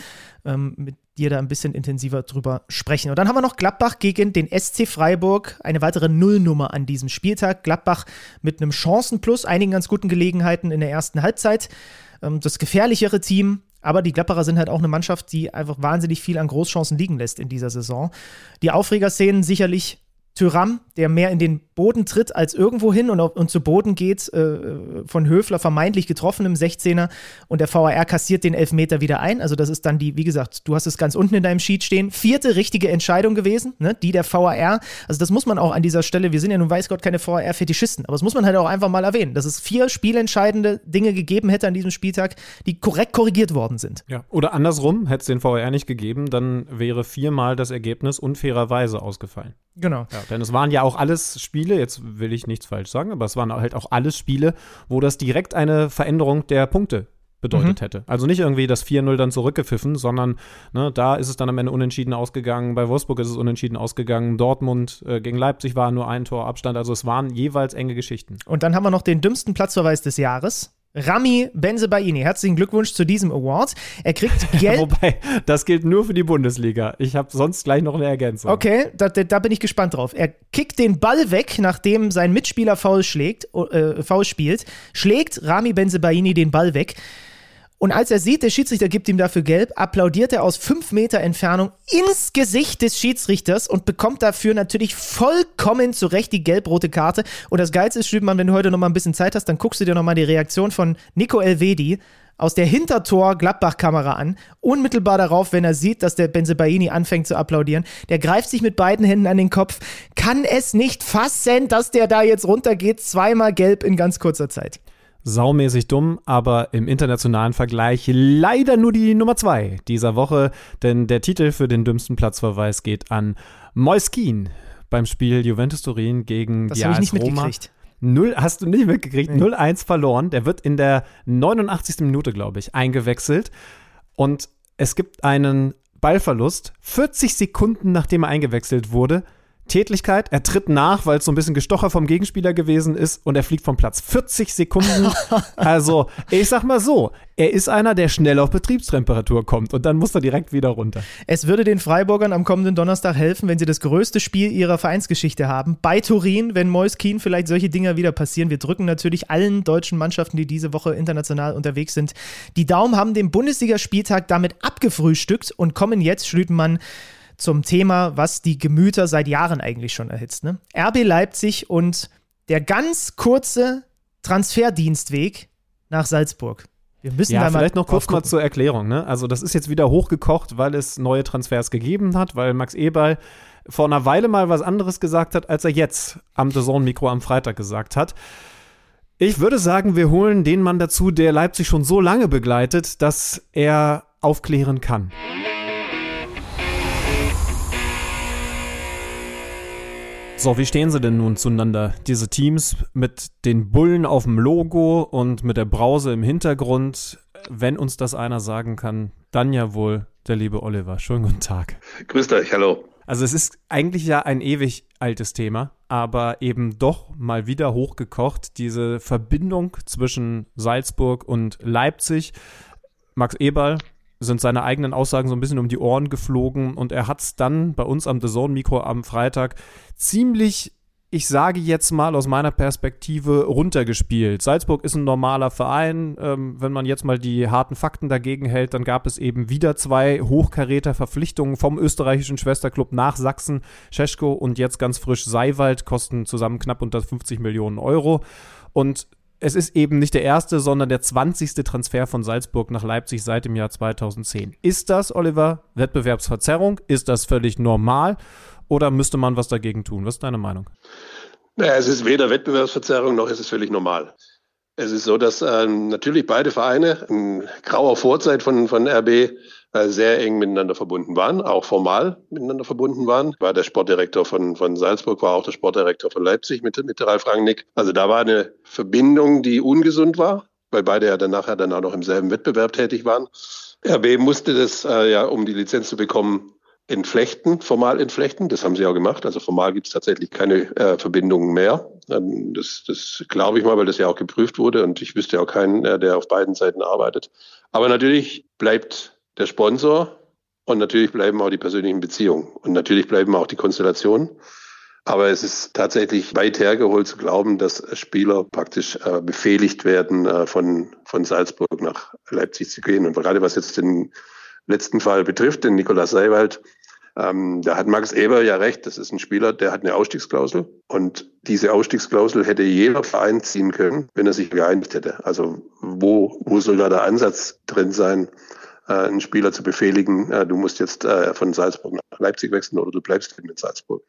Ähm, mit dir da ein bisschen intensiver drüber sprechen. Und dann haben wir noch Gladbach gegen den SC Freiburg. Eine weitere Nullnummer an diesem Spieltag. Gladbach mit einem Chancenplus, einigen ganz guten Gelegenheiten in der ersten Halbzeit. Ähm, das gefährlichere Team. Aber die Gladbacher sind halt auch eine Mannschaft, die einfach wahnsinnig viel an Großchancen liegen lässt in dieser Saison. Die Aufregerszenen sicherlich Tyram, der mehr in den Boden tritt als irgendwo hin und, und zu Boden geht, äh, von Höfler vermeintlich getroffen im 16er und der VAR kassiert den Elfmeter wieder ein. Also das ist dann die, wie gesagt, du hast es ganz unten in deinem Sheet stehen, vierte richtige Entscheidung gewesen, ne? die der VAR. Also das muss man auch an dieser Stelle, wir sind ja nun weiß Gott keine VAR-Fetischisten, aber das muss man halt auch einfach mal erwähnen, dass es vier spielentscheidende Dinge gegeben hätte an diesem Spieltag, die korrekt korrigiert worden sind. Ja, oder andersrum, hätte es den VAR nicht gegeben, dann wäre viermal das Ergebnis unfairerweise ausgefallen. Genau. Ja, denn es waren ja auch alles Spiele, jetzt will ich nichts falsch sagen, aber es waren halt auch alles Spiele, wo das direkt eine Veränderung der Punkte bedeutet mhm. hätte. Also nicht irgendwie das 4-0 dann zurückgepfiffen, sondern ne, da ist es dann am Ende unentschieden ausgegangen. Bei Wolfsburg ist es unentschieden ausgegangen. Dortmund äh, gegen Leipzig war nur ein Tor Abstand. Also es waren jeweils enge Geschichten. Und dann haben wir noch den dümmsten Platzverweis des Jahres. Rami Benzebaini, herzlichen Glückwunsch zu diesem Award. Er kriegt *laughs* Geld. Wobei, das gilt nur für die Bundesliga. Ich habe sonst gleich noch eine Ergänzung. Okay, da, da, bin ich gespannt drauf. Er kickt den Ball weg, nachdem sein Mitspieler faul, schlägt, äh, faul spielt, schlägt Rami Benzebaini den Ball weg. Und als er sieht, der Schiedsrichter gibt ihm dafür gelb, applaudiert er aus fünf Meter Entfernung ins Gesicht des Schiedsrichters und bekommt dafür natürlich vollkommen zurecht die gelb-rote Karte. Und das Geilste ist, Stübenmann, wenn du heute noch mal ein bisschen Zeit hast, dann guckst du dir noch mal die Reaktion von Nico Elvedi aus der Hintertor-Gladbach-Kamera an. Unmittelbar darauf, wenn er sieht, dass der Benzebaini anfängt zu applaudieren. Der greift sich mit beiden Händen an den Kopf. Kann es nicht fassen, dass der da jetzt runtergeht. Zweimal gelb in ganz kurzer Zeit saumäßig dumm, aber im internationalen Vergleich leider nur die Nummer zwei dieser Woche, denn der Titel für den dümmsten Platzverweis geht an Moiskin beim Spiel Juventus Turin gegen das die AS Roma. Null, hast du nicht mitgekriegt, nee. 0-1 verloren. Der wird in der 89. Minute, glaube ich, eingewechselt. Und es gibt einen Ballverlust, 40 Sekunden nachdem er eingewechselt wurde. Tätlichkeit, er tritt nach, weil es so ein bisschen Gestocher vom Gegenspieler gewesen ist und er fliegt vom Platz. 40 Sekunden. *laughs* also, ich sag mal so, er ist einer, der schnell auf Betriebstemperatur kommt und dann muss er direkt wieder runter. Es würde den Freiburgern am kommenden Donnerstag helfen, wenn sie das größte Spiel ihrer Vereinsgeschichte haben. Bei Turin, wenn Mois Kien vielleicht solche Dinger wieder passieren. Wir drücken natürlich allen deutschen Mannschaften, die diese Woche international unterwegs sind, die Daumen haben den Bundesligaspieltag damit abgefrühstückt und kommen jetzt, Schlütenmann, zum Thema, was die Gemüter seit Jahren eigentlich schon erhitzt. Ne? RB Leipzig und der ganz kurze Transferdienstweg nach Salzburg. Wir müssen ja, da mal vielleicht noch kurz mal zur Erklärung. Ne? Also das ist jetzt wieder hochgekocht, weil es neue Transfers gegeben hat, weil Max Eberl vor einer Weile mal was anderes gesagt hat, als er jetzt am The Zone Mikro am Freitag gesagt hat. Ich würde sagen, wir holen den Mann dazu, der Leipzig schon so lange begleitet, dass er aufklären kann. So, wie stehen sie denn nun zueinander? Diese Teams mit den Bullen auf dem Logo und mit der Brause im Hintergrund. Wenn uns das einer sagen kann, dann ja wohl der liebe Oliver. Schönen guten Tag. Grüßt euch, hallo. Also es ist eigentlich ja ein ewig altes Thema, aber eben doch mal wieder hochgekocht. Diese Verbindung zwischen Salzburg und Leipzig. Max Eberl, sind seine eigenen Aussagen so ein bisschen um die Ohren geflogen und er hat es dann bei uns am The Zone Mikro am Freitag ziemlich ich sage jetzt mal aus meiner Perspektive runtergespielt. Salzburg ist ein normaler Verein. Ähm, wenn man jetzt mal die harten Fakten dagegen hält, dann gab es eben wieder zwei Hochkaräter-Verpflichtungen vom österreichischen Schwesterclub nach Sachsen, Scheschko und jetzt ganz frisch Seiwald, kosten zusammen knapp unter 50 Millionen Euro. Und es ist eben nicht der erste, sondern der 20. Transfer von Salzburg nach Leipzig seit dem Jahr 2010. Ist das, Oliver, Wettbewerbsverzerrung? Ist das völlig normal? Oder müsste man was dagegen tun? Was ist deine Meinung? Naja, es ist weder Wettbewerbsverzerrung noch ist es völlig normal. Es ist so, dass äh, natürlich beide Vereine in grauer Vorzeit von, von RB sehr eng miteinander verbunden waren, auch formal miteinander verbunden waren. War der Sportdirektor von, von Salzburg, war auch der Sportdirektor von Leipzig mit, mit Ralf Rangnick. Also da war eine Verbindung, die ungesund war, weil beide ja dann nachher dann auch noch im selben Wettbewerb tätig waren. RB musste das äh, ja, um die Lizenz zu bekommen, entflechten, formal entflechten. Das haben sie auch gemacht. Also formal gibt es tatsächlich keine äh, Verbindungen mehr. Ähm, das, das glaube ich mal, weil das ja auch geprüft wurde und ich wüsste auch keinen, äh, der auf beiden Seiten arbeitet. Aber natürlich bleibt der Sponsor und natürlich bleiben auch die persönlichen Beziehungen und natürlich bleiben auch die Konstellationen. Aber es ist tatsächlich weit hergeholt zu glauben, dass Spieler praktisch äh, befehligt werden, äh, von, von Salzburg nach Leipzig zu gehen. Und gerade was jetzt den letzten Fall betrifft, den Nikolaus Seiwald, ähm, da hat Max Eber ja recht. Das ist ein Spieler, der hat eine Ausstiegsklausel. Und diese Ausstiegsklausel hätte jeder Verein ziehen können, wenn er sich geeinigt hätte. Also wo, wo soll da der Ansatz drin sein, äh, einen Spieler zu befehligen, äh, du musst jetzt äh, von Salzburg nach Leipzig wechseln oder du bleibst in Salzburg.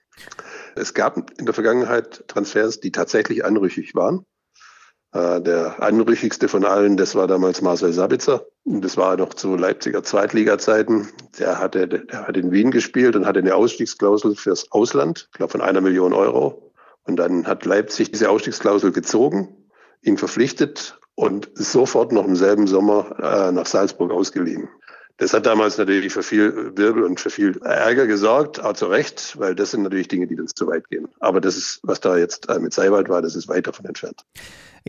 Es gab in der Vergangenheit Transfers, die tatsächlich anrüchig waren. Der anrüchigste von allen, das war damals Marcel Sabitzer. Das war noch zu Leipziger Zweitliga-Zeiten. Der hatte, der hat in Wien gespielt und hatte eine Ausstiegsklausel fürs Ausland, ich glaube von einer Million Euro. Und dann hat Leipzig diese Ausstiegsklausel gezogen, ihn verpflichtet und sofort noch im selben Sommer äh, nach Salzburg ausgeliehen. Das hat damals natürlich für viel Wirbel und für viel Ärger gesorgt, auch zu Recht, weil das sind natürlich Dinge, die dann zu weit gehen. Aber das ist, was da jetzt äh, mit Seiwald war, das ist weit davon entfernt.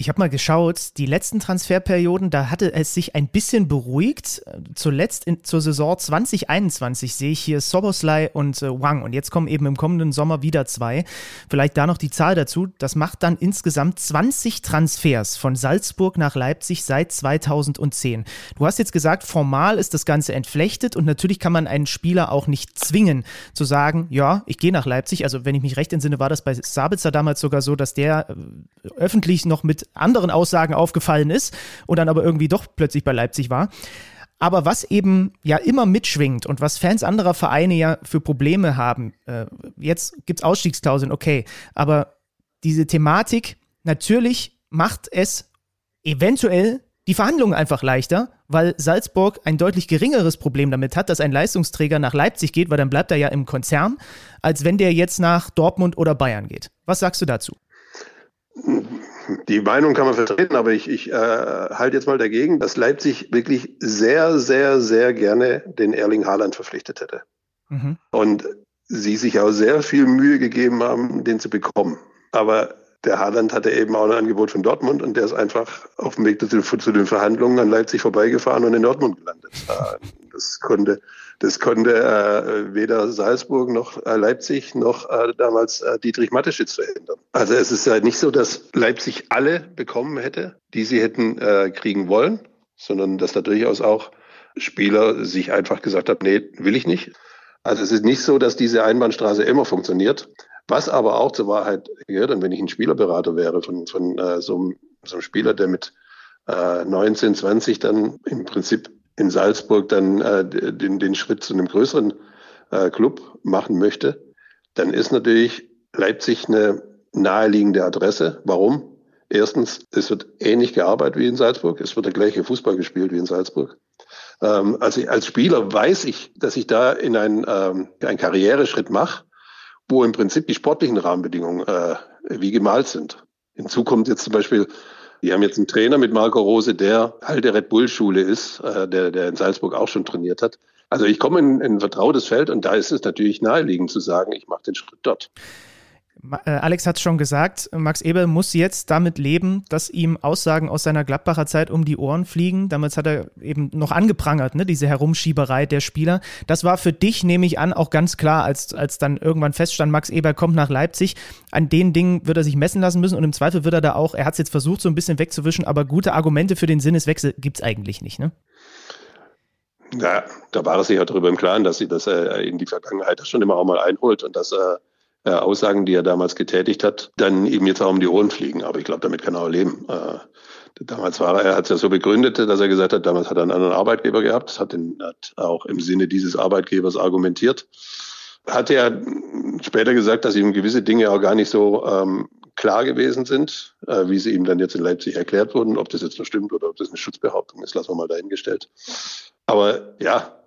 Ich habe mal geschaut, die letzten Transferperioden, da hatte es sich ein bisschen beruhigt. Zuletzt in, zur Saison 2021 sehe ich hier Soboslai und äh, Wang. Und jetzt kommen eben im kommenden Sommer wieder zwei. Vielleicht da noch die Zahl dazu. Das macht dann insgesamt 20 Transfers von Salzburg nach Leipzig seit 2010. Du hast jetzt gesagt, formal ist das Ganze entflechtet und natürlich kann man einen Spieler auch nicht zwingen zu sagen, ja, ich gehe nach Leipzig. Also wenn ich mich recht entsinne, war das bei Sabitzer damals sogar so, dass der äh, öffentlich noch mit anderen Aussagen aufgefallen ist und dann aber irgendwie doch plötzlich bei Leipzig war. Aber was eben ja immer mitschwingt und was Fans anderer Vereine ja für Probleme haben, äh, jetzt gibt es Ausstiegsklauseln, okay, aber diese Thematik, natürlich macht es eventuell die Verhandlungen einfach leichter, weil Salzburg ein deutlich geringeres Problem damit hat, dass ein Leistungsträger nach Leipzig geht, weil dann bleibt er ja im Konzern, als wenn der jetzt nach Dortmund oder Bayern geht. Was sagst du dazu? Die Meinung kann man vertreten, aber ich, ich äh, halte jetzt mal dagegen, dass Leipzig wirklich sehr, sehr, sehr gerne den Erling Haaland verpflichtet hätte. Mhm. Und sie sich auch sehr viel Mühe gegeben haben, den zu bekommen. Aber der Haaland hatte eben auch ein Angebot von Dortmund und der ist einfach auf dem Weg zu den, zu den Verhandlungen an Leipzig vorbeigefahren und in Dortmund gelandet. *laughs* Das konnte, das konnte äh, weder Salzburg noch äh, Leipzig noch äh, damals äh, Dietrich Mateschitz verhindern. Also es ist ja nicht so, dass Leipzig alle bekommen hätte, die sie hätten äh, kriegen wollen, sondern dass da durchaus auch Spieler sich einfach gesagt haben, nee, will ich nicht. Also es ist nicht so, dass diese Einbahnstraße immer funktioniert. Was aber auch zur Wahrheit gehört, und wenn ich ein Spielerberater wäre von, von äh, so, einem, so einem Spieler, der mit äh, 19, 20 dann im Prinzip in Salzburg dann äh, den, den Schritt zu einem größeren äh, Club machen möchte, dann ist natürlich Leipzig eine naheliegende Adresse. Warum? Erstens, es wird ähnlich gearbeitet wie in Salzburg. Es wird der gleiche Fußball gespielt wie in Salzburg. Ähm, also als Spieler weiß ich, dass ich da in einen, ähm, einen Karriereschritt mache, wo im Prinzip die sportlichen Rahmenbedingungen äh, wie gemalt sind. Hinzu kommt jetzt zum Beispiel, die haben jetzt einen Trainer mit Marco Rose, der alte Red Bull-Schule ist, äh, der, der in Salzburg auch schon trainiert hat. Also ich komme in, in ein vertrautes Feld und da ist es natürlich naheliegend zu sagen, ich mache den Schritt dort. Äh, Alex hat es schon gesagt, Max Eber muss jetzt damit leben, dass ihm Aussagen aus seiner Gladbacher Zeit um die Ohren fliegen. Damals hat er eben noch angeprangert, ne, diese Herumschieberei der Spieler. Das war für dich, nehme ich an, auch ganz klar, als, als dann irgendwann feststand, Max Eber kommt nach Leipzig. An den Dingen wird er sich messen lassen müssen und im Zweifel wird er da auch, er hat es jetzt versucht, so ein bisschen wegzuwischen, aber gute Argumente für den Sinneswechsel gibt es eigentlich nicht, ne? Ja, da war er sich ja darüber im Klaren, dass sie das äh, in die Vergangenheit schon immer auch mal einholt und dass er äh, Aussagen, die er damals getätigt hat, dann eben jetzt auch um die Ohren fliegen. Aber ich glaube, damit kann er auch leben. Äh, damals war er, er hat es ja so begründet, dass er gesagt hat, damals hat er einen anderen Arbeitgeber gehabt, hat, den, hat auch im Sinne dieses Arbeitgebers argumentiert. Hat er später gesagt, dass ihm gewisse Dinge auch gar nicht so ähm, klar gewesen sind, äh, wie sie ihm dann jetzt in Leipzig erklärt wurden. Ob das jetzt noch stimmt oder ob das eine Schutzbehauptung ist, lassen wir mal dahingestellt. Aber ja,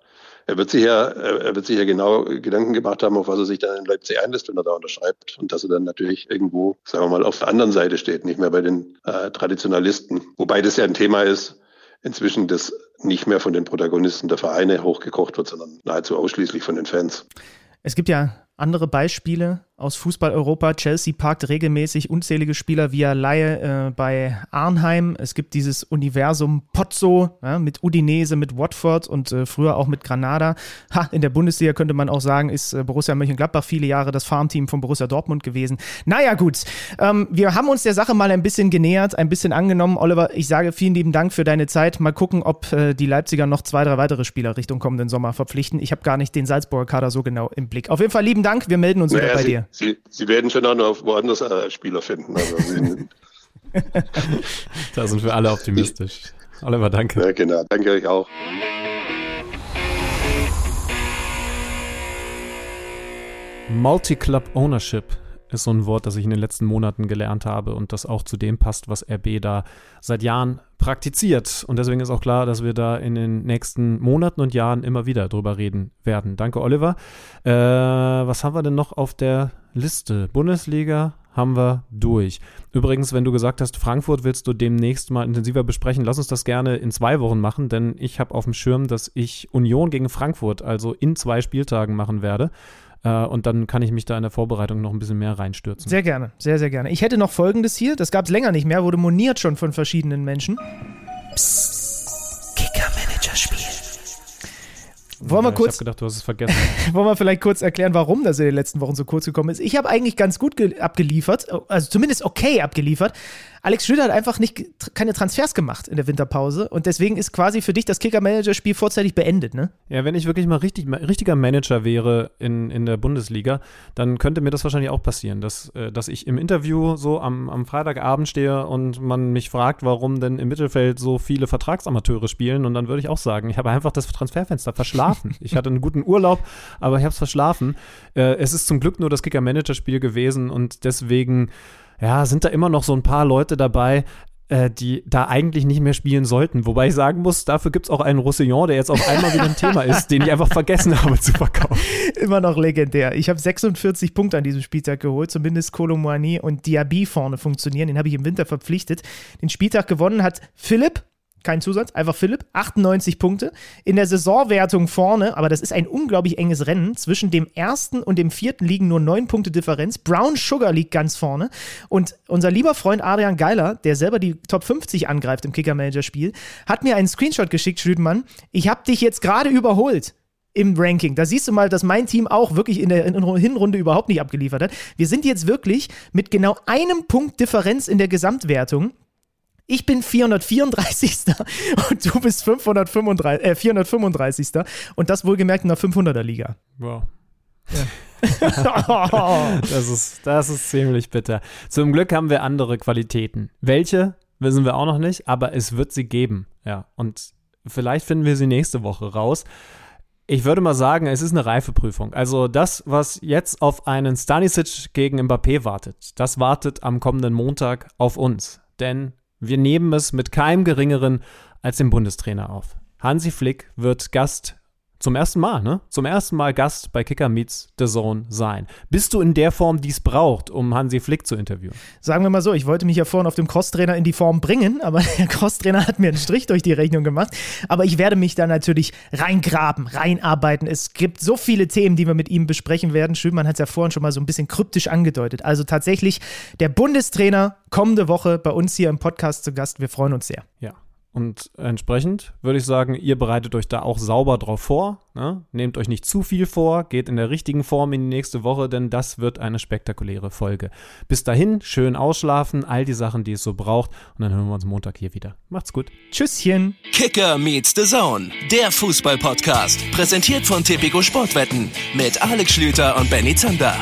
er wird sich ja, er wird sich ja genau Gedanken gemacht haben, auf was er sich dann in Leipzig einlässt, wenn er da unterschreibt. Und dass er dann natürlich irgendwo, sagen wir mal, auf der anderen Seite steht, nicht mehr bei den äh, Traditionalisten. Wobei das ja ein Thema ist, inzwischen das nicht mehr von den Protagonisten der Vereine hochgekocht wird, sondern nahezu ausschließlich von den Fans. Es gibt ja andere Beispiele aus Fußball-Europa. Chelsea parkt regelmäßig unzählige Spieler via Laie äh, bei Arnheim. Es gibt dieses Universum Pozzo ja, mit Udinese, mit Watford und äh, früher auch mit Granada. Ha, in der Bundesliga könnte man auch sagen, ist äh, Borussia Mönchengladbach viele Jahre das Farmteam von Borussia Dortmund gewesen. Naja, gut. Ähm, wir haben uns der Sache mal ein bisschen genähert, ein bisschen angenommen. Oliver, ich sage vielen lieben Dank für deine Zeit. Mal gucken, ob äh, die Leipziger noch zwei, drei weitere Spieler Richtung kommenden Sommer verpflichten. Ich habe gar nicht den Salzburger Kader so genau im Blick. Auf jeden Fall lieben Dank. Wir melden uns naja, wieder bei Sie, dir. Sie, Sie werden schon auch noch woanders äh, Spieler finden. Also *laughs* da sind wir alle optimistisch. Oliver, danke. Ja, genau. Danke euch auch. Multi-Club Ownership ist so ein Wort, das ich in den letzten Monaten gelernt habe und das auch zu dem passt, was RB da seit Jahren praktiziert. Und deswegen ist auch klar, dass wir da in den nächsten Monaten und Jahren immer wieder drüber reden werden. Danke, Oliver. Äh, was haben wir denn noch auf der Liste? Bundesliga haben wir durch. Übrigens, wenn du gesagt hast, Frankfurt willst du demnächst mal intensiver besprechen, lass uns das gerne in zwei Wochen machen, denn ich habe auf dem Schirm, dass ich Union gegen Frankfurt also in zwei Spieltagen machen werde. Äh, und dann kann ich mich da in der Vorbereitung noch ein bisschen mehr reinstürzen. Sehr gerne, sehr, sehr gerne. Ich hätte noch Folgendes hier, das gab es länger nicht mehr, wurde moniert schon von verschiedenen Menschen. Psst, Kicker-Manager-Spiel. Wollen wir kurz. Ich habe gedacht, du hast es vergessen. *laughs* wollen wir vielleicht kurz erklären, warum das in den letzten Wochen so kurz gekommen ist? Ich habe eigentlich ganz gut abgeliefert, also zumindest okay abgeliefert. Alex Schlüter hat einfach nicht, keine Transfers gemacht in der Winterpause und deswegen ist quasi für dich das Kicker-Manager-Spiel vorzeitig beendet, ne? Ja, wenn ich wirklich mal richtig, richtiger Manager wäre in, in der Bundesliga, dann könnte mir das wahrscheinlich auch passieren, dass, äh, dass ich im Interview so am, am Freitagabend stehe und man mich fragt, warum denn im Mittelfeld so viele Vertragsamateure spielen und dann würde ich auch sagen, ich habe einfach das Transferfenster verschlafen. *laughs* ich hatte einen guten Urlaub, aber ich habe es verschlafen. Äh, es ist zum Glück nur das Kicker-Manager-Spiel gewesen und deswegen ja, sind da immer noch so ein paar Leute dabei. äh, die da eigentlich nicht mehr spielen sollten. Wobei ich sagen muss, dafür gibt es auch einen Roussillon, der jetzt auf einmal wieder ein Thema ist, den ich einfach vergessen habe zu verkaufen. *laughs* Immer noch legendär. Ich habe 46 Punkte an diesem Spieltag geholt, zumindest Colomboigny und Diaby vorne funktionieren. Den habe ich im Winter verpflichtet. Den Spieltag gewonnen hat Philipp kein Zusatz, einfach Philipp, 98 Punkte. In der Saisonwertung vorne, aber das ist ein unglaublich enges Rennen. Zwischen dem ersten und dem vierten liegen nur neun Punkte Differenz. Brown Sugar liegt ganz vorne. Und unser lieber Freund Adrian Geiler, der selber die Top 50 angreift im Kicker-Manager-Spiel, hat mir einen Screenshot geschickt, Schüdenmann. Ich habe dich jetzt gerade überholt im Ranking. Da siehst du mal, dass mein Team auch wirklich in der Hinrunde überhaupt nicht abgeliefert hat. Wir sind jetzt wirklich mit genau einem Punkt Differenz in der Gesamtwertung ich bin 434. *laughs* und du bist 535, äh, 435. Und das wohlgemerkt in der 500er Liga. Wow. Ja. *laughs* *laughs* das, ist, das ist ziemlich bitter. Zum Glück haben wir andere Qualitäten. Welche, wissen wir auch noch nicht, aber es wird sie geben. Ja, und vielleicht finden wir sie nächste Woche raus. Ich würde mal sagen, es ist eine Reifeprüfung. Also das, was jetzt auf einen Stanisic gegen Mbappé wartet, das wartet am kommenden Montag auf uns. Denn wir nehmen es mit keinem geringeren als dem Bundestrainer auf. Hansi Flick wird Gast zum ersten Mal, ne? Zum ersten Mal Gast bei Kicker Meets The Zone sein. Bist du in der Form, die es braucht, um Hansi Flick zu interviewen? Sagen wir mal so, ich wollte mich ja vorhin auf dem Crosstrainer in die Form bringen, aber *laughs* der Crosstrainer hat mir einen Strich durch die Rechnung gemacht. Aber ich werde mich da natürlich reingraben, reinarbeiten. Es gibt so viele Themen, die wir mit ihm besprechen werden. Schönmann hat es ja vorhin schon mal so ein bisschen kryptisch angedeutet. Also tatsächlich der Bundestrainer kommende Woche bei uns hier im Podcast zu Gast. Wir freuen uns sehr. Ja. Und entsprechend würde ich sagen, ihr bereitet euch da auch sauber drauf vor. Ne? Nehmt euch nicht zu viel vor, geht in der richtigen Form in die nächste Woche, denn das wird eine spektakuläre Folge. Bis dahin, schön ausschlafen, all die Sachen, die es so braucht. Und dann hören wir uns Montag hier wieder. Macht's gut. Tschüsschen. Kicker meets the Zone, der Fußball-Podcast. Präsentiert von Tipico Sportwetten mit Alex Schlüter und Benny Zander.